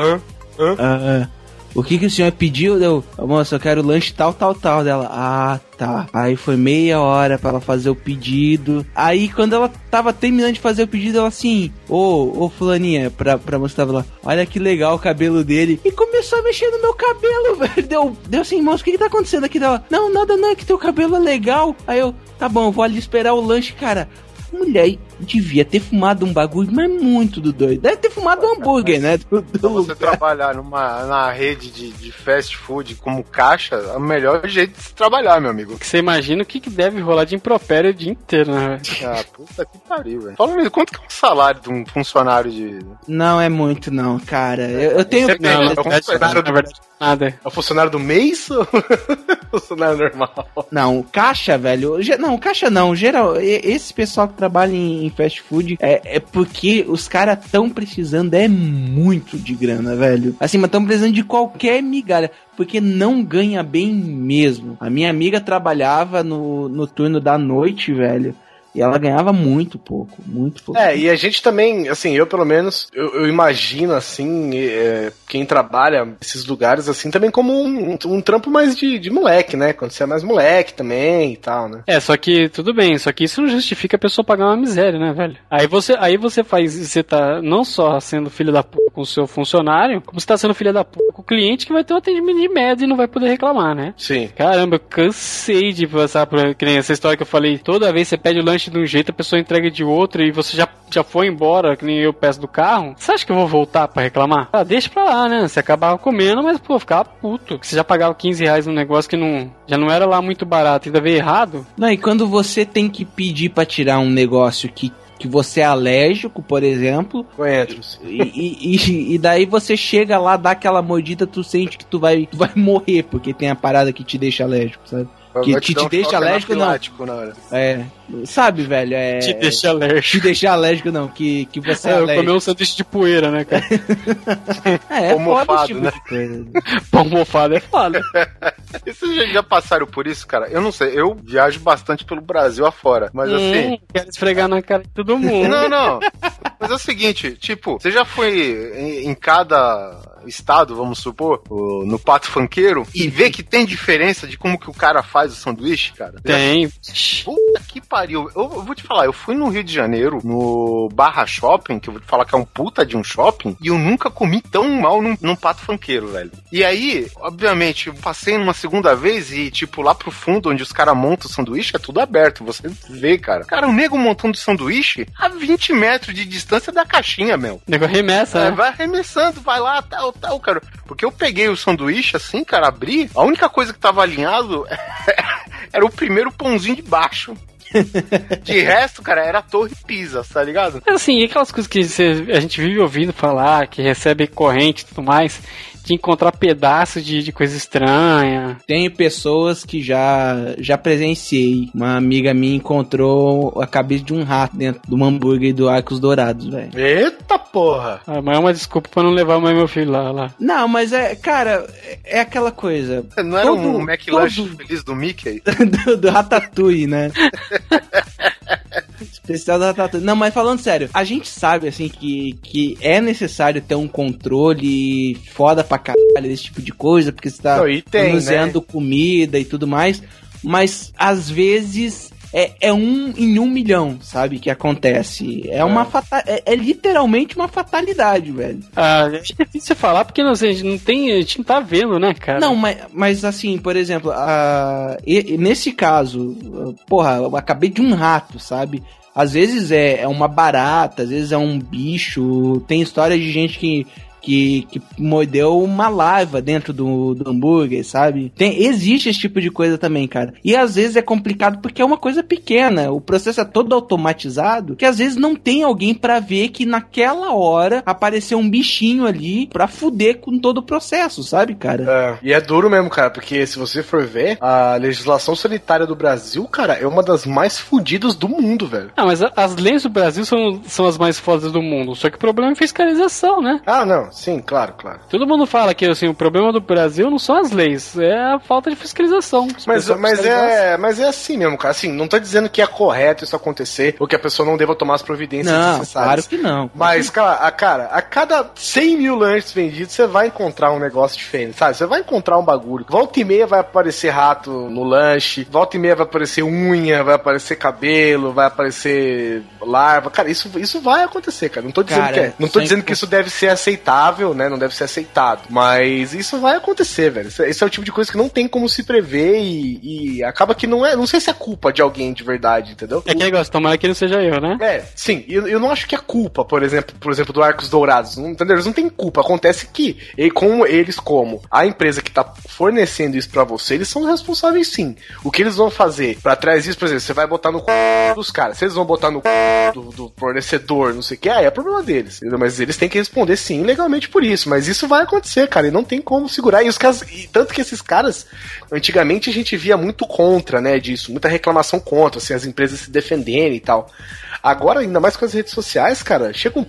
Ah, o que que o senhor pediu? Deu, moça, eu quero o lanche tal, tal, tal. Dela, ah, tá. Aí foi meia hora pra ela fazer o pedido. Aí quando ela tava terminando de fazer o pedido, ela assim, ô, ô fulaninha, pra, pra moça tava lá, olha que legal o cabelo dele. E começou a mexer no meu cabelo, velho. Deu, deu assim, moça, o que que tá acontecendo aqui? Dela, não, nada não, é que teu cabelo é legal. Aí eu, tá bom, vou ali esperar o lanche, cara. Mulher, devia ter fumado um bagulho, mas muito do doido. Deve ter fumado um hambúrguer, né? Do, do você lugar. trabalhar numa na rede de, de fast food como caixa, é o melhor jeito de se trabalhar, meu amigo. Você imagina o que, que deve rolar de impropério o dia inteiro, né? Ah, puta que pariu, velho. Fala mesmo, quanto que é um salário de um funcionário de. Não é muito, não, cara. Eu, eu tenho. Você tem, Não, na É um funcionário na verdade, nada. É o funcionário do mês ou funcionário normal? Não, caixa, velho. Não, caixa não. Geral, esse pessoal que trabalha em, em fast food é, é porque os caras tão precisando é muito de grana, velho. Assim, mas tão precisando de qualquer migalha. Porque não ganha bem mesmo. A minha amiga trabalhava no, no turno da noite, velho. E ela ganhava muito pouco, muito pouco. É, e a gente também, assim, eu pelo menos, eu, eu imagino, assim, é, quem trabalha nesses lugares, assim, também como um, um trampo mais de, de moleque, né? Quando você é mais moleque também e tal, né? É, só que tudo bem, só que isso não justifica a pessoa pagar uma miséria, né, velho? Aí você, aí você faz, você tá não só sendo filho da puta com o seu funcionário, como você tá sendo filho da puta com o cliente que vai ter um atendimento de média e não vai poder reclamar, né? Sim. Caramba, eu cansei de passar por que nem essa história que eu falei. Toda vez você pede o lanche de um jeito, a pessoa entrega de outro e você já, já foi embora, que nem eu peço do carro. Você acha que eu vou voltar pra reclamar? Ah, deixa pra lá, né? Você acabava comendo, mas, pô, ficava puto. Você já pagava 15 reais num negócio que não, já não era lá muito barato, ainda veio errado. Não, e quando você tem que pedir pra tirar um negócio que, que você é alérgico, por exemplo, Coentros. e, e, e- e daí você chega lá, dá aquela mordida, tu sente que tu vai, tu vai morrer, porque tem a parada que te deixa alérgico, sabe? Que te- dar te deixa alérgico, não. na hora. É. Sabe, velho? É. Te deixa alérgico. Te deixa alérgico, não. Que, que você é, É, eu alérgico. comi um sanduíche de poeira, né, cara? É, é Pão foda mofado, esse tipo né? de coisa. Pão mofado é foda. E vocês já, já passaram por isso, cara? Eu não sei, eu viajo bastante pelo Brasil afora, mas assim. Hum, quero esfregar na cara de todo mundo. Não, não. Mas é o seguinte, tipo, você já foi em, em cada estado, vamos supor, no pato funkeiro, e vê que tem diferença de como que o cara faz o sanduíche, cara? Tem. Puta que pariu. Eu, eu vou te falar, eu fui no Rio de Janeiro, no Barra Shopping, que eu vou te falar que é um puta de um shopping, e eu nunca comi tão mal num, num pato funkeiro, velho. E aí, obviamente, eu passei numa segunda vez e, tipo, lá pro fundo, onde os caras montam o sanduíche, é tudo aberto. Você vê, cara. Cara, o nego montando sanduíche a 20 metros de distância da caixinha, meu. O nego arremessa, É, né? vai arremessando, vai lá, tal, tal, cara. Porque eu peguei o sanduíche assim, cara, abri, a única coisa que tava alinhado era o primeiro pãozinho de baixo. De resto, cara, era Torre Pisa, tá ligado? Mas assim, aquelas coisas que a gente vive ouvindo falar, que recebe corrente e tudo mais, de encontrar pedaços de, de coisa estranha. Tenho pessoas que já, já presenciei. Uma amiga minha encontrou a cabeça de um rato dentro de um hambúrguer do Arcos Dourados, velho. Eita porra! Ah, mas é uma desculpa pra não levar mais meu filho lá. lá. Não, mas é, cara, é é aquela coisa. Não era Todo- um McLanche todo- feliz do Mickey? do, do Ratatouille, né? Especial do Ratatouille. Não, mas falando sério, a gente sabe, assim, que, que é necessário ter um controle foda pra caralho desse tipo de coisa, porque você tá tem, manuseando comida e tudo mais, mas às vezes é, é um em um milhão, sabe, que acontece. É uma fata é, é literalmente uma fatalidade, velho. Ah, é difícil falar porque não, sei, gente não tem. A gente não tá vendo, né, cara? Não, mas, mas assim, por exemplo, a, e- nesse caso, porra, eu acabei de um rato, sabe? Às vezes é, é uma barata, às vezes é um bicho. Tem história de gente que, que, que mordeu uma larva dentro do, do hambúrguer, sabe? Tem, existe esse tipo de coisa também, cara. E às vezes é complicado porque é uma coisa pequena. O processo é todo automatizado que às vezes não tem alguém pra ver que naquela hora apareceu um bichinho ali pra fuder com todo o processo, sabe, cara? É, e é duro mesmo, cara, porque se você for ver, a legislação sanitária do Brasil, cara, é uma das mais fodidas do mundo, velho. Ah, mas a- as leis do Brasil são, são as mais fodas do mundo. Só que o problema é fiscalização, né? Ah, não, sim, claro, claro. Todo mundo fala que assim, o problema do Brasil não são as leis, é a falta de fiscalização. Mas, mas, é, mas é assim mesmo, cara. Assim, não tô dizendo que é correto isso acontecer ou que a pessoa não deva tomar as providências Não, necessárias. claro que não. Mas, cara, a, cara, a cada 100 mil lanches vendidos, você vai encontrar um negócio diferente, sabe? Você vai encontrar um bagulho. Volta e meia vai aparecer rato no lanche, volta e meia vai aparecer unha, vai aparecer cabelo, vai aparecer larva. Cara, isso, isso vai acontecer, cara. Não tô dizendo Cara, que é. Não tô dizendo que isso deve ser aceitável aceitável, né? Não deve ser aceitado. Mas isso vai acontecer, velho. Esse é o tipo de coisa que não tem como se prever e, e acaba que não é. Não sei se é culpa de alguém de verdade, entendeu? É que negócio, tomara que não seja eu, né? É, sim, eu, eu não acho que é culpa, por exemplo, por exemplo, do Arcos Dourados. Não, entendeu? Eles não têm culpa. Acontece que, e com eles, como a empresa que tá fornecendo isso pra você, eles são responsáveis sim. O que eles vão fazer pra trás disso, por exemplo, você vai botar no c... dos caras. Se eles vão botar no c... do, do fornecedor, não sei o que, aí é problema deles. entendeu? Mas eles têm que responder sim legalmente por isso. Mas isso vai acontecer, cara, e não tem como segurar. E os caras. E tanto que esses caras, antigamente a gente via muito contra, né, disso, muita reclamação contra, assim, as empresas se defenderem e tal. Agora, ainda mais com as redes sociais, cara, chega um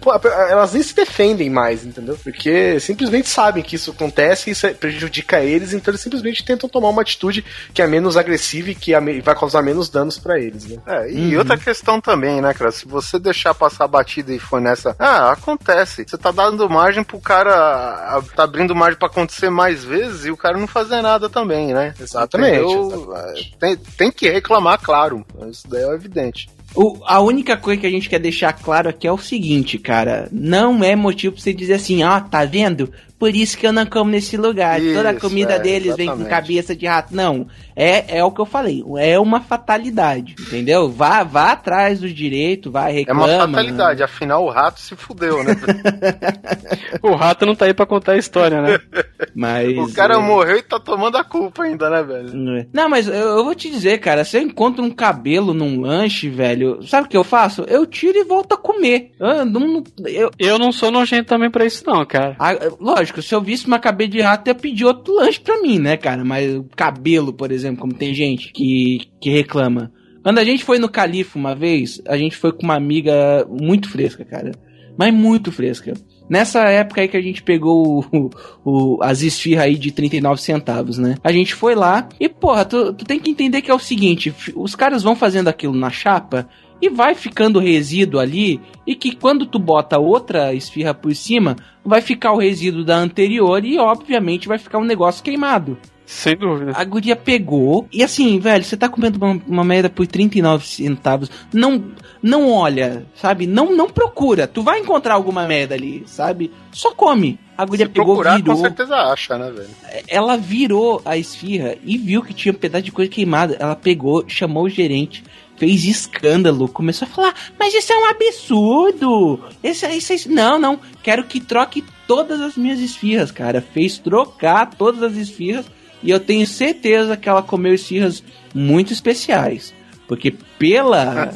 elas nem se defendem mais, entendeu? Porque simplesmente sabem que isso acontece e isso prejudica eles, então eles simplesmente tentam tomar uma atitude que é menos agressiva e que é vai causar menos danos pra eles, né? É, e outra questão também, né, cara? Se você deixar passar a batida e for nessa. Ah, acontece. Você tá dando margem pro cara. Tá abrindo margem pra acontecer mais vezes e o cara não fazer nada também, né? Exatamente, Entendeu? É, Tem, tem que reclamar, claro. Isso daí é evidente. O- a única coisa que a gente quer deixar claro aqui é o seguinte, cara. Não é motivo pra você dizer assim, ó, tá vendo? Por isso que eu não como nesse lugar. Toda a Isso, comida é, deles vem com exatamente. cabeça de rato. Não. É, é o que eu falei. É uma fatalidade. Entendeu? Vá, vá atrás do direito, vai É reclama. uma fatalidade. Afinal, o rato se fudeu, né? O rato não tá aí pra contar a história, né? Mas. o cara é, morreu e tá tomando a culpa ainda, né, velho? Não, mas eu, eu vou te dizer, cara, se eu encontro um cabelo num lanche, velho, sabe o que eu faço? Eu tiro e volto a comer. Eu, não, eu, Eu não sou nojento também pra isso, não, cara. Ah, lógico, se eu visse uma cabelo de rato, eu ia pedir outro lanche pra mim, né, cara? Mas o cabelo, por exemplo, como tem gente que, que reclama. Quando a gente foi no Califa uma vez, a gente foi com uma amiga muito fresca, cara. Mas muito fresca. Nessa época aí que a gente pegou o, o- as esfirras aí de 39 centavos, né? A gente foi lá e, porra, tu, tu tem que entender que é o seguinte: os caras vão fazendo aquilo na chapa e vai ficando resíduo ali e que quando tu bota outra esfirra por cima, vai ficar o resíduo da anterior e obviamente vai ficar um negócio queimado. Sem dúvida. A guria pegou e assim, velho, você tá comendo uma, uma merda por 39 centavos, não não olha, sabe? Não não procura. Tu vai encontrar alguma merda ali, sabe? Só come. A guria Se pegou, procurar, virou com certeza acha, né, velho? ela virou a esfirra e viu que tinha um pedaço de coisa queimada. Ela pegou, chamou o gerente, fez escândalo, começou a falar: Mas isso é um absurdo! Esse, esse, não, não, quero que troque todas as minhas esfirras, cara. Fez trocar todas as esfirras e eu tenho certeza que ela comeu esfirras muito especiais. Porque pela.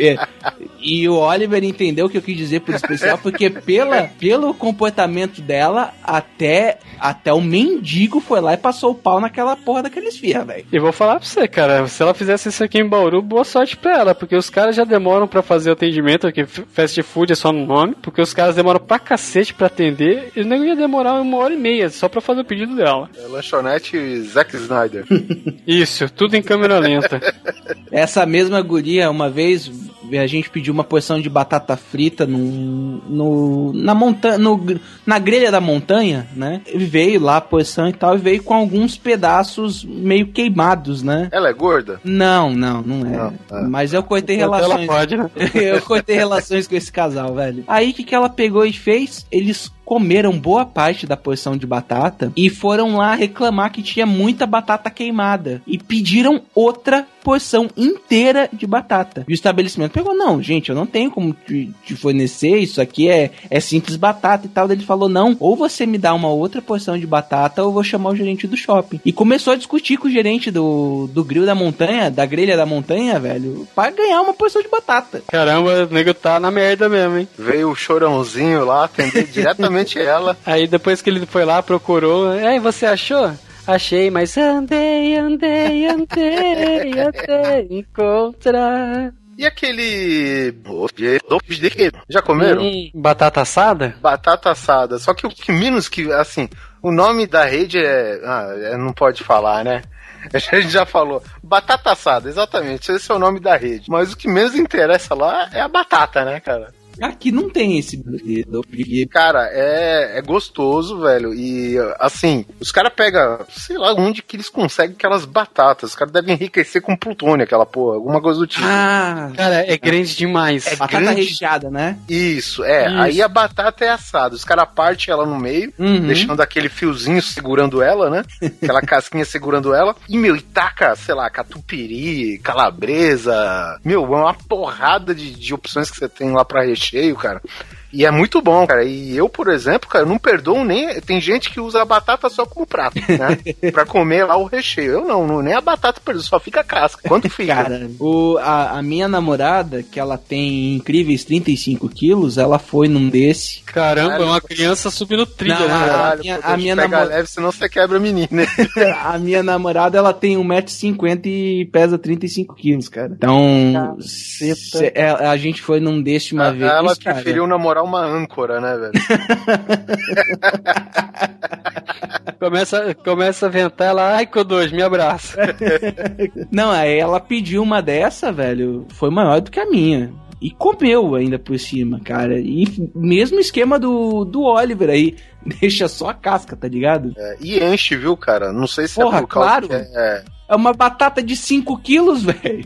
é, e o Oliver entendeu o que eu quis dizer por especial, porque pela, pelo comportamento dela, até, até o mendigo foi lá e passou o pau naquela porra daquela esfirra, velho. E vou falar pra você, cara, se ela fizesse isso aqui em Bauru, boa sorte pra ela, porque os caras já demoram pra fazer o atendimento, porque f- fast food é só no nome, porque os caras demoram pra cacete pra atender, e não ia demorar uma hora e meia só pra fazer o pedido dela. É lanchonete Zack Snyder. Isso, tudo em câmera lenta. Essa mesma guria, uma vez, a gente pediu uma porção de batata frita no, no, na montanha, na grelha da montanha, né? E Veio lá a porção e tal, e veio com alguns pedaços meio queimados, né? Ela é gorda? Não, não, não é. Não, é. Mas eu cortei Ela relações. pode, né? eu cortei relações com esse casal, velho. Aí o que, que ela pegou e fez? Eles comeram boa parte da porção de batata e foram lá reclamar que tinha muita batata queimada. E pediram outra porção inteira de batata. E o estabelecimento pegou, não, gente, eu não tenho como te, te fornecer, isso aqui é, é simples batata e tal. Ele falou, não, ou você me dá uma outra porção de batata ou eu vou chamar o gerente do shopping. E começou a discutir com o gerente do, do grill da montanha, da grelha da montanha, velho, para ganhar uma porção de batata. Caramba, o nego tá na merda mesmo, hein? Veio o chorãozinho lá, atender diretamente ela. Aí depois que ele foi lá, procurou, aí você achou? Achei, mas andei, andei, andei, até encontrar. E aquele. Já comeram? Hum, batata assada? Batata assada. Só que o que menos que. Assim, o nome da rede é. Ah, é- não pode falar, né? A gente já falou. Batata assada, exatamente. Esse é o nome da rede. Mas o que menos interessa lá é a batata, né, cara? Aqui não tem esse brinquedo. Cara, é, é gostoso, velho. E assim, os caras pegam, sei lá, onde que eles conseguem aquelas batatas. Os caras devem enriquecer com plutônio, aquela porra, alguma coisa do tipo. Ah, Cara, é grande demais. É batata grande. recheada, né? Isso, é. Isso. Aí a batata é assada. Os caras partem ela no meio, Uhum. deixando aquele fiozinho segurando ela, né? Aquela casquinha segurando ela. E, meu, e taca, sei lá, catupiry, calabresa. Meu, é uma porrada de, de opções que você tem lá pra recheio, cara. E é muito bom, cara. E eu, por exemplo, cara, eu não perdoo nem. Tem gente que usa a batata só como prato, né? pra comer lá o recheio. Eu não, não nem a batata perdoo, só fica a casca. Quanto fica? Cara, o, a, a minha namorada, que ela tem incríveis 35 quilos, ela foi num desse. Caramba, é uma criança subindo trilha, né? a- Caralho, minha- a minha pega namor- leve, senão você quebra a menina. a minha namorada, ela tem 1,50m e pesa 35 quilos, cara. Então, cê- é, a gente foi num desse uma vez. Ela cara. preferiu namorar uma âncora, né, velho? Começa, começa a ventar ela, ai, Kodoji, me abraça. Não, aí ela pediu uma dessa, velho. Foi maior do que a minha. E comeu ainda por cima, cara. E mesmo esquema do, do Oliver aí. Deixa só a casca, tá ligado? É, e enche, viu, cara? Não sei se Porra, é por causa claro. que é, É uma batata de 5 quilos, velho.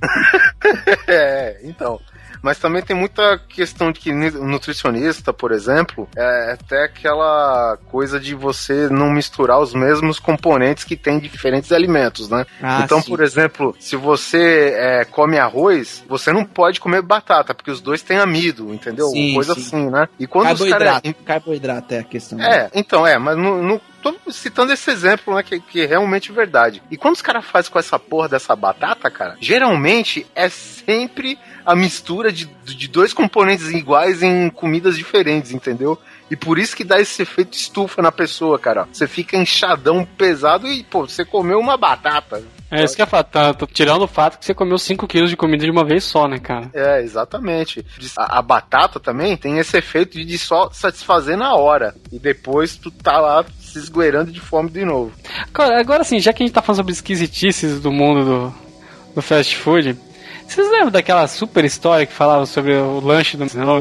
é, então. Mas também tem muita questão de que ni- nutricionista, por exemplo, é até aquela coisa de você não misturar os mesmos componentes que tem diferentes alimentos, né? Ah, então, sim. por exemplo, se você é, come arroz, você não pode comer batata, porque os dois têm amido, entendeu? Sim, coisa sim. assim, né? E quando os caras Carboidrato. Carboidrato é a questão. É, então é, mas no, no- tô citando esse exemplo, né, que, que é realmente verdade. E quando os caras fazem com essa porra dessa batata, cara, geralmente é sempre a mistura de, de dois componentes iguais em comidas diferentes, entendeu? E por isso que dá esse efeito estufa na pessoa, cara. Você fica inchadão, pesado e, pô, você comeu uma batata. É isso que eu ia falar, tá, tirando o fato que você comeu 5 quilos de comida de uma vez só, né, cara? É, exatamente. A, a batata também tem esse efeito de, só satisfazer na hora. E depois tu tá lá se esgueirando de fome de novo. Cara, agora sim, já que a gente tá falando sobre esquisitices do mundo do, do fast food, vocês lembram daquela super história que falava sobre o lanche do... Não,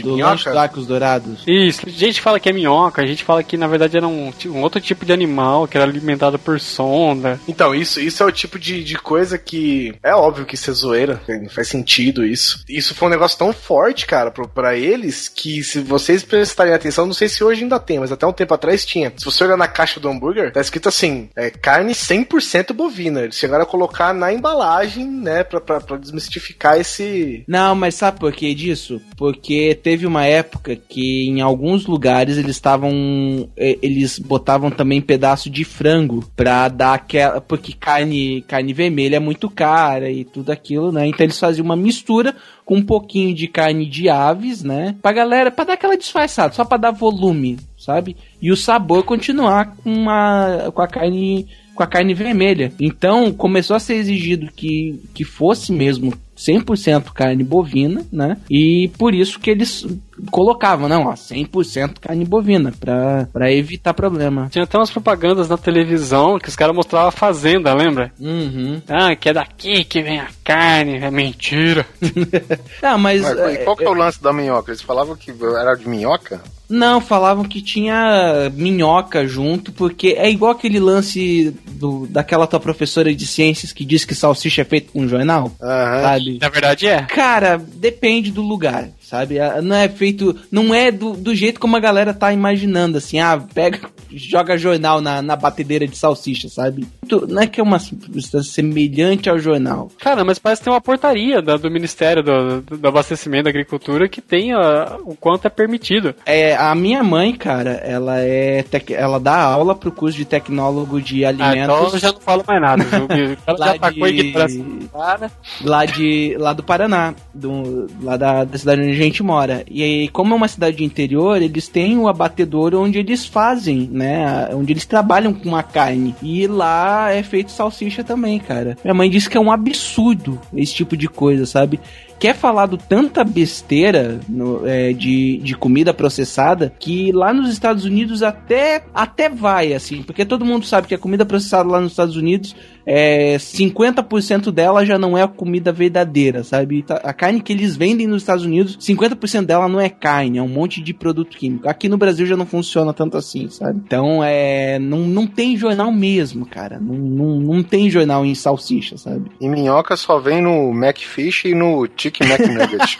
Do, minhoca? lanche Dourados. Isso, a gente fala que é minhoca, a gente fala que na verdade era um, um outro tipo de animal que era alimentado por sonda. Então, isso, isso é o tipo de, de coisa que. É óbvio que isso é zoeira, não faz sentido isso. Isso foi um negócio tão forte, cara, pra eles, que se vocês prestarem atenção, não sei se hoje ainda tem, mas até um tempo atrás tinha. Se você olhar na caixa do hambúrguer, tá escrito assim: é, carne 100% bovina. Eles chegaram a colocar na embalagem, né, pra, pra, pra desmistificar esse. Não, mas sabe por que disso? Porque teve uma época que em alguns lugares eles estavam. eh, Eles botavam também pedaço de frango pra dar aquela. Porque carne, carne vermelha é muito cara e tudo aquilo, né? Então eles faziam uma mistura com um pouquinho de carne de aves, né? Pra galera, pra dar aquela disfarçada, só pra dar volume, sabe? E o sabor continuar com, uma, com a carne com a carne vermelha. Então, começou a ser exigido que, que fosse mesmo 100% carne bovina, né? E por isso que eles colocavam, não, ó, 100% carne bovina, pra, pra evitar problema. Tinha até umas propagandas na televisão que os caras mostravam a fazenda, lembra? Uhum. Ah, que é daqui que vem a carne, é mentira. Ah, mas... Mas, é, e qual que é o lance da minhoca? Eles falavam que era de minhoca? Não, falavam que tinha minhoca junto, porque é igual aquele lance do, daquela tua professora de ciências que diz que salsicha é feito com jornal, Aham. sabe? Na verdade é. Cara, depende do lugar, sabe? Ah, Não é feito. Não é do, do jeito como a galera tá imaginando, assim, ah, pega, joga jornal na, na batedeira de salsicha, sabe? Não é que é uma substância semelhante ao jornal. Cara, mas parece que tem uma portaria da- do Ministério do, do- Abastecimento da Agricultura que tem ah, o quanto é permitido. É, a minha mãe, cara, ela é. tec- Ela dá aula pro curso de tecnólogo de Ah, alimentos. então eu já não falo mais nada. viu? Ela Lá já atacou a de- ignorância cara. lá de lá do Paraná, do, lá da, da cidade onde a gente mora. E aí, como é uma cidade de interior, eles têm o abatedor onde eles fazem, né? Onde eles trabalham com a carne. E lá é feito salsicha também, cara. Minha mãe disse que é um absurdo esse tipo de coisa, sabe? que é falado tanta besteira no- é, de, de comida processada que lá nos Estados Unidos até, até vai, assim, porque todo mundo sabe que a comida processada lá nos Estados Unidos é, 50% dela já não é a comida verdadeira, sabe? Tá- A carne que eles vendem nos Estados Unidos, 50% dela não é carne, é um monte de produto químico. Aqui no Brasil já não funciona tanto assim, sabe? Então, é, não, não tem jornal mesmo, cara. Não, não, não tem jornal em salsicha, sabe? E minhoca só vem no Macfish e no Chicken McNugget.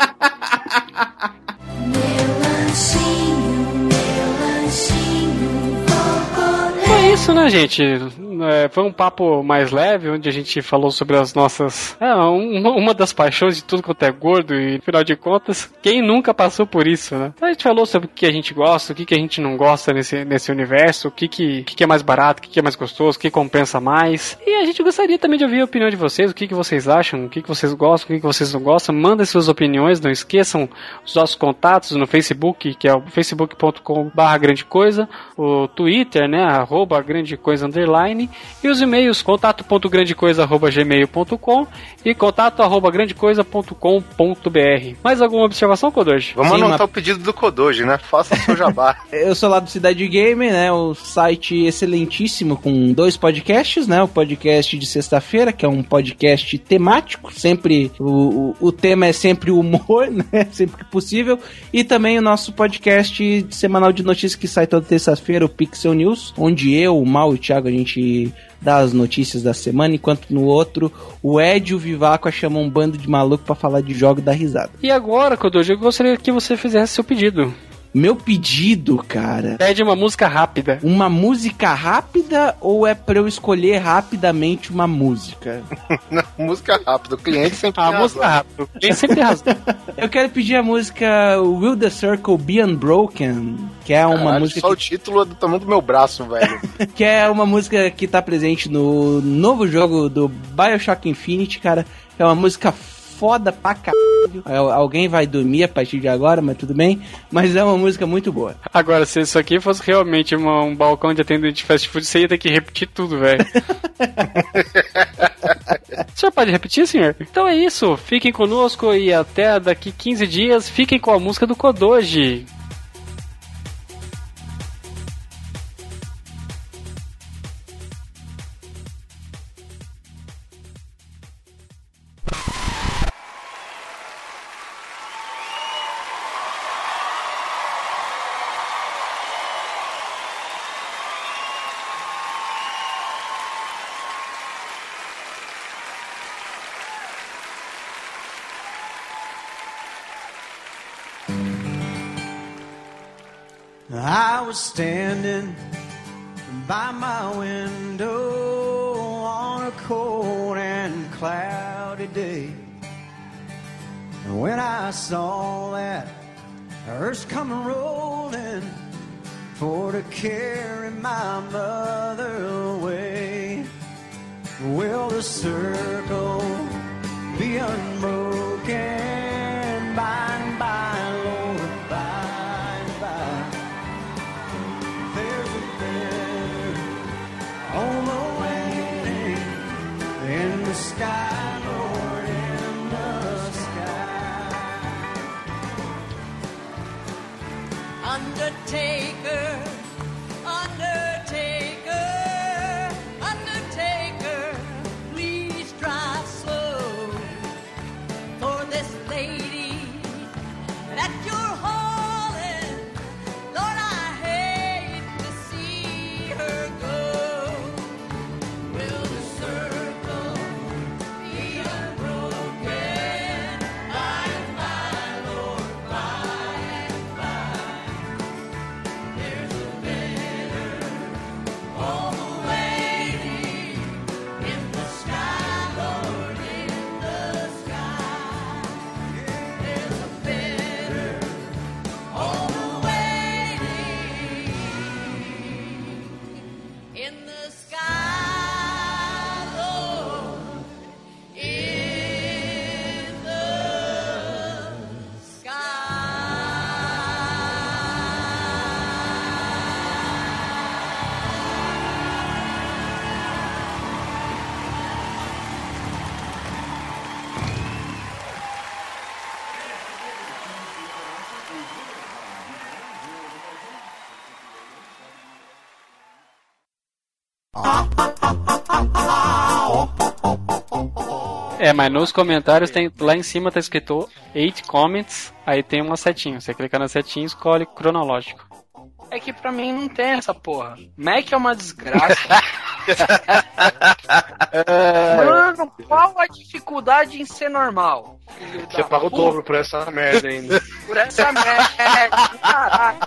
Cocolé. Foi isso, né, gente? É, foi um papo mais leve, onde a gente falou sobre as nossas. É, um- uma das paixões de tudo quanto é gordo, e afinal de contas, quem nunca passou por isso, né? A gente falou sobre o que a gente gosta, o que, que a gente não gosta nesse, nesse universo, o que, que, o que, que é mais barato, o que, que é mais gostoso, o que compensa mais. E a gente gostaria também de ouvir a opinião de vocês, o que, que vocês acham, o que, que vocês gostam, o que, que vocês não gostam. Mandem suas opiniões, não esqueçam os nossos contatos no Facebook, que é o facebook.com.br grande coisa, o Twitter, né, arroba grande coisa underline, e os e-mails contato.grandecoisa.gmail.com e contato arroba grandecoisa.com.br. Mais alguma observação, Kodoji? Vamos Sim, anotar uma- o pedido do Kodoji, né? Faça seu jabá. Eu sou lá do Cidade Gamer, né? O site excelentíssimo com dois podcasts, né? O podcast de sexta-feira, que é um podcast temático, sempre o, o, o tema é sempre o humor, né? Sempre que possível. E também o nosso podcast semanal de notícias que sai toda terça-feira, o Pixel News, onde eu, o Mal e o Thiago a gente dá as notícias da semana, enquanto no outro o Ed e o Vivaco chamam um bando de maluco pra falar de jogo e dar risada. E agora, Kodoji, eu gostaria que você fizesse seu pedido. Meu pedido, cara. Pede uma música rápida. Uma música rápida ou é pra eu escolher rapidamente uma música? Não, música rápida, o cliente sempre A tem música rápida. Tem sempre razão. Eu quero pedir a música Will the Circle Be Unbroken, que é uma Caralho, música Só que, o título é do tamanho do meu braço, velho. que é uma música que tá presente no novo jogo do BioShock Infinite, cara. É uma música foda pra caralho. Al- Alguém vai dormir a partir de agora, mas tudo bem. Mas é uma música muito boa. Agora, se isso aqui fosse realmente uma- um balcão de atendente de fast food, você ia ter que repetir tudo, velho. o senhor pode repetir, senhor? Então é isso. Fiquem conosco e até daqui 15 dias fiquem com a música do Kodoji. By my window on a cold and cloudy day. And when I saw that hearse come rolling for to carry my mother away, will the circle be unbroken in mas nos comentários tem lá em cima tá escrito 8 comments, aí tem uma setinha. Você clica na setinha e escolhe cronológico. É que pra mim não tem essa porra. Mac é uma desgraça. Mano, qual a dificuldade em ser normal? Você paga o dobro por essa merda ainda. Por essa merda, caralho.